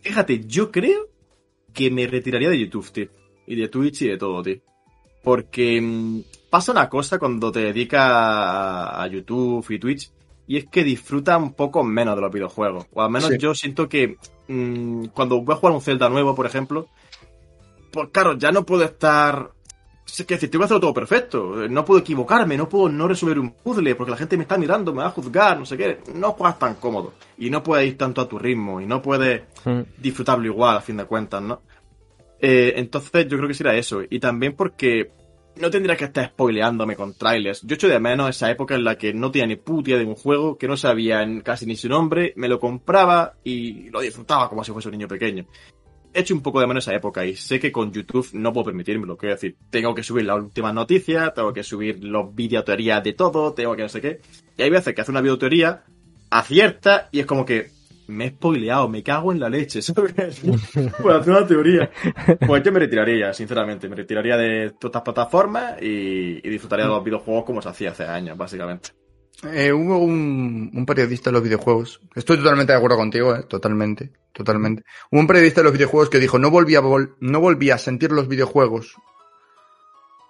Fíjate, yo creo que me retiraría de YouTube, tío. Y de Twitch y de todo, tío. Porque mm, pasa una cosa cuando te dedicas a, a YouTube y Twitch. Y es que disfruta un poco menos de los videojuegos. O al menos Sí. yo siento que mm, cuando voy a jugar un Zelda nuevo, por ejemplo. Pues claro, ya no puedo estar es que decir, tengo que hacerlo todo perfecto. No puedo equivocarme, no puedo no resolver un puzzle porque la gente me está mirando, me va a juzgar, no sé qué. No juegas tan cómodo. Y no puedes ir tanto a tu ritmo y no puedes Mm. disfrutarlo igual, a fin de cuentas, ¿no? Eh, entonces yo creo que será eso. Y también porque no tendría que estar spoileándome con trailers. Yo echo de menos esa época en la que no tenía ni putia de un juego, que no sabía casi ni su nombre, me lo compraba y lo disfrutaba como si fuese un niño pequeño. Echo un poco de menos esa época y sé que con YouTube no puedo permitírmelo. Quiero decir, tengo que subir las últimas noticias, tengo que subir los videoteorías de todo, tengo que no sé qué. Y hay veces que hace una videoteoría, acierta y es como que me he spoileado, me cago en la leche, ¿sabes? Por hacer una teoría. Pues yo me retiraría, sinceramente. Me retiraría de todas estas plataformas y, y disfrutaría de los videojuegos como se hacía hace años, básicamente. Eh, hubo un, un periodista de los videojuegos. Estoy totalmente de acuerdo contigo, eh, totalmente, totalmente. Hubo un periodista de los videojuegos que dijo no volví a vol- no volví a sentir los videojuegos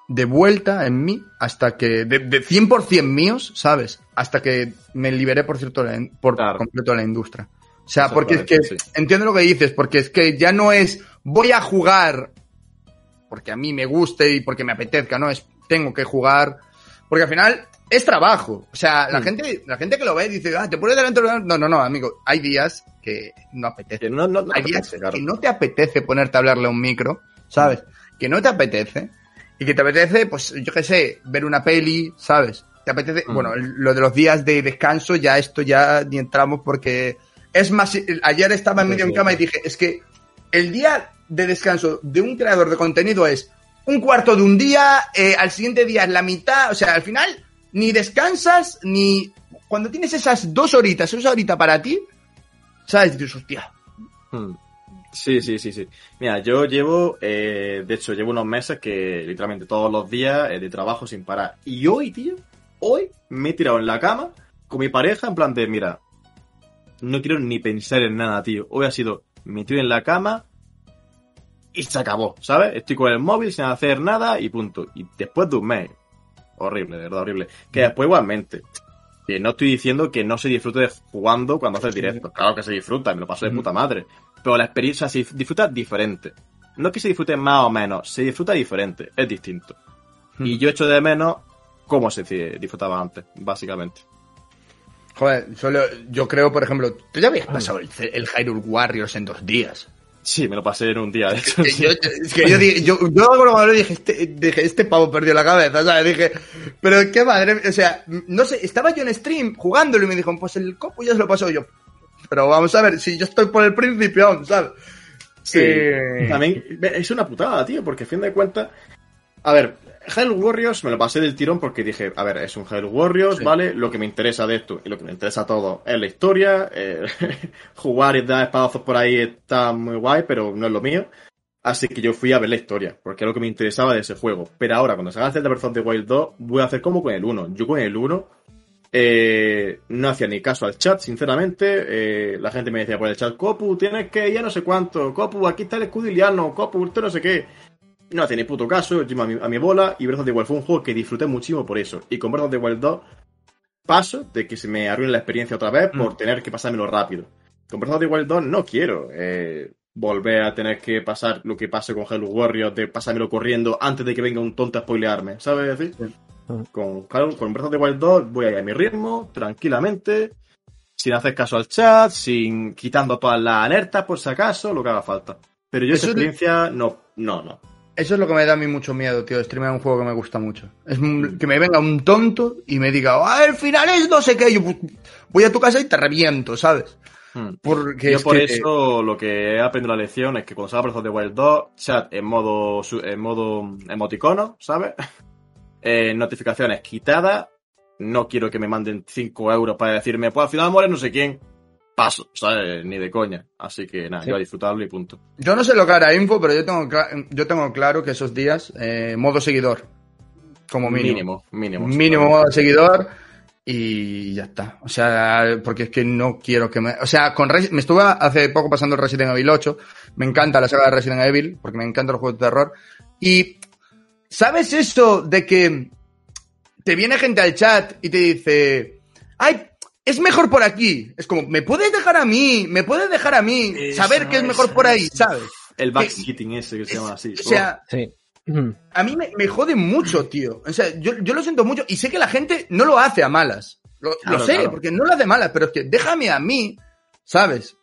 de vuelta en mí hasta que de, de 100% míos, ¿sabes? Hasta que me liberé por cierto la- por Claro. completo de la industria. O sea, porque es que sí. entiendo lo que dices, porque es que ya no es voy a jugar porque a mí me guste y porque me apetezca, no es tengo que jugar porque al final es trabajo. O sea, la Mm. gente la gente que lo ve dice, "Ah, te pones delante del ordenador". No, no, no, amigo, hay días que no apetece. Que no, no, no hay días apetece, claro. que no te apetece ponerte a hablarle a un micro, ¿sabes? Que no te apetece y que te apetece, pues yo qué sé, ver una peli, ¿sabes? Te apetece, Mm. bueno, lo de los días de descanso, ya esto ya ni entramos porque es más, ayer estaba en medio en cama y dije, es que el día de descanso de un creador de contenido es un cuarto de un día, eh, al siguiente día es la mitad, o sea, al final ni descansas ni cuando tienes esas dos horitas, esa horita para ti, ¿sabes? Dices, hostia, Hmm. Sí, sí, sí, sí. Mira, yo llevo, eh, de hecho, llevo unos meses que literalmente todos los días eh, de trabajo sin parar. Y hoy, tío, hoy me he tirado en la cama con mi pareja en plan de, mira, no quiero ni pensar en nada, tío. Hoy ha sido, me tiro en la cama y se acabó, ¿sabes? Estoy con el móvil sin hacer nada y punto. Y después de un mes, horrible, de verdad, horrible. Que después igualmente. Que no estoy diciendo que no se disfrute de jugando cuando haces directo. Claro que se disfruta, me lo paso de puta madre. Pero la experiencia se disfruta diferente. No es que se disfrute más o menos, se disfruta diferente, es distinto. Y yo echo de menos cómo se di- disfrutaba antes, básicamente. Joder, solo, yo creo, por ejemplo, tú ya habías pasado el, el Hyrule Warriors en dos días. Sí, me lo pasé en un día, de hecho. Que yo, es que yo, di- yo, yo cuando lo dije, este, dije, este pavo perdió la cabeza, ¿sabes? Dije, pero qué madre, o sea, no sé, estaba yo en stream jugándolo y me dijo, pues el copo ya se lo pasó yo. Pero vamos a ver, si yo estoy por el principio aún, ¿sabes? Sí. Eh, También es una putada, tío, porque a fin de cuentas. A ver, Hyrule Warriors me lo pasé del tirón porque dije, a ver, es un Hyrule Warriors, Sí. ¿vale? Lo que me interesa de esto y lo que me interesa a todos es la historia. eh, jugar y dar espadazos por ahí está muy guay, pero no es lo mío. Así que yo fui a ver la historia, porque es lo que me interesaba de ese juego. Pero ahora, cuando salga el Zelda Breath of the Wild 2, voy a hacer como con el 1. Yo con el 1 eh, no hacía ni caso al chat, sinceramente. Eh, la gente me decía por el chat, Copu, tienes que ya no sé cuánto. Copu, aquí está el escudo iliano. Copu, usted no sé qué. No hacía ni puto caso, yo a mi, a mi bola y Breath of the Wild fue un juego que disfruté muchísimo por eso. Y con Breath of the Wild 2 paso de que se me arruine la experiencia otra vez por Mm. tener que pasármelo rápido. Con Breath of the Wild 2 no quiero eh, volver a tener que pasar lo que pase con Halo Warriors, de pasármelo corriendo antes de que venga un tonto a spoilearme, ¿sabes? decir? Sí. Con, Halo- con Breath of the Wild 2 voy a ir a mi ritmo, tranquilamente, sin hacer caso al chat, sin quitando todas las alertas por si acaso, lo que haga falta. Pero yo esa experiencia no, no, no. Eso es lo que me da a mí mucho miedo, tío, de streamear un juego que me gusta mucho. Es que me venga un tonto y me diga, ah, el final es no sé qué, yo pues, voy a tu casa y te reviento, ¿sabes? Hmm. Porque Yo es por que- eso lo que he aprendido la lección es que cuando salga Breath of the Wild 2, chat en modo, en modo emoticono, ¿sabes? Eh, notificaciones quitadas. No quiero que me manden 5 euros para decirme, pues al final muere no sé quién. Paso, ¿sabes? Ni de coña. Así que nada, Sí. yo a disfrutarlo y punto. Yo no sé lo que hará Info, pero yo tengo, yo tengo claro que esos días, eh, modo seguidor, como mínimo. Mínimo, mínimo. Mínimo modo seguidor y ya está. O sea, porque es que no quiero que me... O sea, con Resi- me estuve hace poco pasando el Resident Evil 8. Me encanta la saga de Resident Evil, porque me encanta los juegos de terror. Y, ¿sabes eso de que te viene gente al chat y te dice, ay, es mejor por aquí? Es como, ¿me puedes dejar a mí? ¿Me puedes dejar a mí? Eso, Saber que es mejor eso, por ahí, eso. ¿sabes? El backseating ese que se llama así. O sea, Sí. a mí me, me jode mucho, tío. O sea, yo, yo lo siento mucho y sé que la gente no lo hace a malas. Lo, sé, claro. porque no lo hace a malas, pero es que déjame a mí, ¿sabes?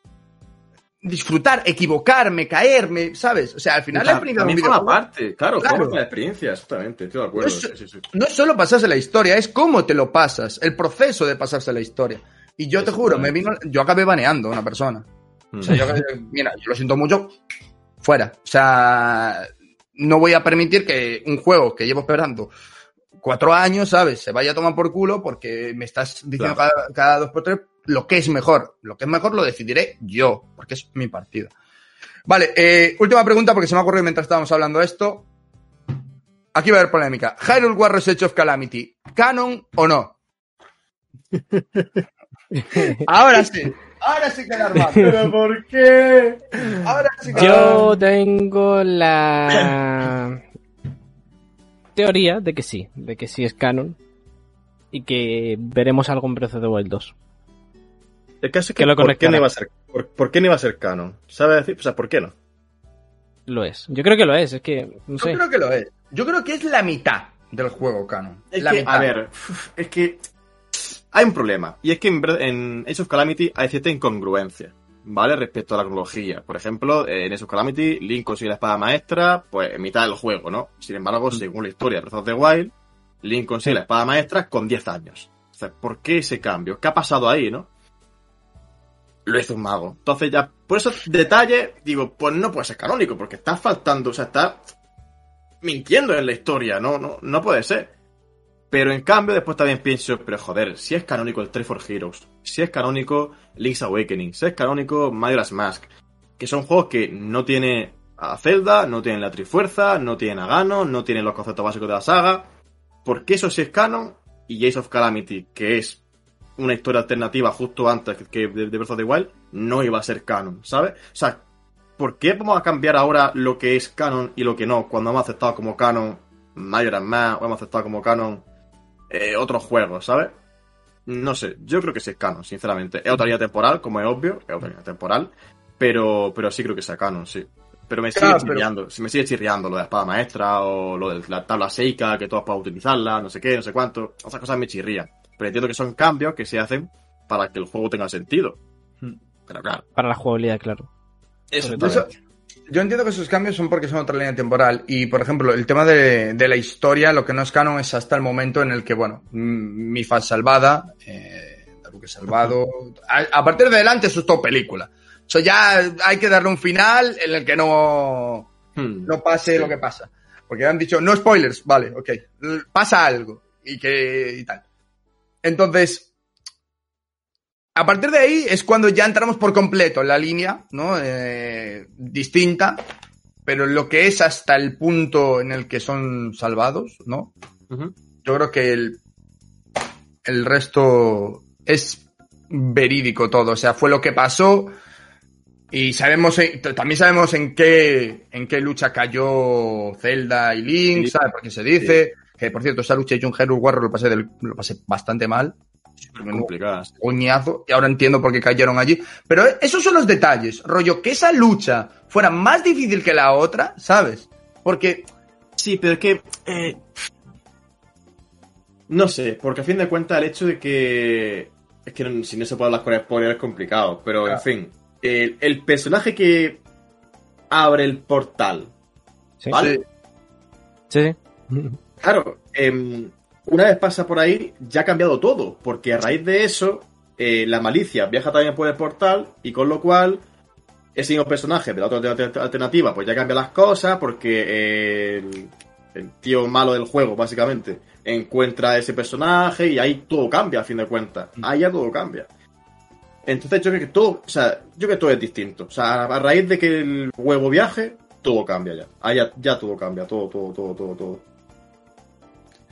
Disfrutar, equivocarme, caerme, ¿sabes? O sea, al final la experiencia de un También forma videojuego parte, claro, Claro. la experiencia, exactamente, estoy de acuerdo. Eso- sí, sí, sí. no es solo pasarse la historia, es cómo te lo pasas, el proceso de pasarse la historia. Y yo te juro, me vino, yo acabé baneando a una persona. O sea, yo, mira, yo lo siento mucho, fuera. O sea, no voy a permitir que un juego que llevo esperando cuatro años, ¿sabes? Se vaya a tomar por culo porque me estás diciendo Claro. cada, cada dos por tres lo que es mejor. Lo que es mejor lo decidiré yo, porque es mi partida. Vale, eh, última pregunta porque se me ha ocurrido mientras estábamos hablando esto. Aquí va a haber polémica. Hyrule Warriors Age of Calamity, ¿canon o no? Ahora sí. Ahora sí que la armamos. ¿Pero por qué? Ahora sí que Yo tengo la teoría de que sí, de que sí es canon y que veremos algo en Breath of the Wild 2. El caso es Que que, lo ¿por, qué no iba a ser, por, por qué no iba a ser canon? ¿Sabes decir? O sea, ¿por qué no? Lo es. Yo creo que lo es, es que no Yo sé. creo que lo es. Yo creo que es la mitad del juego canon. Es la que, mitad. a ver, es que hay un problema. Y es que en, en Age of Calamity hay cierta incongruencia, ¿vale? Respecto a la cronología. Por ejemplo, eh, en Age of Calamity, Link consigue la espada maestra, pues en mitad del juego, ¿no? Sin embargo, según la historia de Breath of the Wild, Link consigue la espada maestra con 10 años. O sea, ¿por qué ese cambio? ¿Qué ha pasado ahí, no? Lo hizo un mago. Entonces ya, por esos detalles, digo, pues no puede ser canónico, porque está faltando, o sea, está mintiendo en la historia, no, no, no puede ser. Pero en cambio, después también pienso, pero joder, si es canónico el 3 for Heroes, si es canónico Link's Awakening, si es canónico Majora's Mask, que son juegos que no tiene a Zelda, no tienen la Trifuerza, no tienen a Ganon, no tienen los conceptos básicos de la saga. ¿Por qué eso sí es canon? Y Ace of Calamity, que es una historia alternativa justo antes que de, de Breath of the Wild, no iba a ser canon, ¿sabes? O sea, ¿por qué vamos a cambiar ahora lo que es canon y lo que no cuando hemos aceptado como canon Majora's Mask o hemos aceptado como canon eh, otros juegos, ¿sabes? No sé, yo creo que sí es canon, sinceramente. Es otra línea temporal, como es obvio, es otra línea temporal, pero, pero sí creo que sea canon, sí. Pero me sigue Claro, pero- chirriando, si me sigue chirriando lo de la espada maestra o lo de la tabla Seika, que todos puedan utilizarla, no sé qué, no sé cuánto. Esas cosas me chirrían. Pero entiendo que son cambios que se hacen para que el juego tenga sentido. Hmm. Pero claro, Para la jugabilidad, claro. eso Eso- yo entiendo que esos cambios son porque son otra línea temporal. Y, por ejemplo, el tema de, de la historia, lo que no es canon es hasta el momento en el que, bueno, Mifa es salvada, eh, Daruk es salvado. A, a partir de adelante, eso es todo película. Eso ya hay que darle un final en el que no, Hmm. no pase Sí. lo que pasa. Porque han dicho, no spoilers, vale, ok. Pasa algo. Y que. y tal. Entonces. A partir de ahí es cuando ya entramos por completo en la línea, ¿no? Eh, distinta. Pero lo que es hasta el punto en el que son salvados, ¿no? Yo creo que el, el resto es verídico todo. O sea, fue lo que pasó. Y sabemos, también sabemos en qué, en qué lucha cayó Zelda y Link, Sí. ¿sabes? Porque se dice que, por cierto, esa lucha de John Hero Warrior lo pasé, del- lo pasé bastante mal. Súper complicadas. Coñazo. Y ahora entiendo por qué cayeron allí. Pero esos son los detalles. Rollo, que esa lucha fuera más difícil que la otra, ¿sabes? Porque Sí, pero es que. eh, no sé, porque a fin de cuentas el hecho de que. Es que no- si no se puede hablar con spoilers es complicado, pero Claro. en fin. El, el personaje que abre el portal. Sí. ¿Vale? Sí, sí. Claro, em, una vez pasa por ahí, ya ha cambiado todo, porque a raíz de eso, eh, la malicia viaja también por el portal, y con lo cual, ese mismo personaje de la otra alter- alternativa, pues ya cambia las cosas, porque eh, el, el tío malo del juego, básicamente, encuentra a ese personaje y ahí todo cambia, a fin de cuentas. Ahí ya todo cambia. Entonces yo creo que todo, o sea, yo creo que todo es distinto. O sea, a raíz de que el huevo viaje, todo cambia ya. Ahí ya, ya todo cambia, todo, todo, todo, todo, todo.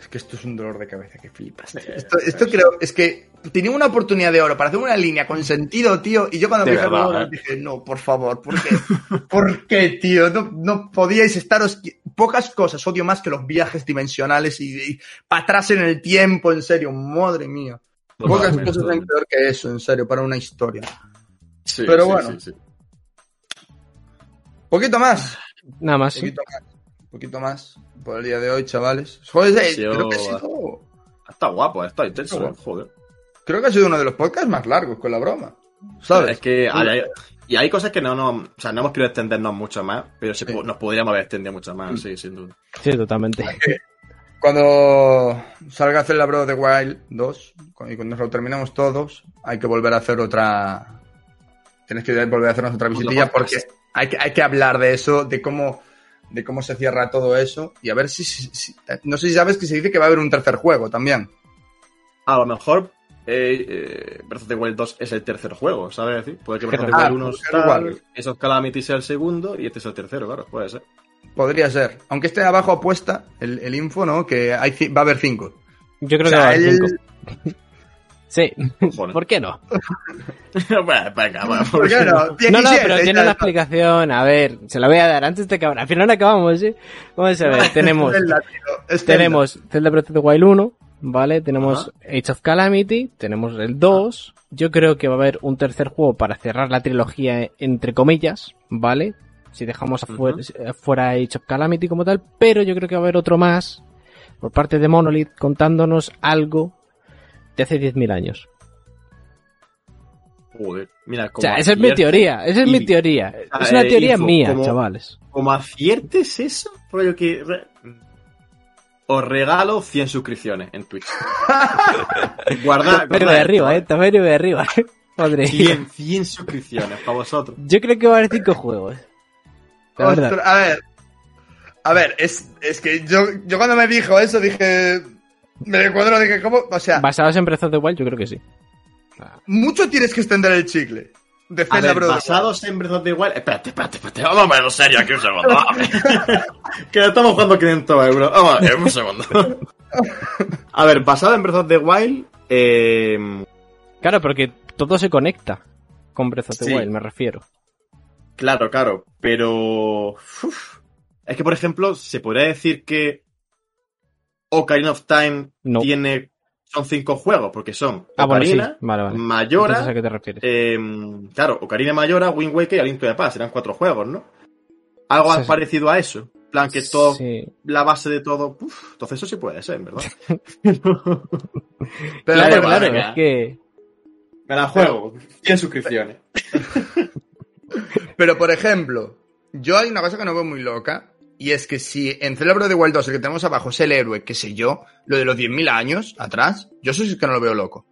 Es que esto es un dolor de cabeza que flipas. tío. Esto, esto creo, es que tenía una oportunidad de oro para hacer una línea con sentido, tío. Y yo cuando De me dije, verdad, "No", ¿eh? dije, no, por favor, ¿por qué? ¿Por qué, tío? No, no podíais estaros. Pocas cosas odio más que los viajes dimensionales y, para atrás en el tiempo, en serio, madre mía. Pocas Totalmente, cosas son peor que eso, en serio, para una historia. Sí, Pero sí, bueno. sí, sí. Poquito más. Nada más. sí. Poquito más. Poquito más. Por el día de hoy, chavales. Joder, eh, Sí, creo, que ha sido, Está guapo, está intenso, eh, joder. creo que ha sido uno de los podcasts más largos con la broma. ¿Sabes? Es que hay, hay- y hay cosas que no, no, o sea, no hemos querido extendernos mucho más, pero se Sí. po- nos podríamos haber extendido mucho más, sí, sin duda. Sí, totalmente. Cuando salga a hacer la Bro de Wild 2, cu- y cuando nos lo terminemos todos, hay que volver a hacer otra. Tienes que volver a hacernos otra visitilla porque hay que, hay que hablar de eso, de cómo, de cómo se cierra todo eso. Y a ver si, si- si- No sé si sabes que se dice que va a haber un tercer juego también. A lo mejor eh, eh, Breath of the Wild 2 es el tercer juego, ¿sabes? decir? Puede que Breath of the Ah, Wild 1 pues, es tal, igual. esos Calamity sea el segundo y este es el tercero, claro, puede ser. Podría ser. Aunque esté abajo apuesta el, el info, ¿no? Que hay, va a haber cinco. Yo creo O sea, que va a haber cinco. Sí. ¿por qué no? bueno, venga, va, ¿Por qué no? No, no, 17, pero tiene una explicación. A ver, se la voy a dar antes de que ahora. Al final acabamos, ¿sí? Vamos a ver, tenemos, tenemos Zelda Breath of the Wild 1, ¿vale? Tenemos Age of Calamity, tenemos el 2. Yo creo que va a haber un tercer juego para cerrar la trilogía, entre comillas, ¿vale? Si dejamos afuera, fuera Age of Calamity como tal, pero yo creo que va a haber otro más por parte de Monolith contándonos algo de hace 10.000 años. Joder, mira, O como sea, esa es mi teoría, esa es mi y- teoría. Ah, Es una eh, teoría info, mía, como- chavales. Como aciertes eso, rollo que... re- Os regalo 100 suscripciones en Twitch. Guarda, guarda de arriba, eh, tamaño de arriba. Madre mía. 100, 100 suscripciones para vosotros. Yo creo que va a haber cinco juegos. La verdad. Ostras, a ver. A ver, es, es que yo, yo cuando me dijo eso dije. Me cuadro, dije, ¿cómo? O sea, Basados en Breath of the Wild, yo creo que sí. mucho tienes que extender el chicle. De A ver, basados en Breath of the Wild... Espérate, espérate, espérate. Vamos a verlo serio aquí un segundo. que estamos jugando 500 euros. Vamos a ver, un segundo. a ver, basado en Breath of the Wild... Eh, Claro, porque todo se conecta con Breath of the Sí. Wild, me refiero. Claro, claro, pero... uf, es que, por ejemplo, se podría decir que Ocarina of Time No. tiene... Son cinco juegos, porque son Ah, bueno, sí. Ocarina, Vale, vale. Mayora, Entonces, ¿a qué te refieres? eh, claro, Ocarina Mayora, Wind Waker y A Link to the Past, serán cuatro juegos, ¿no? Algo Sí, sí. parecido a eso. En plan, que todo, Sí. la base de todo... uf, entonces eso sí puede ser, ¿verdad? Pero Claro, claro, es que... Me la juego. 100 suscripciones. Pero, por ejemplo, yo hay una cosa que no veo muy loca. Y es que si en Celebro de Wild 2 el que tenemos abajo es el héroe, qué sé yo, lo de los 10.000 años atrás, yo eso sí que no lo veo loco.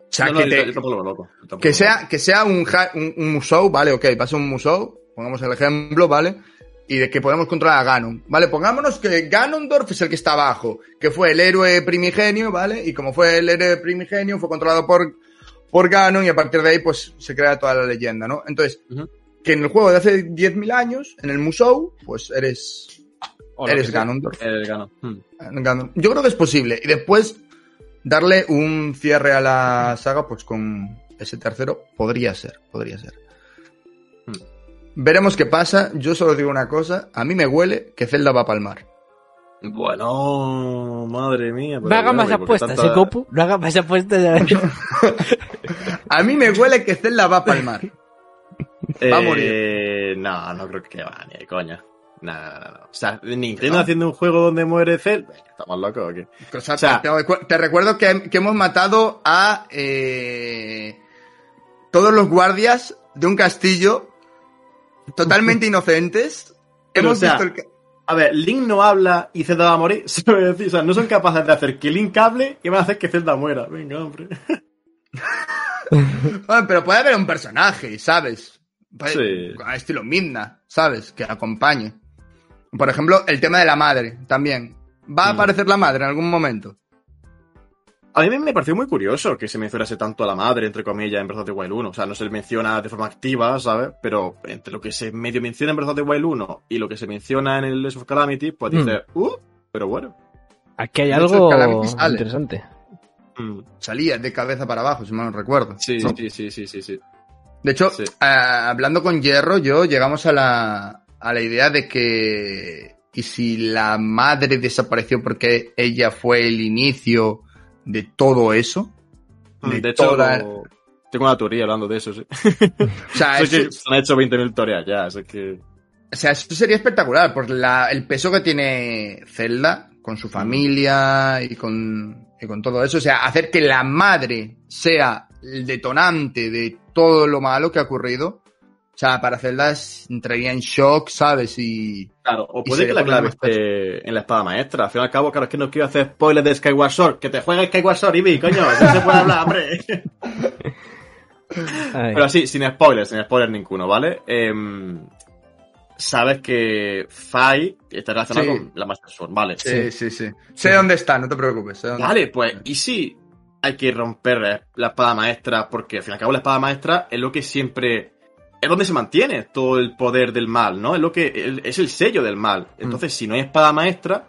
O sea, No, que, te- yo lo loco. Yo que sea, que sea un, un, un musou, ¿vale? Ok, pasa un musou, pongamos el ejemplo, ¿vale? y de que podemos controlar a Ganon. Vale, pongámonos que Ganondorf es el que está abajo, que fue el héroe primigenio, ¿vale? Y como fue el héroe primigenio, fue controlado por, por Ganon y a partir de ahí pues se crea toda la leyenda, ¿no? Entonces. Que en el juego de hace 10.000 años, en el Musou, pues eres, eres. Ganondorf. Hmm. Ganon. Yo creo que es posible. Y después darle un cierre a la saga, pues con ese tercero, podría ser, podría ser. Hmm. Veremos qué pasa. Yo solo digo una cosa. A mí me huele que Zelda va a palmar. Bueno, madre mía. pero No hagas bueno, más ¿y por qué apuestas, tanta- ¿eh, Copu? No hagas más apuestas. A mí me huele que Zelda va a palmar. Va a Eh, No, no creo que va, ni de coña. No, no, no, no. O sea, Nintendo haciendo un juego donde muere Cell. ¿Estamos locos o qué? O sea, O sea- te, recu- te recuerdo que, que hemos matado a eh, todos los guardias de un castillo totalmente inocentes. Pero, hemos o sea, visto el A ver, Link no habla y Zelda va a morir. O sea, no son capaces de hacer que Link hable y van a hacer que Zelda muera. Venga, hombre. Bueno, pero puede haber un personaje, ¿sabes? Sí. a Estilo Midna, ¿sabes? Que acompañe. Por ejemplo, el tema de la madre también. ¿Va a Mm. aparecer la madre en algún momento? A mí me pareció muy curioso que se mencionase tanto a la madre, entre comillas, en Breath of the Wild 1. O sea, no se le menciona de forma activa, ¿sabes? Pero entre lo que se medio menciona en Breath of the Wild 1 y lo que se menciona en el Legends of Calamity, pues Mm. dices, uh, pero bueno. Aquí hay algo interesante. Mm, Salía de cabeza para abajo, si mal no recuerdo. Sí, ¿no? sí, sí, sí, sí, sí. De hecho, Sí. hablando con Hierro, yo llegamos a la, a la idea de que. ¿Y si la madre desapareció porque ella fue el inicio de todo eso? Mm, De De hecho, tengo una teoría hablando de eso, sí. O sea, eso- que se han hecho 20.000 teorías ya, así que... O sea, eso sería espectacular, por la, el peso que tiene Zelda con su familia y con, y con todo eso. O sea, hacer que la madre sea el detonante de todo lo malo que ha ocurrido. O sea, para es- entraría en shock, ¿sabes? Y. Claro, o puede que la clave esté en la espada maestra. Al fin y al cabo, claro, es que no quiero hacer spoilers de Skyward Sword. Que te juegue Skyward Sword, Ibi, coño. No se puede hablar, hombre. Pero sí, sin spoilers, sin spoilers ninguno, ¿vale? Em, sabes que Fai está relacionado Sí. con la Master Sword, ¿vale? Sí, sí, sí. Sé dónde está, no te preocupes. sé dónde Vale, está. pues, ¿y si hay que romper la espada maestra? Porque al fin y al cabo la espada maestra es lo que siempre... Es donde se mantiene todo el poder del mal, ¿no? Es lo que el- es el sello del mal. Entonces, si no hay espada maestra,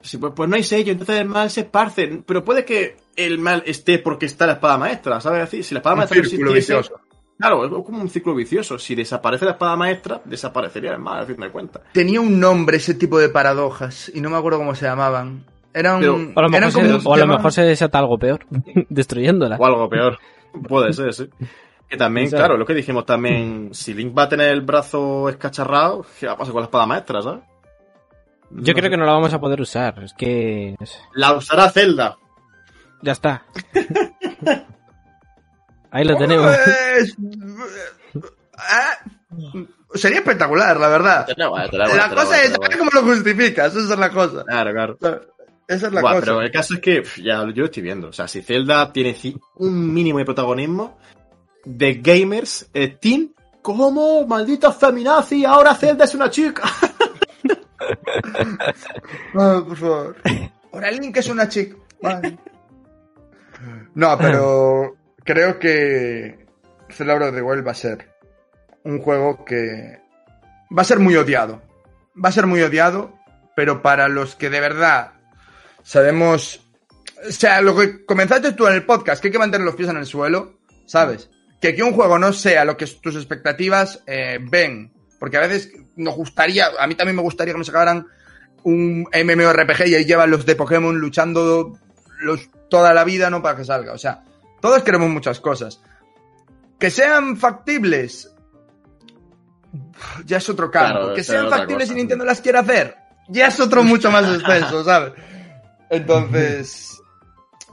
si, pues, pues no hay sello, entonces el mal se esparce. Pero puede que el mal esté porque está la espada maestra, ¿sabes? decir, si la espada Un maestra no existiese- vicioso. Claro, es como un ciclo vicioso. Si desaparece la espada maestra, desaparecería el mal, al fin de cuentas. Tenía un nombre ese tipo de paradojas y no me acuerdo cómo se llamaban. Eran, Pero- O a lo eran mejor, como se, o a lo mejor se desata algo peor, destruyéndola. O algo peor. Puede ser, sí. Que también, Exacto. claro, lo que dijimos también, si Link va a tener el brazo escacharrado, ¿qué va a pasar con la espada maestra, sabes? Yo creo que no la vamos a poder usar. Es que. La usará Zelda. Ya está. Ahí lo tenemos. Pues, eh, Sería espectacular, la verdad. La cosa es saber cómo lo justificas, esa es la cosa. Claro, claro. Esa es la Buah, cosa. pero el caso es que ya yo lo estoy viendo. O sea, si Zelda tiene un mínimo de protagonismo de gamers, eh, Team, ¿cómo? Maldita feminazi, ahora Zelda es una chica. Ah, por favor. Ahora Link es una chica. Vale. No, pero creo que Zelda the Wild va a ser un juego que va a ser muy odiado. Va a ser muy odiado, pero para los que de verdad sabemos... O sea, lo que comenzaste tú en el podcast, que hay que mantener los pies en el suelo, ¿sabes? Que que un juego no sea lo que tus expectativas eh, ven. Porque a veces nos gustaría, a mí también me gustaría que me sacaran un MMORPG y ahí llevan los de Pokémon luchando los, toda la vida, ¿no? Para que salga. O sea, todos queremos muchas cosas. Que sean factibles, ya es otro campo. Claro, que sean factibles cosa. y Nintendo las quiere hacer, ya es otro mucho más extenso, ¿sabes? Entonces,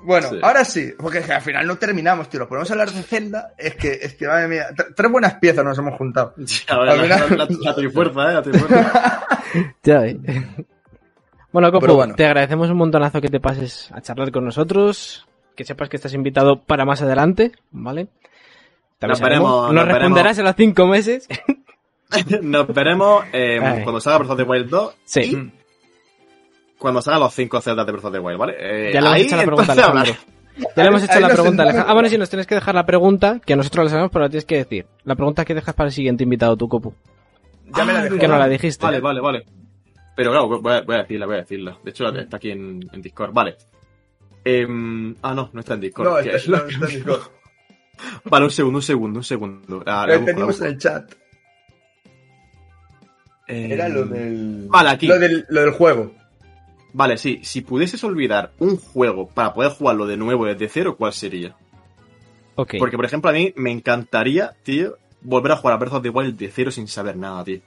bueno, Sí. ahora sí, porque al final no terminamos, tío. Lo podemos hablar de Zelda. Es que, es que, madre mía, tre- tres buenas piezas nos hemos juntado. Ya, la, Al final- la, la, la trifuerza, eh, la trifuerza. Ya ve. Bueno, Copo, bueno. te agradecemos un montonazo que te pases a charlar con nosotros. Que sepas que estás invitado para más adelante, ¿vale? Nos veremos, Nos nos responderás en los cinco meses. Nos veremos eh, cuando salga Breath of the Wild 2 Sí. y cuando salgan los 5 celdas de Breath of the Wild, ¿vale? Eh, Ya le hemos hecho la pregunta, Alejandro. Ya le hemos hecho la nos pregunta. Alejandro. Ah, bueno, sí, nos tienes que dejar la pregunta, que nosotros la sabemos, pero la tienes que decir. La pregunta que dejas para el siguiente invitado, tu Copu. Ya me la Ah, dejé. Que no la dijiste. Vale, vale, vale. Pero claro, voy a, voy a decirla, voy a decirla. De hecho, la- está aquí en, en Discord. Vale. Em, ah, no, no está en Discord. No, está, no, está en Discord. Vale, un segundo, un segundo, un segundo. Ah, Lo busco. en el chat. Eh, Era lo del. Vale, aquí. Lo del, lo del juego. Vale, sí. Si pudieses olvidar un juego para poder jugarlo de nuevo desde cero, ¿cuál sería? Ok. Porque, por ejemplo, a mí me encantaría, tío, volver a jugar a Breath of the Wild de cero sin saber nada, tío.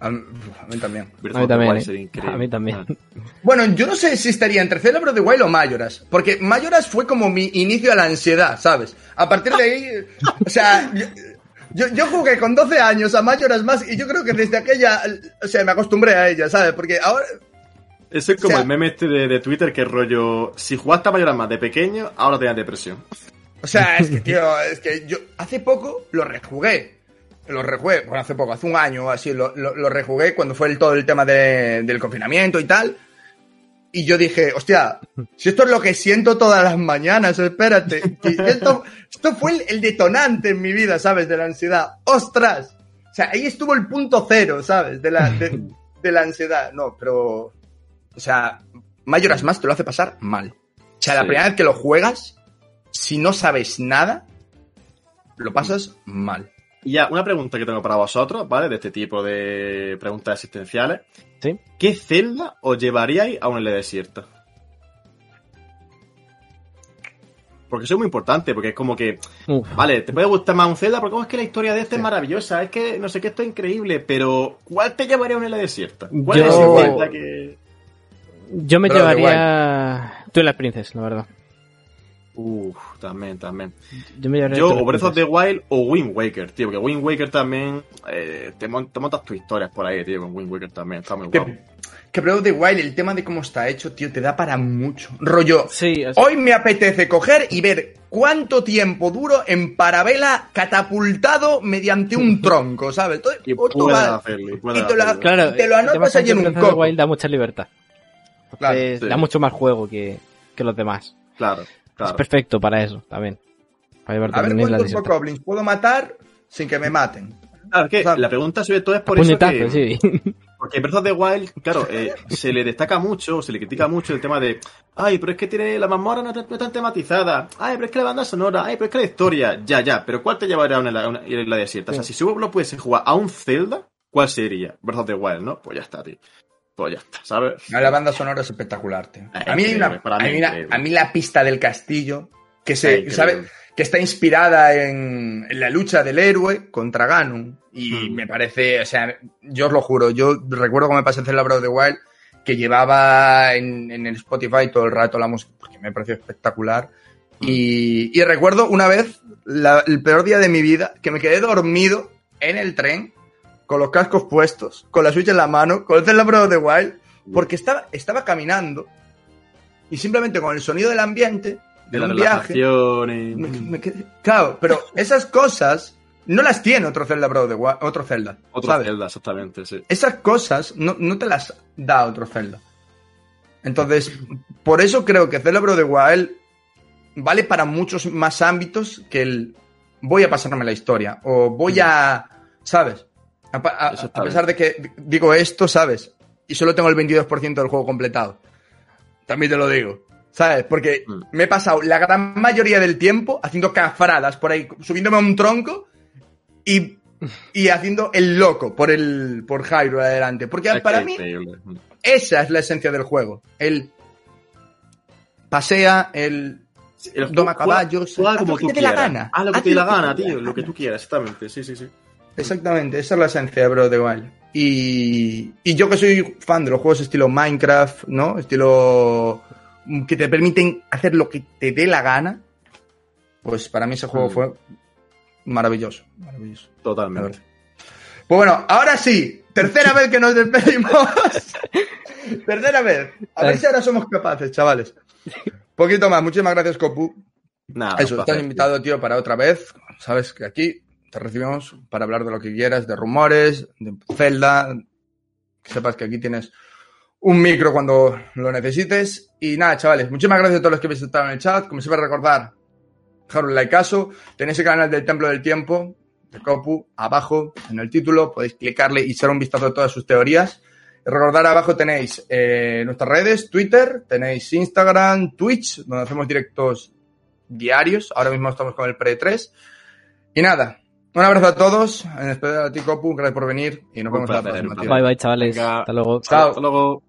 A mí, también. Breath A mí también, eh. A mí también. Ah. Bueno, yo no sé si estaría entre of the Wild o Mayoras. Porque Mayoras fue como mi inicio a la ansiedad, ¿sabes? A partir de ahí. o sea. Yo, yo, jugué con 12 años a Mayoras más y yo creo que desde aquella. O sea, me acostumbré a ella, ¿sabes? Porque ahora. Eso es como O sea- el meme este de, de Twitter que rollo, si jugaste a Mayoras más de pequeño, ahora te das depresión. O sea, es que, tío, es que yo hace poco lo rejugué. Lo rejugué, bueno, hace poco, hace un año o así, lo, lo, lo rejugué cuando fue el, todo el tema de- del confinamiento y tal. Y yo dije, hostia, si esto es lo que siento todas las mañanas, espérate. que esto, esto fue el, el detonante en mi vida, ¿sabes? De la ansiedad. ¡Ostras! O sea, ahí estuvo el punto cero, ¿sabes? De la, de, de la ansiedad. No, pero. O sea, Mayoras más te lo hace pasar mal. O sea, la Sí. primera vez que lo juegas, si no sabes nada, lo pasas mal. Y ya, una pregunta que tengo para vosotros, ¿vale? De este tipo de preguntas existenciales. Sí. ¿Qué celda os llevaríais a una isla desierta? Porque eso es muy importante, porque es como que, Uf. vale, te puede gustar más un Zelda, porque oh, es que la historia de este es maravillosa, es que no sé qué, esto es increíble, pero ¿cuál te llevaría a una isla desierta? ¿Cuál Yo- es ese Zelda que...? Yo me the llevaría. Twilight Princess, la verdad. Uf, también, también. Yo me. Yo, o Breath of the Wild o Wind Waker, tío, porque Wind Waker también, eh, te, mon- te montas tus historias por ahí, tío, con Wind Waker también, está muy guapo. Que, que Breath of the Wild, el tema de cómo está hecho, tío, te da para mucho. Rollo, Sí, es- hoy me apetece coger y ver cuánto tiempo duro en parabela catapultado mediante un tronco, ¿sabes? Todo- Y o tú puedes vas- hacerlo, y te lo-. Claro, y te lo anotas que en un Breath of the coco. Wild da mucha libertad. Claro, Entonces, sí. Da mucho más juego que, que los demás. Claro, Es perfecto para eso también. Para llevarte A ver una cuántos. Bokoblins puedo matar sin que me maten. Claro, es que O sea, la pregunta sobre todo es por Puñetazo, eso que... sí. Porque Breath of the Wild, claro, eh, se le destaca mucho, se le critica mucho el tema de ay, pero es que tiene la mazmorra no, no está tematizada, ay, pero es que la banda sonora, ay, pero es que la historia, ya, ya, pero ¿cuál te llevaría a una, a una isla desierta? O sea, si solo pudiese jugar a un Zelda, ¿cuál sería? Breath of the Wild, ¿no? Pues ya está, tío. Pues ya está, ¿sabes? La banda sonora es espectacular, tío. Eh, A mí, una- increíble, para mí a, mí a la pista del castillo, que se, increíble. ¿sabe? Que está inspirada en, en la lucha del héroe contra Ganon. Y Mm. me parece, o sea, yo os lo juro, yo recuerdo cuando me pasé en Zelda Breath of the Wild, que llevaba en, en el Spotify todo el rato la música, porque me pareció espectacular. Mm. Y, y recuerdo una vez, la- el peor día de mi vida, que me quedé dormido en el tren, con los cascos puestos, con la Switch en la mano, con el Zelda the Wild, porque estaba, estaba caminando y simplemente con el sonido del ambiente de, De la un viaje. relajación y- me- me quedé- claro, pero esas cosas no las tiene otro Zelda the Wild, otro Zelda. Otro ¿sabes? Zelda, exactamente, sí. Esas cosas no, no te las da otro Zelda. Entonces, por eso creo que Zelda of the Wild vale para muchos más ámbitos que el voy a pasarme la historia o voy a, ¿sabes? A, pesar de que digo esto, ¿sabes? Y solo tengo el 22% del juego completado. También te lo digo. ¿Sabes? Porque Mm. me he pasado la gran mayoría del tiempo haciendo cafradas por ahí, subiéndome a un tronco y, y haciendo el loco por el por Hyrule adelante. Porque Es para mí increíble. esa es la esencia del juego. El pasea, el El- Doma juega- caballos, juega haz como lo que tú te dé la gana. Haz lo que te dé la gana, tío. Lo que tú quieras, exactamente. Sí, sí, sí. Exactamente, esa es la esencia de Breath of the Wild. Y, y yo que soy fan de los juegos estilo Minecraft, ¿no? Estilo mm, que te permiten hacer lo que te dé la gana, pues para mí ese juego Mm. fue maravilloso, maravilloso. Totalmente. Pues bueno, ahora sí, tercera vez que nos despedimos. tercera vez. A ver si ahora somos capaces, chavales. Poquito más, muchísimas gracias, Copu. Nada, Eso, un estás invitado, tío, para otra vez. Sabes que aquí te recibimos para hablar de lo que quieras, de rumores, de Zelda. Que sepas que aquí tienes un micro cuando lo necesites. Y nada, chavales, muchísimas gracias a todos los que habéis estado en el chat. Como siempre, recordar, dejar un like caso. Tenéis el canal del Templo del Tiempo, de Copu, abajo, en el título. Podéis clicarle y echar un vistazo a todas sus teorías. Recordar, abajo tenéis eh, nuestras redes, Twitter, tenéis Instagram, Twitch, donde hacemos directos diarios. Ahora mismo estamos con el pre-3. Y nada, un abrazo a todos. En especial a ti, Copu, gracias por venir. Y nos vemos la próxima. Bye bye, chavales. Venga. Hasta luego. Chao. Hasta luego.